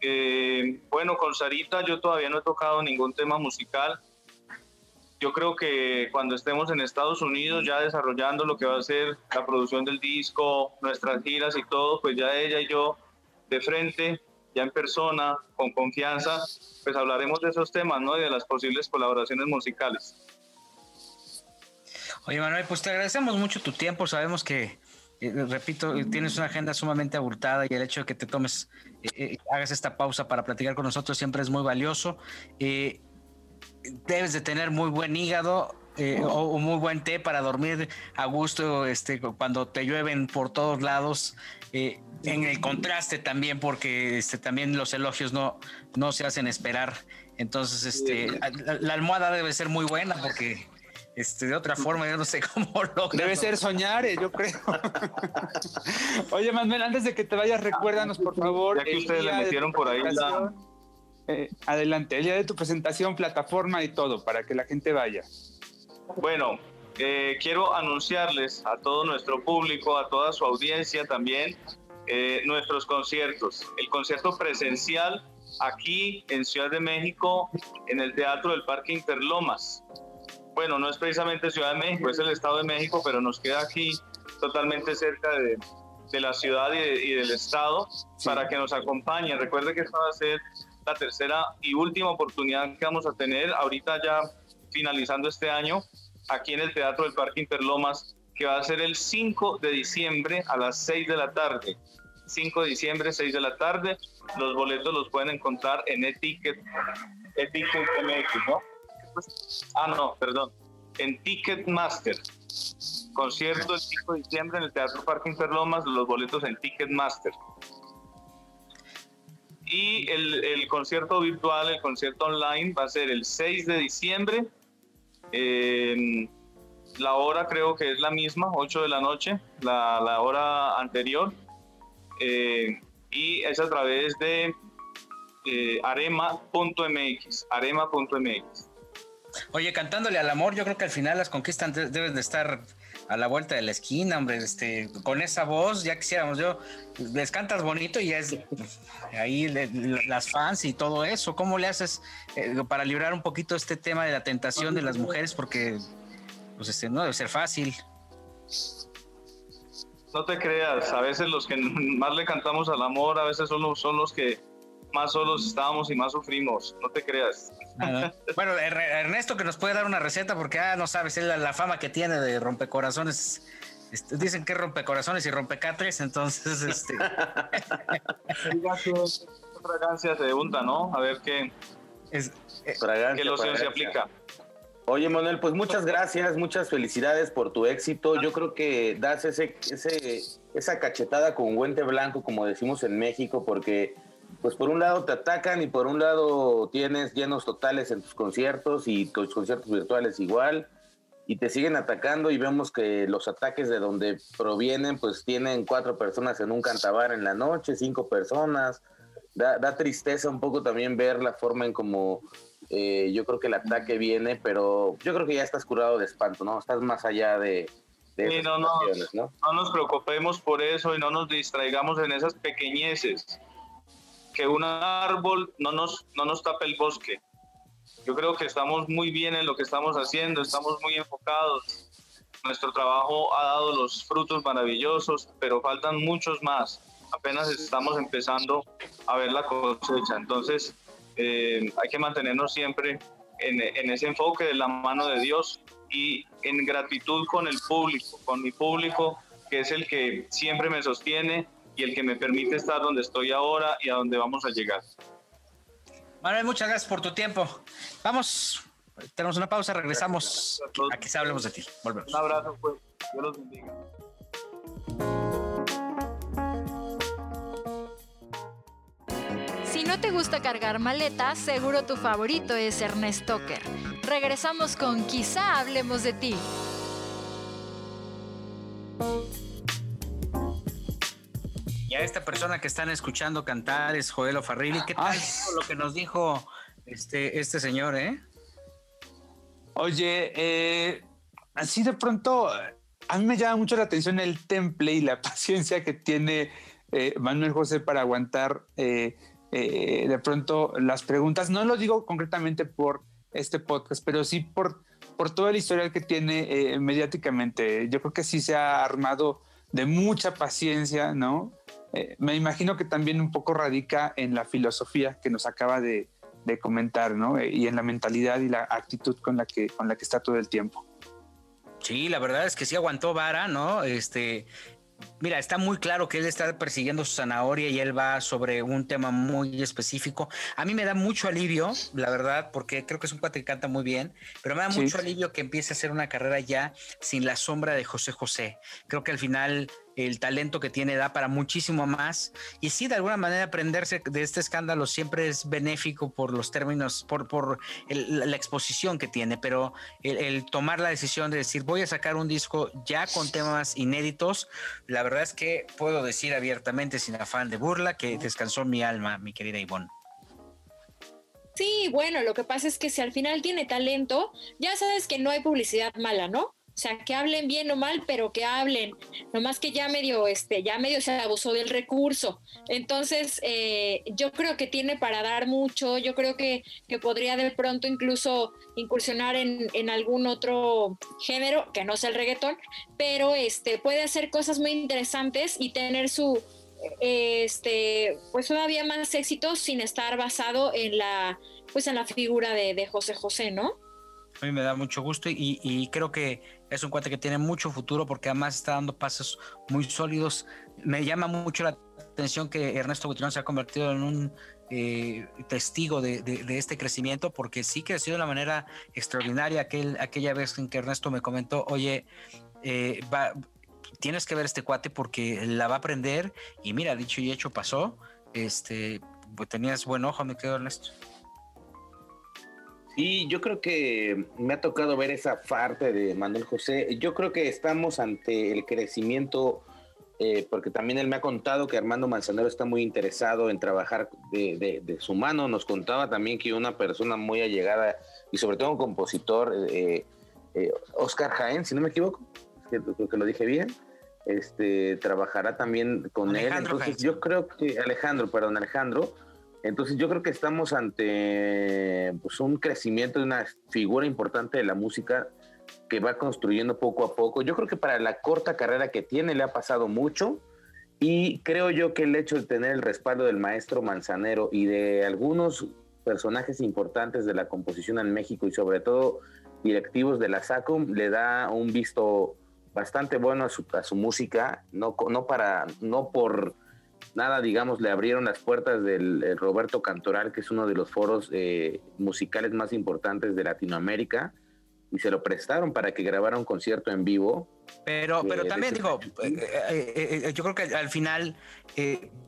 Eh, bueno, con Sarita yo todavía no he tocado ningún tema musical, yo creo que cuando estemos en Estados Unidos ya desarrollando lo que va a ser la producción del disco, nuestras giras y todo, pues ya ella y yo de frente, ya en persona, con confianza, pues hablaremos de esos temas, ¿no? Y de las posibles colaboraciones musicales. Oye, Manuel, pues te agradecemos mucho tu tiempo. Sabemos que, eh, repito, tienes una agenda sumamente abultada y el hecho de que te tomes, eh, eh, hagas esta pausa para platicar con nosotros siempre es muy valioso debes de tener muy buen hígado eh, o, muy buen té para dormir a gusto este, cuando te llueven por todos lados. Eh, en el contraste también, porque este, también los elogios no, no se hacen esperar. Entonces, este, la, almohada debe ser muy buena porque este, de otra forma yo no sé cómo lo Debe ser soñar, eh, yo creo. Oye, Manuel, antes de que te vayas, recuérdanos, por favor. Ya que ustedes le metieron por ahí la eh, adelante, el día de tu presentación, plataforma y todo, para que la gente vaya. Bueno, eh, quiero anunciarles a todo nuestro público, a toda su audiencia también, eh, nuestros conciertos. El concierto presencial aquí en Ciudad de México, en el Teatro del Parque Interlomas. Bueno, no es precisamente Ciudad de México, es el Estado de México, pero nos queda aquí totalmente cerca de, de la ciudad y, del Estado para que nos acompañen. Recuerde que esto va a ser tercera y última oportunidad que vamos a tener ahorita ya finalizando este año aquí en el Teatro del Parque Interlomas, que va a ser el 5 de diciembre a las 6 de la tarde. 5 de diciembre, 6 de la tarde. Los boletos los pueden encontrar en Etiquet, Etiquet MX, ¿no? Ah, no, perdón. En Ticketmaster. Concierto el 5 de diciembre en el Teatro Parque Interlomas, los boletos en Ticketmaster. Y el, el concierto virtual, el concierto online, va a ser el 6 de diciembre. Eh, la hora creo que es la misma, 8 de la noche, la, la hora anterior. Eh, y es a través de eh, arema.mx, arema.mx. Oye, cantándole al amor, yo creo que al final las conquistas de- deben de estar a la vuelta de la esquina, hombre, este, con esa voz, ya quisiéramos yo, les cantas bonito y ya es ahí las fans y todo eso. ¿Cómo le haces eh, para librar un poquito este tema de la tentación de las mujeres? Porque, pues, este, no debe ser fácil. No te creas, a veces los que más le cantamos al amor, a veces son los, son los que más solos estábamos y más sufrimos. No te creas. Bueno, Er- Ernesto que nos puede dar una receta porque ah, no sabes él la, la fama que tiene de rompecorazones. Este, dicen que es rompecorazones y rompecatres, entonces este fragancia se unta, ¿no? A ver qué, es, Fragancia, qué loción se aplica. Oye, Manuel, pues muchas gracias, muchas felicidades por tu éxito. Yo creo que das ese, ese, esa cachetada con guante blanco, como decimos en México, porque pues por un lado te atacan y por un lado tienes llenos totales en tus conciertos y tus conciertos virtuales igual, y te siguen atacando y vemos que los ataques de donde provienen pues tienen cuatro personas en un cantabar en la noche, cinco personas. Da, da tristeza un poco también ver la forma en cómo eh, yo creo que el ataque viene, pero yo creo que ya estás curado de espanto, ¿no? Estás más allá de, Sí, esas no, ¿no? No nos preocupemos por eso y no nos distraigamos en esas pequeñeces. Que un árbol no nos, no nos tape el bosque. Yo creo que estamos muy bien en lo que estamos haciendo, estamos muy enfocados. Nuestro trabajo ha dado los frutos maravillosos, pero faltan muchos más. Apenas estamos empezando a ver la cosecha. Entonces, eh, hay que mantenernos siempre en, en ese enfoque de la mano de Dios y en gratitud con el público, con mi público, que es el que siempre me sostiene y el que me permite estar donde estoy ahora y a donde vamos a llegar. Manuel, muchas gracias por tu tiempo. Vamos, tenemos una pausa, regresamos. Aquí se hablemos de ti. Volvemos. Un abrazo, pues. Dios los bendiga. Si no te gusta cargar maletas, seguro tu favorito es Ernest Toker. Regresamos con Quizá hablemos de ti. Esta persona que están escuchando cantar es Joel O'Farrilli. ¿Qué tal lo que nos dijo este, este señor, eh? Oye, eh, así de pronto, a mí me llama mucho la atención el temple y la paciencia que tiene eh, Manuel José para aguantar eh, de pronto las preguntas. No lo digo concretamente por este podcast, pero sí por, por todo el historial que tiene mediáticamente. Yo creo que sí se ha armado de mucha paciencia, ¿no? Eh, me imagino que también un poco radica en la filosofía que nos acaba de, de comentar, ¿no? Eh, y en la mentalidad y la actitud con la que, con la que está todo el tiempo. Sí, la verdad es que sí aguantó vara, ¿no? Este, mira, está muy claro que él está persiguiendo su zanahoria y él va sobre un tema muy específico. A mí me da mucho alivio, la verdad, porque creo que es un cuate que canta muy bien, pero me da Sí. mucho alivio que empiece a hacer una carrera ya sin la sombra de José José. Creo que al final el talento que tiene da para muchísimo más. Y sí, de alguna manera aprenderse de este escándalo siempre es benéfico por los términos, por, por la exposición que tiene, pero el, el tomar la decisión de decir voy a sacar un disco ya con temas inéditos, la verdad es que puedo decir abiertamente, sin afán de burla, que descansó mi alma, mi querida Ivonne. Sí, bueno, lo que pasa es que si al final tiene talento, ya sabes que no hay publicidad mala, ¿no? Sea, que hablen bien o mal, pero que hablen. Nomás que ya medio, este, ya medio se abusó del recurso. Entonces, eh, yo creo que tiene para dar mucho. Yo creo que, que podría de pronto incluso incursionar en, en algún otro género, que no sea el reggaetón, pero este, puede hacer cosas muy interesantes y tener su, este, pues todavía más éxito sin estar basado en la, pues en la figura de, de José José, ¿no? A mí me da mucho gusto y, creo que es un cuate que tiene mucho futuro porque además está dando pasos muy sólidos. Me llama mucho la atención que Ernesto Butrón se ha convertido en un eh, testigo de, de, este crecimiento porque sí creció de una manera extraordinaria. Aquel, aquella vez en que Ernesto me comentó, oye, eh, va, tienes que ver este cuate porque la va a aprender y mira, dicho y hecho pasó. Este, pues tenías buen ojo, me quedo Ernesto. Sí, yo creo que me ha tocado ver esa parte de Manuel José. Yo creo que estamos ante el crecimiento eh, porque también él me ha contado que Armando Manzanero está muy interesado en trabajar de, su mano. Nos contaba también que una persona muy allegada y sobre todo un compositor, eh, eh, Oscar Jaén, si no me equivoco, que, que lo dije bien, este, trabajará también con él. Entonces yo creo que, Alejandro, perdón, Alejandro, entonces yo creo que estamos ante pues, un crecimiento de una figura importante de la música que va construyendo poco a poco. Yo creo que para la corta carrera que tiene le ha pasado mucho y creo yo que el hecho de tener el respaldo del maestro Manzanero y de algunos personajes importantes de la composición en México y sobre todo directivos de la SACOM le da un visto bastante bueno a su, música, no, para, no por nada, digamos, le abrieron las puertas del Roberto Cantoral, que es uno de los foros eh, musicales más importantes de Latinoamérica y se lo prestaron para que grabara un concierto en vivo. Pero, pero también digo, eh, eh, eh, yo creo que al final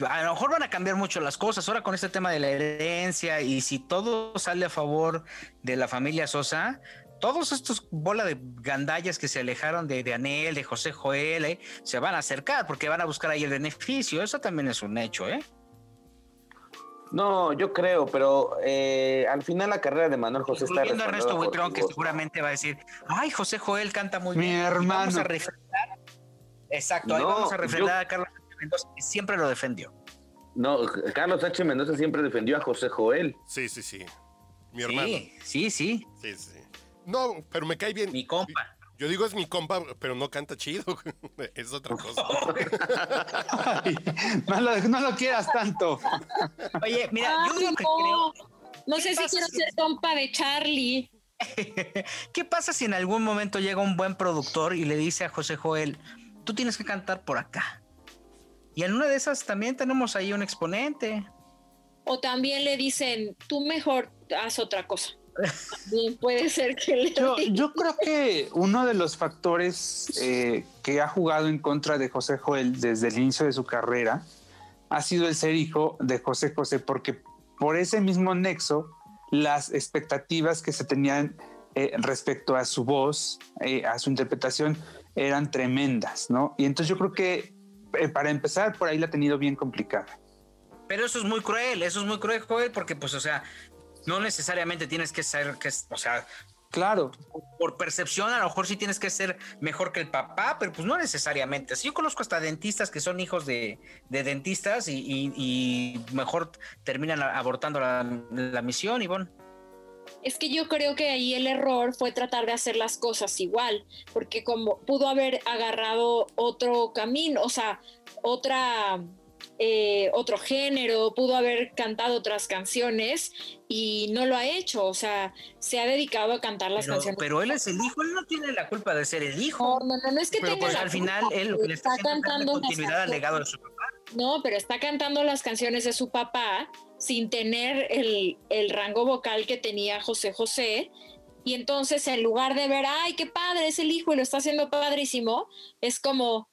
a lo mejor van a cambiar mucho las cosas. Ahora con este tema de la herencia y si todo sale a favor de la familia Sosa, todos estos bola de gandallas que se alejaron de, de Anel, de José Joel, se van a acercar porque van a buscar ahí el beneficio. Eso también es un hecho, ¿eh? No, yo creo, pero eh, al final la carrera de Manuel José está a Ernesto Buitrón, que seguramente va a decir, ay, José Joel canta muy bien. Mi hermano. Vamos a refrendar. Exacto, ahí vamos a refrendar a Carlos H. Mendoza, que siempre lo defendió. No, Carlos H. Mendoza siempre defendió a José Joel. Sí, sí, sí. Mi hermano. Sí, sí, sí. Sí, sí. No, pero me cae bien. Mi compa. Yo digo es mi compa, pero no canta chido. es otra cosa. no, lo, quieras tanto. Oye, mira, yo que creo. No sé si quiero ser compa de Charlie. ¿Qué pasa si en algún momento llega un buen productor y le dice a José Joel, tú tienes que cantar por acá? Y en una de esas también tenemos ahí un exponente. O también le dicen, tú mejor haz otra cosa. Bien, puede ser que yo, creo que uno de los factores eh, que ha jugado en contra de José Joel desde el inicio de su carrera ha sido el ser hijo de José José, porque por ese mismo nexo, las expectativas que se tenían eh, respecto a su voz, eh, a su interpretación, eran tremendas, ¿no? Y entonces yo creo que para empezar, por ahí la ha tenido bien complicada. Pero eso es muy cruel, eso es muy cruel, Joel, porque pues, o sea, no necesariamente tienes que ser, que, o sea, Claro. Por percepción, a lo mejor sí tienes que ser mejor que el papá, pero pues no necesariamente. Yo conozco hasta dentistas que son hijos de, dentistas y, mejor terminan abortando la, la misión, Ivonne. Es que yo creo que ahí el error fue tratar de hacer las cosas igual, porque como pudo haber agarrado otro camino, o sea, otra eh, otro género, pudo haber cantado otras canciones y no lo ha hecho, o sea, se ha dedicado a cantar las canciones. Pero él es el hijo, él no tiene la culpa de ser el hijo. No, no, no, es que pero pues, al final él le está, cantando continuidad al legado de su papá. No, pero está cantando las canciones de su papá sin tener el, el rango vocal que tenía José José. Y entonces, en lugar de ver, ay, qué padre, es el hijo y lo está haciendo padrísimo, es como,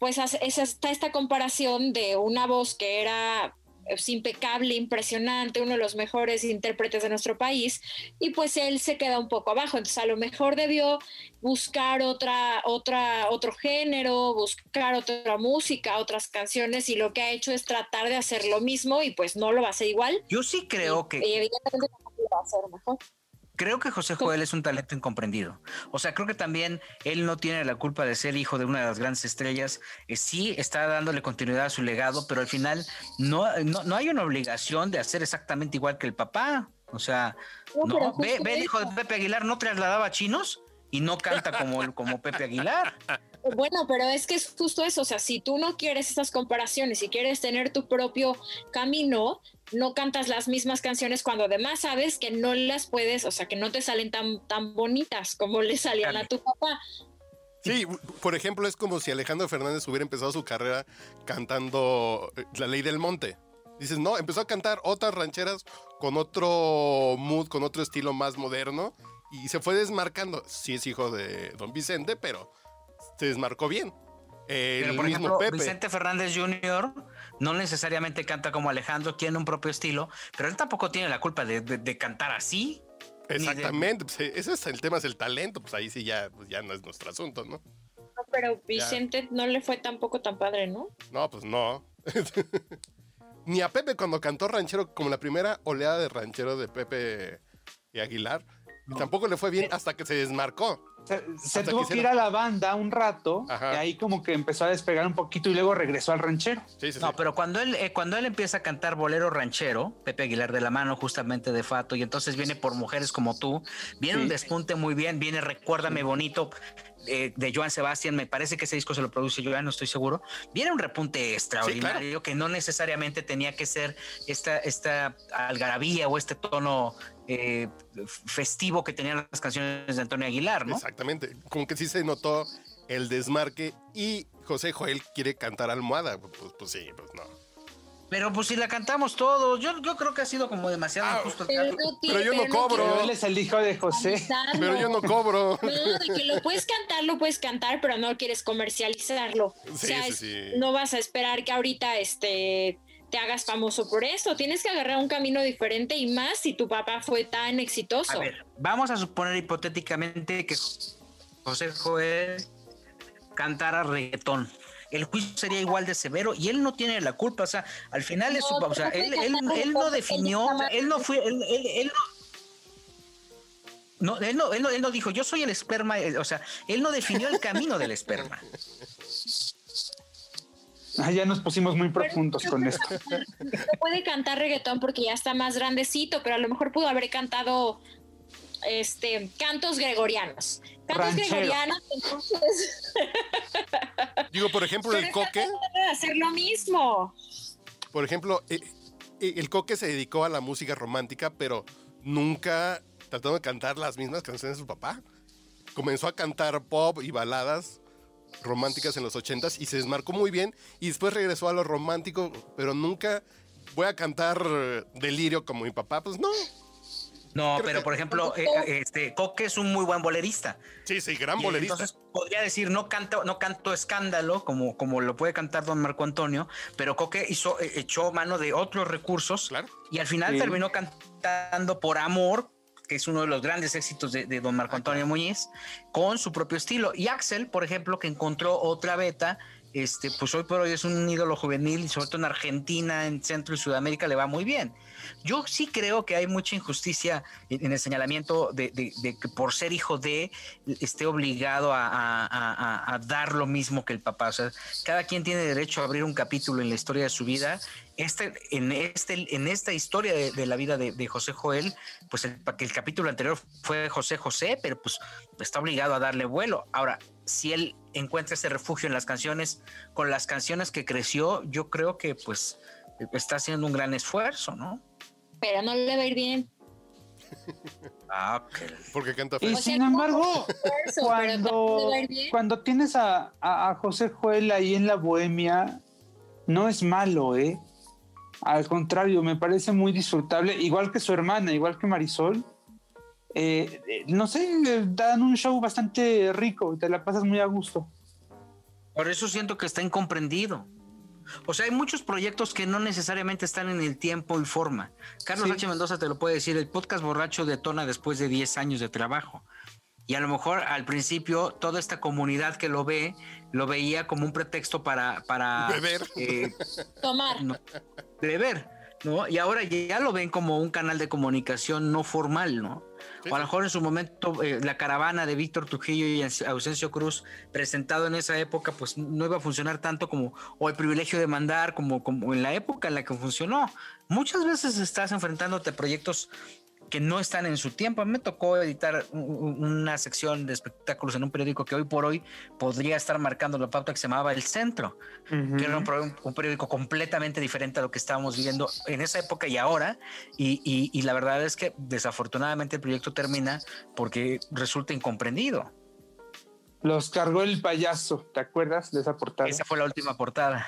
pues está esta comparación de una voz que era pues, impecable, impresionante, uno de los mejores intérpretes de nuestro país, y pues él se queda un poco abajo. Entonces a lo mejor debió buscar otra, otra, otro género, buscar otra música, otras canciones, y lo que ha hecho es tratar de hacer lo mismo y pues no lo va a hacer igual. Yo sí creo que... Y evidentemente no lo va a hacer mejor creo que José Joel es un talento incomprendido. O sea, creo que también él no tiene la culpa de ser hijo de una de las grandes estrellas. Eh, sí está dándole continuidad a su legado, pero al final no, no, hay una obligación de hacer exactamente igual que el papá. O sea, no, ve, ve el hijo de Pepe Aguilar, no trasladaba chinos y no canta como, como Pepe Aguilar. Bueno, pero es que es justo eso, o sea, si tú no quieres esas comparaciones, si quieres tener tu propio camino, no cantas las mismas canciones cuando además sabes que no las puedes, o sea, que no te salen tan, tan bonitas como le salían a tu papá. Sí, por ejemplo, es como si Alejandro Fernández hubiera empezado su carrera cantando eh, La Ley del Monte. Dices, no, empezó a cantar otras rancheras con otro mood, con otro estilo más moderno y se fue desmarcando. Sí es hijo de Don Vicente, pero se desmarcó bien. El Pero, por mismo ejemplo, Pepe. Vicente Fernández Jr. no necesariamente canta como Alejandro, tiene un propio estilo, pero él tampoco tiene la culpa de, de- de cantar así. de- Exactamente, pues, eh, ese es el tema, es el talento, pues ahí sí ya, pues, ya no es nuestro asunto, ¿no? No, pero Vicente no le fue tampoco tan padre, ¿no? No, pues no. Ni a Pepe cuando cantó ranchero, como la primera oleada de ranchero de Pepe y Aguilar, tampoco le fue bien hasta que se desmarcó. Se, tuvo que ir a la banda un rato Ajá. y ahí como que empezó a despegar un poquito y luego regresó al ranchero. Sí, sí, No, sí. pero cuando él, eh, cuando él empieza a cantar bolero ranchero, Pepe Aguilar de la mano justamente de Fato, y entonces viene por mujeres como tú, viene Sí. un despunte muy bien, viene Recuérdame Bonito eh, de Joan Sebastián, me parece que ese disco se lo produce Joan, no estoy seguro, viene un repunte extraordinario que no necesariamente tenía que ser esta, esta algarabía o este tono eh, festivo que tenían las canciones de Antonio Aguilar, ¿no? Exactamente. Como que sí se notó el desmarque y José Joel quiere cantar almohada. Pues, pues sí, pues no. Pero pues si la cantamos todos, yo, yo creo que ha sido como demasiado Ah, injusto Pero, no Pero yo no cobro. Él es el hijo de José. comercializarlo. Pero yo no cobro. No, de que lo puedes cantar, lo puedes cantar, pero no quieres comercializarlo. Sí, o sea, sí, sí. no vas a esperar que ahorita este te hagas famoso por eso. Tienes que agarrar un camino diferente y más si tu papá fue tan exitoso. A ver, vamos a suponer hipotéticamente que José Joel cantara reggaetón. El juicio sería igual de severo y él no tiene la culpa. O sea, al final es su. No, O sea, él, él, él no definió. él no fue. Él, él- él no. No él, no, él no, él no dijo, yo soy el esperma, eh, o sea, él no definió el camino del esperma. Ah, ya nos pusimos muy profundos con esto. No puede cantar reggaetón porque ya está más grandecito, pero a lo mejor pudo haber cantado este cantos gregorianos. Cantos Ranchero. gregorianos, entonces Digo, por ejemplo, pero el coque. tratando de hacer lo mismo. Por ejemplo, eh, eh, el Coque se dedicó a la música romántica, pero nunca trató de cantar las mismas canciones de su papá. Comenzó a cantar pop y baladas románticas en los ochentas y se desmarcó muy bien y después regresó a lo romántico, pero nunca voy a cantar eh, delirio como mi papá, pues no. No, Creo pero que- por ejemplo, eh, eh, este Coque es un muy buen bolerista. Sí, sí, gran Y bolerista. Entonces podría decir, no canto, no canto escándalo como, como lo puede cantar don Marco Antonio, pero Coque hizo, echó mano de otros recursos Claro. y al final Sí. terminó cantando por amor, que es uno de los grandes éxitos de, de don Marco Antonio Muñiz, con su propio estilo. Y Axel, por ejemplo, que encontró otra beta, este, pues hoy por hoy es un ídolo juvenil y sobre todo en Argentina, en Centro y Sudamérica le va muy bien. Yo sí creo que hay mucha injusticia en, el señalamiento de, de- de que por ser hijo de esté obligado a, dar lo mismo que el papá. O sea, cada quien tiene derecho a abrir un capítulo en la historia de su vida. Este, en, este, en esta historia de, la vida de, José Joel, pues el, el capítulo anterior fue José José, pero pues está obligado a darle vuelo. Ahora, si él encuentra ese refugio en las canciones, con las canciones que creció, yo creo que pues está haciendo un gran esfuerzo, ¿no? Pero no le va a ir bien. Ah, ok. Porque canta Y feo. O sea, sin embargo, esfuerzo, pero cuando, cuando tienes a, a- a José Joel ahí en la bohemia, no es malo, ¿eh? Al contrario, me parece muy disfrutable, igual que su hermana, igual que Marisol. Eh, eh, no sé, eh, dan un show bastante rico, te la pasas muy a gusto. Por eso siento que está incomprendido. O sea, hay muchos proyectos que no necesariamente están en el tiempo y forma. Carlos Sí. H. Mendoza te lo puede decir, el podcast borracho detona después de 10 años de trabajo. Y a lo mejor al principio toda esta comunidad que lo ve, lo veía como un pretexto para... para Beber. eh, Tomar. no, beber, ¿no? Y ahora ya lo ven como un canal de comunicación no formal, ¿no? O a lo mejor en su momento eh, la caravana de Víctor Trujillo y Ausencio Cruz presentado en esa época pues no iba a funcionar tanto como o el privilegio de mandar como, como en la época en la que funcionó. Muchas veces estás enfrentándote a proyectos que no están en su tiempo. Me tocó editar una sección de espectáculos en un periódico que hoy por hoy podría estar marcando la pauta que se llamaba El Centro, que era un, periódico completamente diferente a lo que estábamos viviendo en esa época y ahora. Y, la verdad es que desafortunadamente el proyecto termina porque resulta incomprendido. Los cargó el payaso, ¿te acuerdas de esa portada? Esa fue la última portada.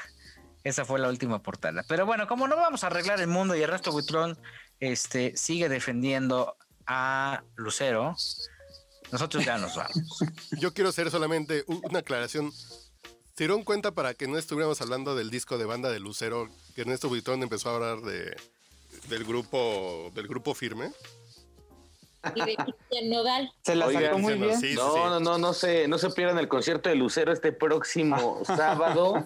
Esa fue la última portada. Pero bueno, como no vamos a arreglar el mundo y Ernesto Buitrón este, sigue defendiendo a Lucero, nosotros ya nos vamos. Yo quiero hacer solamente una aclaración. ¿Se dieron cuenta para que no estuviéramos hablando del disco de banda de Lucero que Ernesto Buitrón empezó a hablar de, del grupo del grupo firme? Y de Cristian Nodal. Se la sacó muy bien. no, no, no, no se, no se pierdan el concierto de Lucero este próximo sábado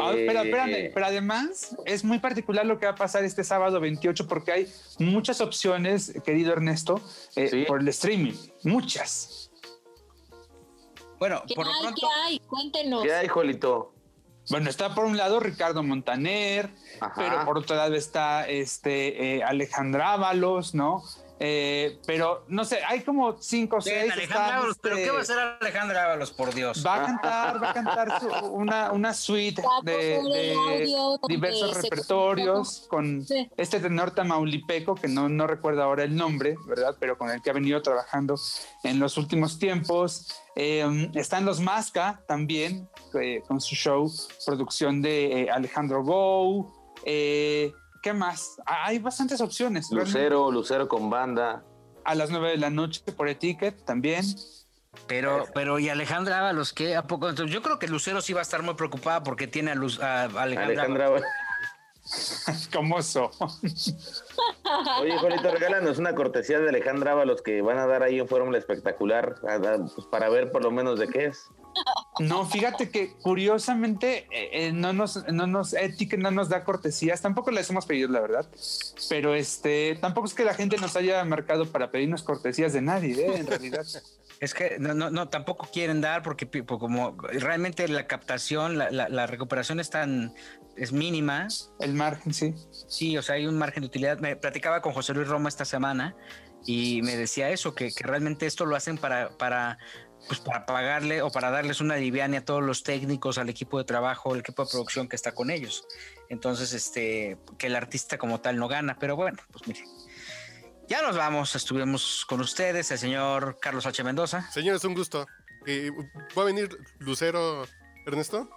Ah, pero espérame, pero además es muy particular lo que va a pasar este sábado 28 porque hay muchas opciones, querido Ernesto, eh, por el streaming, muchas. Bueno, ¿Qué por hay, lo pronto, ¿Qué hay? Cuéntenos. ¿Qué hay, Jolito? Bueno, está por un lado Ricardo Montaner, pero por otro lado está este eh, Alejandra Ábalos, ¿no? Eh, pero no sé, hay como cinco o seis. Alejandra Ábalos, pero ¿qué va a hacer Alejandra Ábalos, por Dios? Va a cantar, va a cantar una, una suite de, diversos repertorios con este tenor tamaulipeco, que no, no recuerdo ahora el nombre, ¿verdad? Pero con el que ha venido trabajando en los últimos tiempos. Eh, están los Masca también, eh, con su show, producción de Alejandro Gou. Eh, ¿Qué más? Ah, hay bastantes opciones. Lucero, Lucero con banda. A las nueve de la noche por etiquet también. Pero, pero y Alejandra Ábalos, ¿qué? ¿A poco? Yo creo que Lucero sí va a estar muy preocupada porque tiene a, Luz, a Alejandra, Alejandra Ábalos. ¿Cómo so? Oye, Juanito, regálanos una cortesía de Alejandra Ábalos que van a dar ahí en Fórmula Espectacular pues, para ver por lo menos de qué es. No, fíjate que curiosamente eh, eh, no nos, no nos, no nos da cortesías, tampoco les hemos pedido, la verdad, pero este, tampoco es que la gente nos haya marcado para pedirnos cortesías de nadie, ¿eh? en realidad. Es que no, no, tampoco quieren dar porque, como realmente la captación, la, la, recuperación es tan es mínima. El margen, sí. Sí, o sea, hay un margen de utilidad. Me platicaba con José Luis Roma esta semana y me decía eso, que, que realmente esto lo hacen para, para pues para pagarle o para darles una liviana a todos los técnicos, al equipo de trabajo, al equipo de producción que está con ellos. Entonces, este, que el artista como tal no gana, pero bueno, pues mire. Ya nos vamos, estuvimos con ustedes, el señor Carlos H. Mendoza. Señor, es un gusto. ¿Va a venir Lucero, Ernesto?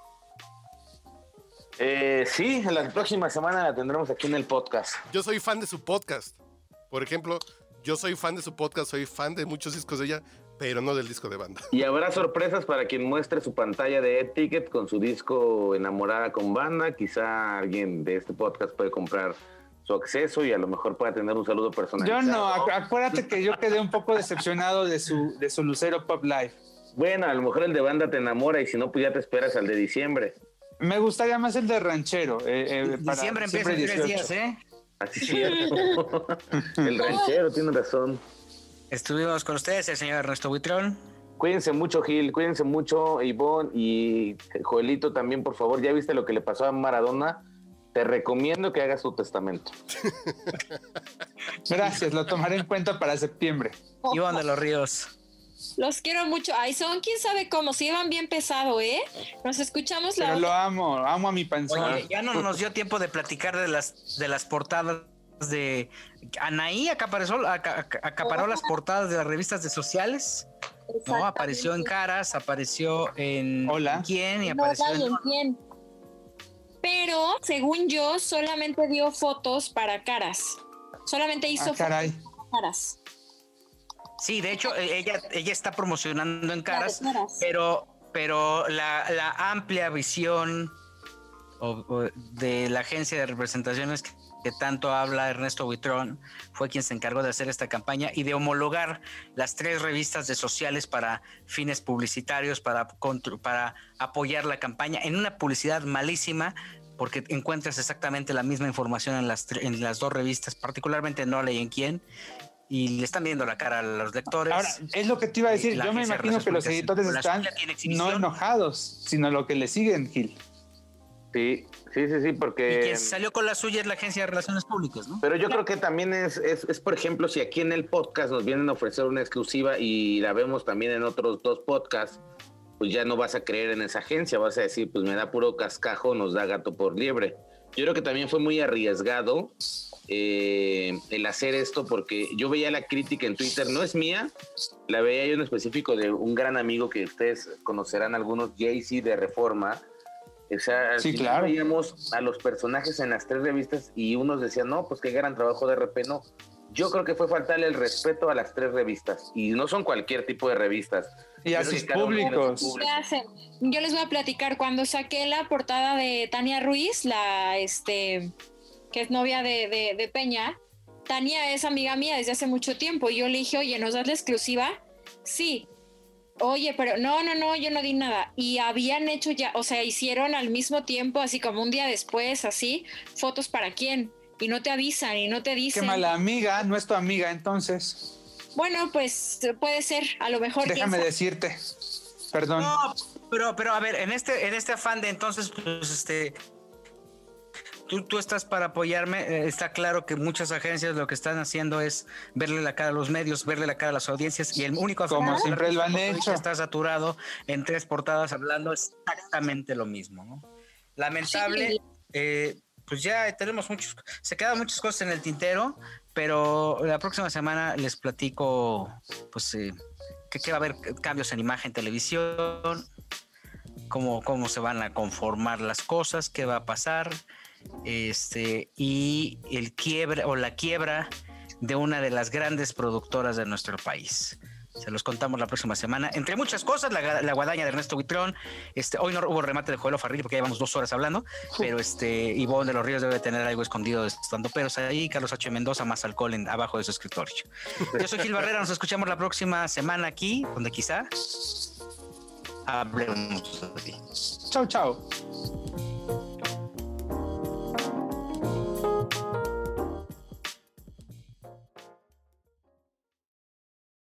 Eh, sí, la próxima semana la tendremos aquí en el podcast. Yo soy fan de su podcast. Por ejemplo, yo soy fan de su podcast, soy fan de muchos discos de ella, pero no del disco de banda. Y habrá sorpresas para quien muestre su pantalla de etiquet con su disco Enamorada con banda. Quizá alguien de este podcast puede comprar su acceso y a lo mejor pueda tener un saludo personalizado. Yo no, acuérdate que yo quedé un poco decepcionado de su, de su Lucero Pop Live. Bueno, a lo mejor el de banda te enamora y si no, pues ya te esperas al de diciembre. Me gustaría más el de ranchero. Eh, eh diciembre empieza en tres días, ¿eh? Así es cierto. el ranchero tiene razón. Estuvimos con ustedes, el señor Ernesto Buitrón. Cuídense mucho, Gil, cuídense mucho, Ivonne y Joelito también, por favor. ¿Ya viste lo que le pasó a Maradona? Te recomiendo que hagas tu testamento. Gracias, lo tomaré en cuenta para septiembre. Ivonne de los Ríos. Los quiero mucho. Ay, son quién sabe cómo, se llevan bien pesado, ¿eh? Nos escuchamos Pero lo amo, amo a mi panzón. Oye, ya no nos dio tiempo de platicar de las, de las portadas de Anaí acaparó, acaparó las portadas de las revistas de sociales. No, apareció en Caras, apareció en Hola. quién y apareció en, quién. Pero según yo, solamente dio fotos para Caras. Solamente hizo ah, fotos para Caras. Sí, de hecho, e, ella, ella está promocionando en Caras, pero, pero la, la amplia visión de la agencia de representaciones que que tanto habla Ernesto Buitrón, fue quien se encargó de hacer esta campaña y de homologar las tres revistas de sociales para fines publicitarios, para, para apoyar la campaña en una publicidad malísima, porque encuentras exactamente la misma información en las, en las dos revistas, particularmente en No Ley en Quién, y le están viendo la cara a los lectores. Ahora, es lo que te iba a decir. Yo me imagino que los editores están no enojados, sino lo que le siguen, Gil. Sí, sí, sí, sí, porque... Y quien salió con la suya es la Agencia de Relaciones Públicas, ¿no? Pero yo creo que también es, es, es, por ejemplo, si aquí en el podcast nos vienen a ofrecer una exclusiva y la vemos también en otros dos podcasts, pues ya no vas a creer en esa agencia, vas a decir, pues me da puro cascajo, nos da gato por liebre. Yo creo que también fue muy arriesgado eh, el hacer esto porque yo veía la crítica en Twitter, no es mía, la veía yo en específico de un gran amigo que ustedes conocerán algunos, Jay-Z de Reforma. O sea, sí, claro. veíamos a los personajes en las tres revistas y unos decían, no, pues qué gran trabajo de RP, no. Yo creo que fue faltarle el respeto a las tres revistas y no son cualquier tipo de revistas. Y a sus públicos. Yo les voy a platicar cuando saqué la portada de Tania Ruiz, la este que es novia de, de, Peña. Tania es amiga mía desde hace mucho tiempo. Y yo le dije, oye, ¿nos das la exclusiva? Sí. Oye, pero no, no, no, yo no di nada. Y habían hecho ya, o sea, hicieron al mismo tiempo, así como un día después, así, fotos para quién. Y no te avisan y no te dicen. Qué mala amiga, no es tu amiga entonces. Bueno, pues puede ser, a lo mejor. Déjame decirte. Perdón. No, pero, pero a ver, en este, en este afán de entonces, pues este. Tú, tú estás para apoyarme. Eh, está claro que muchas agencias lo que están haciendo es verle la cara a los medios, verle la cara a las audiencias y el único como siempre lo han hecho está saturado en tres portadas hablando exactamente lo mismo. ¿no? Lamentable. Eh, pues ya tenemos muchos, se quedan muchas cosas en el tintero, pero la próxima semana les platico, pues, eh, que, va a haber cambios en imagen, televisión, cómo, cómo se van a conformar las cosas, qué va a pasar, este, y el quiebre o la quiebra de una de las grandes productoras de nuestro país. Se los contamos la próxima semana. Entre muchas cosas, la, guadaña de Ernesto Buitrón. Este, hoy no hubo remate de Joelo Farrilli porque ya llevamos dos horas hablando, pero este, Ivonne de los Ríos debe tener algo escondido estando peros ahí. Carlos H. Mendoza, más alcohol en, abajo de su escritorio. Yo soy Gil Barrera, nos escuchamos la próxima semana aquí, donde quizá hablemos de ti. Chao, chao. あ!